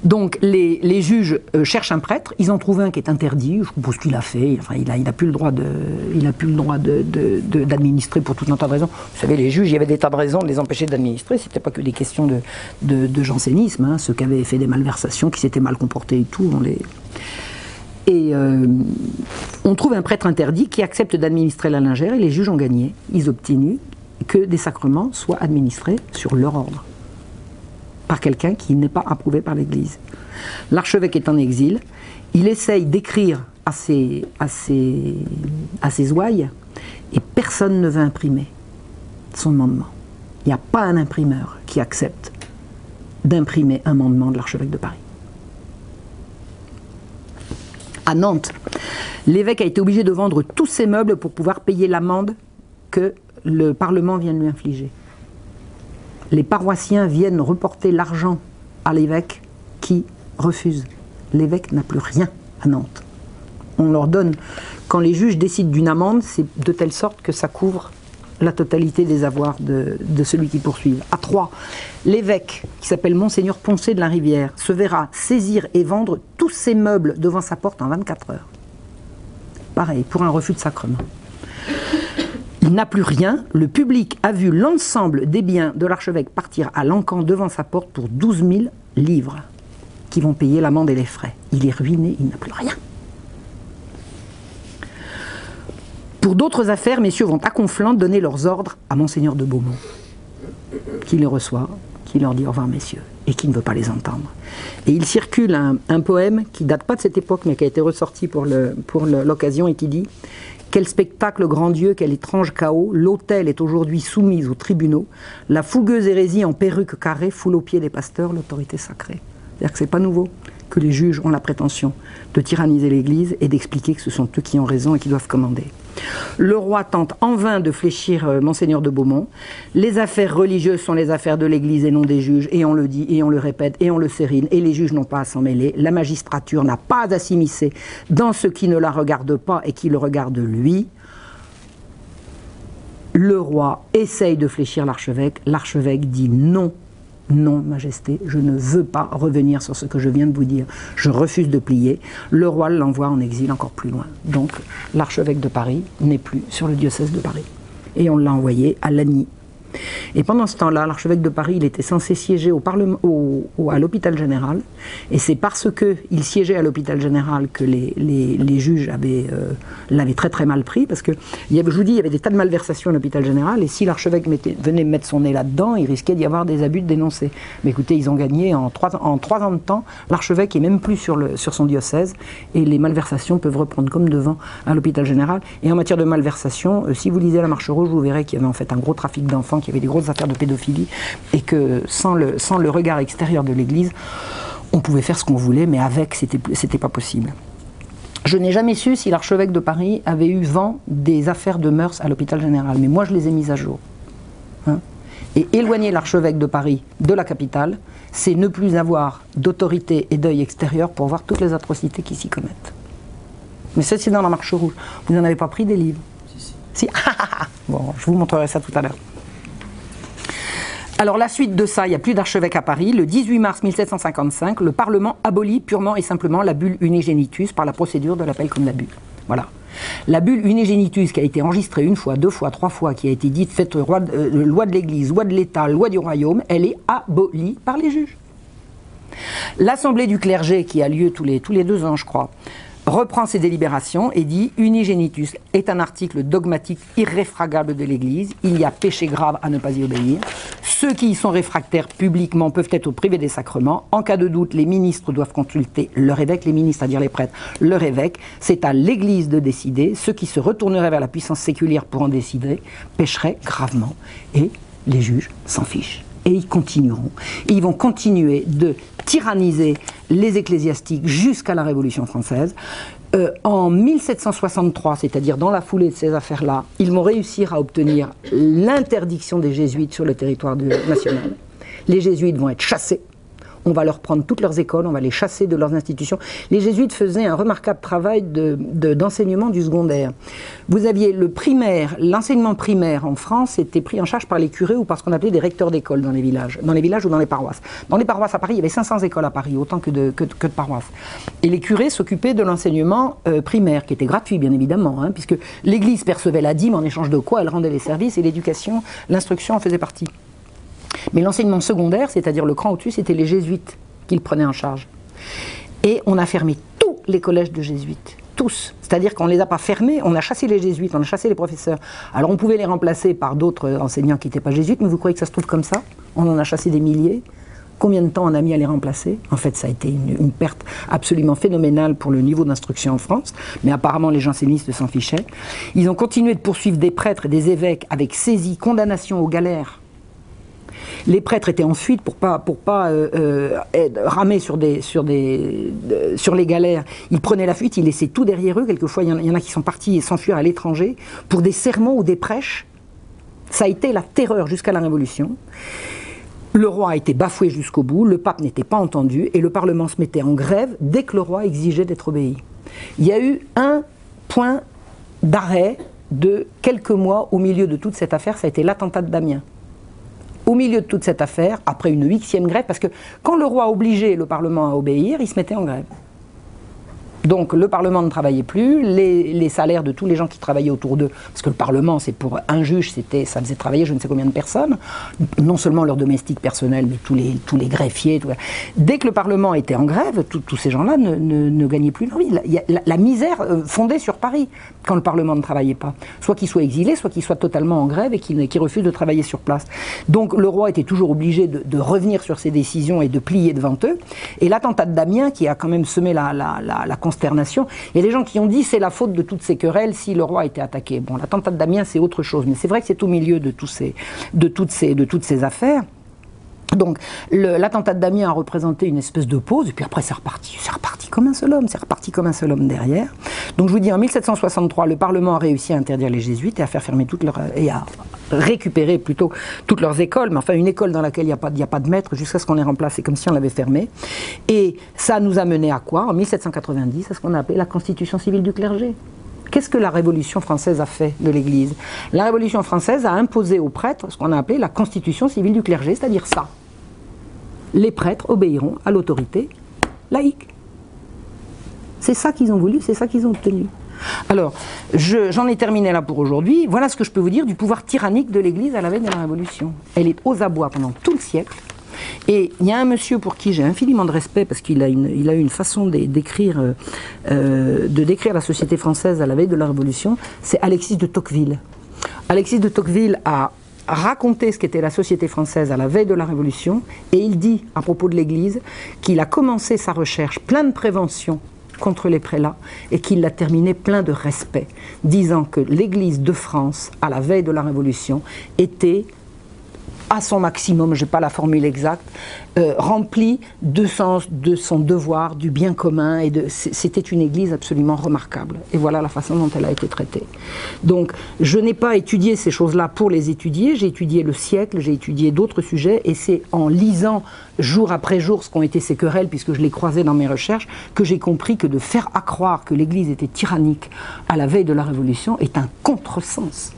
Donc les, juges euh, cherchent un prêtre, ils en trouvent un qui est interdit, je suppose qu'il a fait, il n'a plus le droit de, d'administrer pour tout un tas de raisons. Vous savez, les juges, il y avait des tas de raisons de les empêcher d'administrer, c'était pas que des questions de, jansénisme, hein, ceux qui avaient fait des malversations, qui s'étaient mal comportés et tout, on les... Et euh, on trouve un prêtre interdit qui accepte d'administrer la lingère et les juges ont gagné. Ils obtiennent que des sacrements soient administrés sur leur ordre par quelqu'un qui n'est pas approuvé par l'Église. L'archevêque est en exil, il essaye d'écrire à ses, à, ses, à ses ouailles et personne ne veut imprimer son mandement. Il n'y a pas un imprimeur qui accepte d'imprimer un mandement de l'archevêque de Paris. À Nantes, l'évêque a été obligé de vendre tous ses meubles pour pouvoir payer l'amende que le Parlement vient de lui infliger les paroissiens viennent reporter l'argent à l'évêque qui refuse. L'évêque n'a plus rien à Nantes. On leur donne, quand les juges décident d'une amende, c'est de telle sorte que ça couvre la totalité des avoirs de, celui qui poursuit. À Troyes, l'évêque, qui s'appelle Monseigneur Poncé de la Rivière, se verra saisir et vendre tous ses meubles devant sa porte en 24 heures. Pareil, pour un refus de sacrement. Il n'a plus rien. Le public a vu l'ensemble des biens de l'archevêque partir à l'encan devant sa porte pour 12 000 livres qui vont payer l'amende et les frais. Il est ruiné, il n'a plus rien. Pour d'autres affaires, messieurs vont à Conflans donner leurs ordres à Monseigneur de Beaumont, qui les reçoit, qui leur dit au revoir, messieurs, et qui ne veut pas les entendre. Et il circule un, poème qui date pas de cette époque, mais qui a été ressorti pour l'occasion et qui dit quel spectacle grand Dieu, quel étrange chaos. L'autel est aujourd'hui soumise aux tribunaux. La fougueuse hérésie en perruque carrée foule aux pieds des pasteurs l'autorité sacrée. C'est-à-dire que c'est pas nouveau que les juges ont la prétention de tyranniser l'Église et d'expliquer que ce sont eux qui ont raison et qui doivent commander. Le roi tente en vain de fléchir euh, Monseigneur de Beaumont. Les affaires religieuses sont les affaires de l'Église et non des juges, et on le dit, et on le répète, et on le sérine, et les juges n'ont pas à s'en mêler. La magistrature n'a pas à s'immiscer dans ce qui ne la regarde pas et qui le regarde lui. Le roi essaye de fléchir l'archevêque. L'archevêque dit non, non, Majesté, je ne veux pas revenir sur ce que je viens de vous dire. Je refuse de plier. Le roi l'envoie en exil encore plus loin. Donc, l'archevêque de Paris n'est plus sur le diocèse de Paris. Et on l'a envoyé à Lagny, et pendant ce temps-là, l'archevêque de Paris, il était censé siéger au Parlement, à l'hôpital général. Et c'est parce qu'il siégeait à l'hôpital général que les, les, juges avaient, euh, l'avaient très très mal pris. Parce que, je vous dis, il y avait des tas de malversations à l'hôpital général. Et si l'archevêque venait mettre son nez là-dedans, il risquait d'y avoir des abus de dénoncer. Mais écoutez, ils ont gagné en trois, en trois ans de temps. L'archevêque est même plus sur, le, sur son diocèse. Et les malversations peuvent reprendre comme devant à l'hôpital général. Et en matière de malversation, euh, si vous lisez la Marche Rouge, vous verrez qu'il y avait en fait un gros trafic d'enfants qu'il y avait des grosses affaires de pédophilie et que sans le, sans le regard extérieur de l'Église, on pouvait faire ce qu'on voulait, mais avec, c'était, pas possible. Je n'ai jamais su si l'archevêque de Paris avait eu vent des affaires de mœurs à l'hôpital général, mais moi je les ai mises à jour. Hein. et éloigner l'archevêque de Paris de la capitale, c'est ne plus avoir d'autorité et d'œil extérieur pour voir toutes les atrocités qui s'y commettent. Mais ça, c'est dans la marche rouge. Vous n'en avez pas pris des livres? Si, si. bon, je vous montrerai ça tout à l'heure. Alors la suite de ça, il n'y a plus d'archevêque à Paris. Le 18 mars 1755, le Parlement abolit purement et simplement la bulle unigenitus par la procédure de l'appel comme la bulle. Voilà. La bulle unigenitus qui a été enregistrée une fois, deux fois, trois fois, qui a été dite faite loi de, euh, loi de l'Église, loi de l'État, loi du royaume, elle est abolie par les juges. L'assemblée du clergé qui a lieu tous les deux ans, je crois, reprend ses délibérations et dit Unigenitus est un article dogmatique irréfragable de l'Église. Il y a péché grave à ne pas y obéir. Ceux qui y sont réfractaires publiquement peuvent être privés des sacrements. En cas de doute, les ministres doivent consulter leur évêque, les ministres, c'est-à-dire les prêtres, leur évêque. C'est à l'Église de décider. Ceux qui se retourneraient vers la puissance séculière pour en décider pécheraient gravement. Et les juges s'en fichent et ils continueront. Ils vont continuer de tyranniser les ecclésiastiques jusqu'à la Révolution française. Euh, en 1763, c'est-à-dire dans la foulée de ces affaires-là, ils vont réussir à obtenir l'interdiction des jésuites sur le territoire national. Les jésuites vont être chassés on va leur prendre toutes leurs écoles, on va les chasser de leurs institutions. Les jésuites faisaient un remarquable travail d'enseignement du secondaire. Vous aviez le primaire, l'enseignement primaire en France était pris en charge par les curés ou par ce qu'on appelait des recteurs d'école dans les villages, dans les villages ou dans les paroisses. Dans les paroisses à Paris, il y avait 500 écoles à Paris, autant que de, paroisses. Et les curés s'occupaient de l'enseignement euh, primaire, qui était gratuit bien évidemment, hein, puisque l'Église percevait la dîme en échange de quoi elle rendait les services et l'éducation, l'instruction en faisait partie. Mais l'enseignement secondaire, c'est-à-dire le cran au-dessus, c'était les jésuites qui le prenaient en charge. Et on a fermé tous les collèges de jésuites. Tous. C'est-à-dire qu'on ne les a pas fermés, on a chassé les jésuites, on a chassé les professeurs. Alors on pouvait les remplacer par d'autres enseignants qui n'étaient pas jésuites, mais vous croyez que ça se trouve comme ça? On en a chassé des milliers. Combien de temps on a mis à les remplacer? En fait, ça a été une, perte absolument phénoménale pour le niveau d'instruction en France, mais apparemment les jansénistes s'en fichaient. Ils ont continué de poursuivre des prêtres et des évêques avec saisie, condamnation aux galères les prêtres étaient en fuite pour pas, pour pas euh, euh, ramer sur, des, les galères. Ils prenaient la fuite, ils laissaient tout derrière eux. Quelquefois, il y, en a, qui sont partis s'enfuir à l'étranger pour des sermons ou des prêches. Ça a été la terreur jusqu'à la Révolution. Le roi a été bafoué jusqu'au bout, le pape n'était pas entendu et le Parlement se mettait en grève dès que le roi exigeait d'être obéi. Il y a eu un point d'arrêt de quelques mois au milieu de toute cette affaire, ça a été l'attentat de Damien au milieu de toute cette affaire, après une huitième grève, parce que quand le roi obligeait le Parlement à obéir, il se mettait en grève. Donc le Parlement ne travaillait plus, les, salaires de tous les gens qui travaillaient autour d'eux, parce que le Parlement, c'est pour un juge, c'était, ça faisait travailler je ne sais combien de personnes, non seulement leurs domestiques personnels, mais tous les, tous les greffiers. Dès que le Parlement était en grève, tous ces gens-là ne, gagnaient plus leur vie. La, la, misère euh, fondait sur Paris quand le Parlement ne travaillait pas. Soit qu'ils soient exilés, soit qu'ils soient totalement en grève et qu'ils refusent de travailler sur place. Donc le roi était toujours obligé de, revenir sur ses décisions et de plier devant eux. Et l'attentat de Damien, qui a quand même semé la, la, la consternation. Il gens qui ont dit c'est la faute de toutes ces querelles si le roi était attaqué. Bon, l'attentat de Damien, c'est autre chose, mais c'est vrai que c'est au milieu de toutes ces affaires. Donc l'attentat de Damien a représenté une espèce de pause, et puis après c'est reparti, c'est reparti comme un seul homme, c'est reparti comme un seul homme derrière. Donc je vous dis, en 1763, le Parlement a réussi à interdire les jésuites et à faire fermer toutes leurs, et à récupérer plutôt toutes leurs écoles, mais enfin une école dans laquelle il n'y a, pas, a pas de maître jusqu'à ce qu'on les remplace, comme si on l'avait fermé. Et ça nous a mené à quoi? En 1790, à ce qu'on a appelé la constitution civile du clergé. Qu'est-ce que la Révolution française a fait de l'Église? La Révolution française a imposé aux prêtres ce qu'on a appelé la constitution civile du clergé, c'est-à-dire ça. Les prêtres obéiront à l'autorité laïque. C'est ça qu'ils ont voulu, c'est ça qu'ils ont obtenu. Alors, j'en ai terminé là pour aujourd'hui. Voilà ce que je peux vous dire du pouvoir tyrannique de l'Église à la veille de la Révolution. Elle est aux abois pendant tout le siècle. Et il y a un monsieur pour qui j'ai infiniment de respect parce qu'il a une, il a une façon euh, euh, de décrire la société française à la veille de la Révolution, c'est Alexis de Tocqueville. Alexis de Tocqueville a raconté ce qu'était la société française à la veille de la Révolution et il dit à propos de l'Église qu'il a commencé sa recherche plein de prévention contre les prélats et qu'il l'a terminé plein de respect, disant que l'Église de France, à la veille de la Révolution, était à son maximum, je n'ai pas la formule exacte, euh, rempli de, sens, de son devoir, du bien commun, et c'était une église absolument remarquable. Et voilà la façon dont elle a été traitée. Donc, je n'ai pas étudié ces choses-là pour les étudier, j'ai étudié le siècle, j'ai étudié d'autres sujets, et c'est en lisant jour après jour ce qu'ont été ces querelles, puisque je les croisais dans mes recherches, que j'ai compris que de faire accroire que l'église était tyrannique à la veille de la Révolution est un contresens.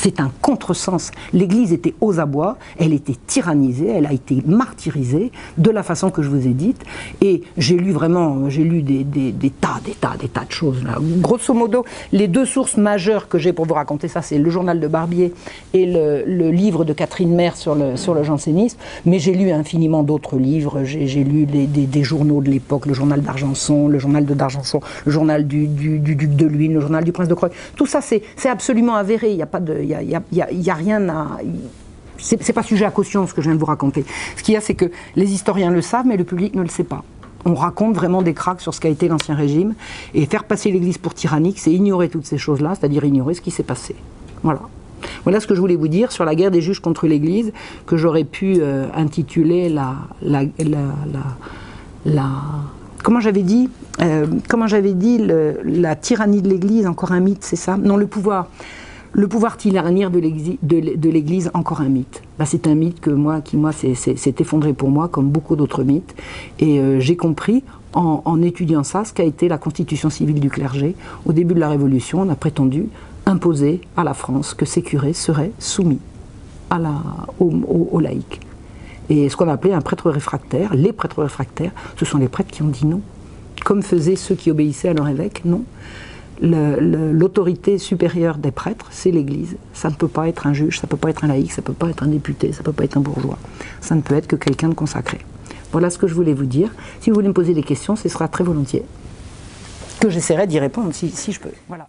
C'est un contresens. L'Église était aux abois, elle était tyrannisée, elle a été martyrisée de la façon que je vous ai dite. Et j'ai lu vraiment, j'ai lu des, tas, des tas, des tas de choses. Grosso modo, les deux sources majeures que j'ai pour vous raconter ça, c'est le journal de Barbier et le, livre de Catherine Maire sur le, sur le jansénisme. Mais j'ai lu infiniment d'autres livres. J'ai lu des, journaux de l'époque, le journal d'Argenson, le journal de d'Argenson, le journal du, duc de Luynes, le journal du prince de Croix. Tout ça, c'est absolument avéré. Il n'y a pas de n'y a, rien à. C'est pas sujet à caution ce que je viens de vous raconter. Ce qu'il y a, c'est que les historiens le savent, mais le public ne le sait pas. On raconte vraiment des cracks sur ce qu'a été l'Ancien Régime, et faire passer l'Église pour tyrannique, c'est ignorer toutes ces choses-là, c'est-à-dire ignorer ce qui s'est passé. Voilà. Voilà ce que je voulais vous dire sur la guerre des juges contre l'Église, que j'aurais pu euh, intituler la, la, la, comment j'avais dit, euh, comment j'avais dit, la tyrannie de l'Église, encore un mythe, c'est ça? Non, le pouvoir. Le pouvoir tyrannique de l'Église, encore un mythe. Bah, c'est un mythe que moi, qui moi s'est effondré pour moi, comme beaucoup d'autres mythes. Et euh, j'ai compris, en, étudiant ça, ce qu'a été la constitution civile du clergé. Au début de la Révolution, on a prétendu imposer à la France que ces curés seraient soumis à la, aux laïcs. Et ce qu'on appelait un prêtre réfractaire, les prêtres réfractaires, ce sont les prêtres qui ont dit non. Comme faisaient ceux qui obéissaient à leur évêque, non l'autorité supérieure des prêtres, c'est l'Église. Ça ne peut pas être un juge, ça ne peut pas être un laïc, ça ne peut pas être un député, ça ne peut pas être un bourgeois. Ça ne peut être que quelqu'un de consacré. Voilà ce que je voulais vous dire. Si vous voulez me poser des questions, ce sera très volontiers que j'essaierai d'y répondre si, si je peux. Voilà.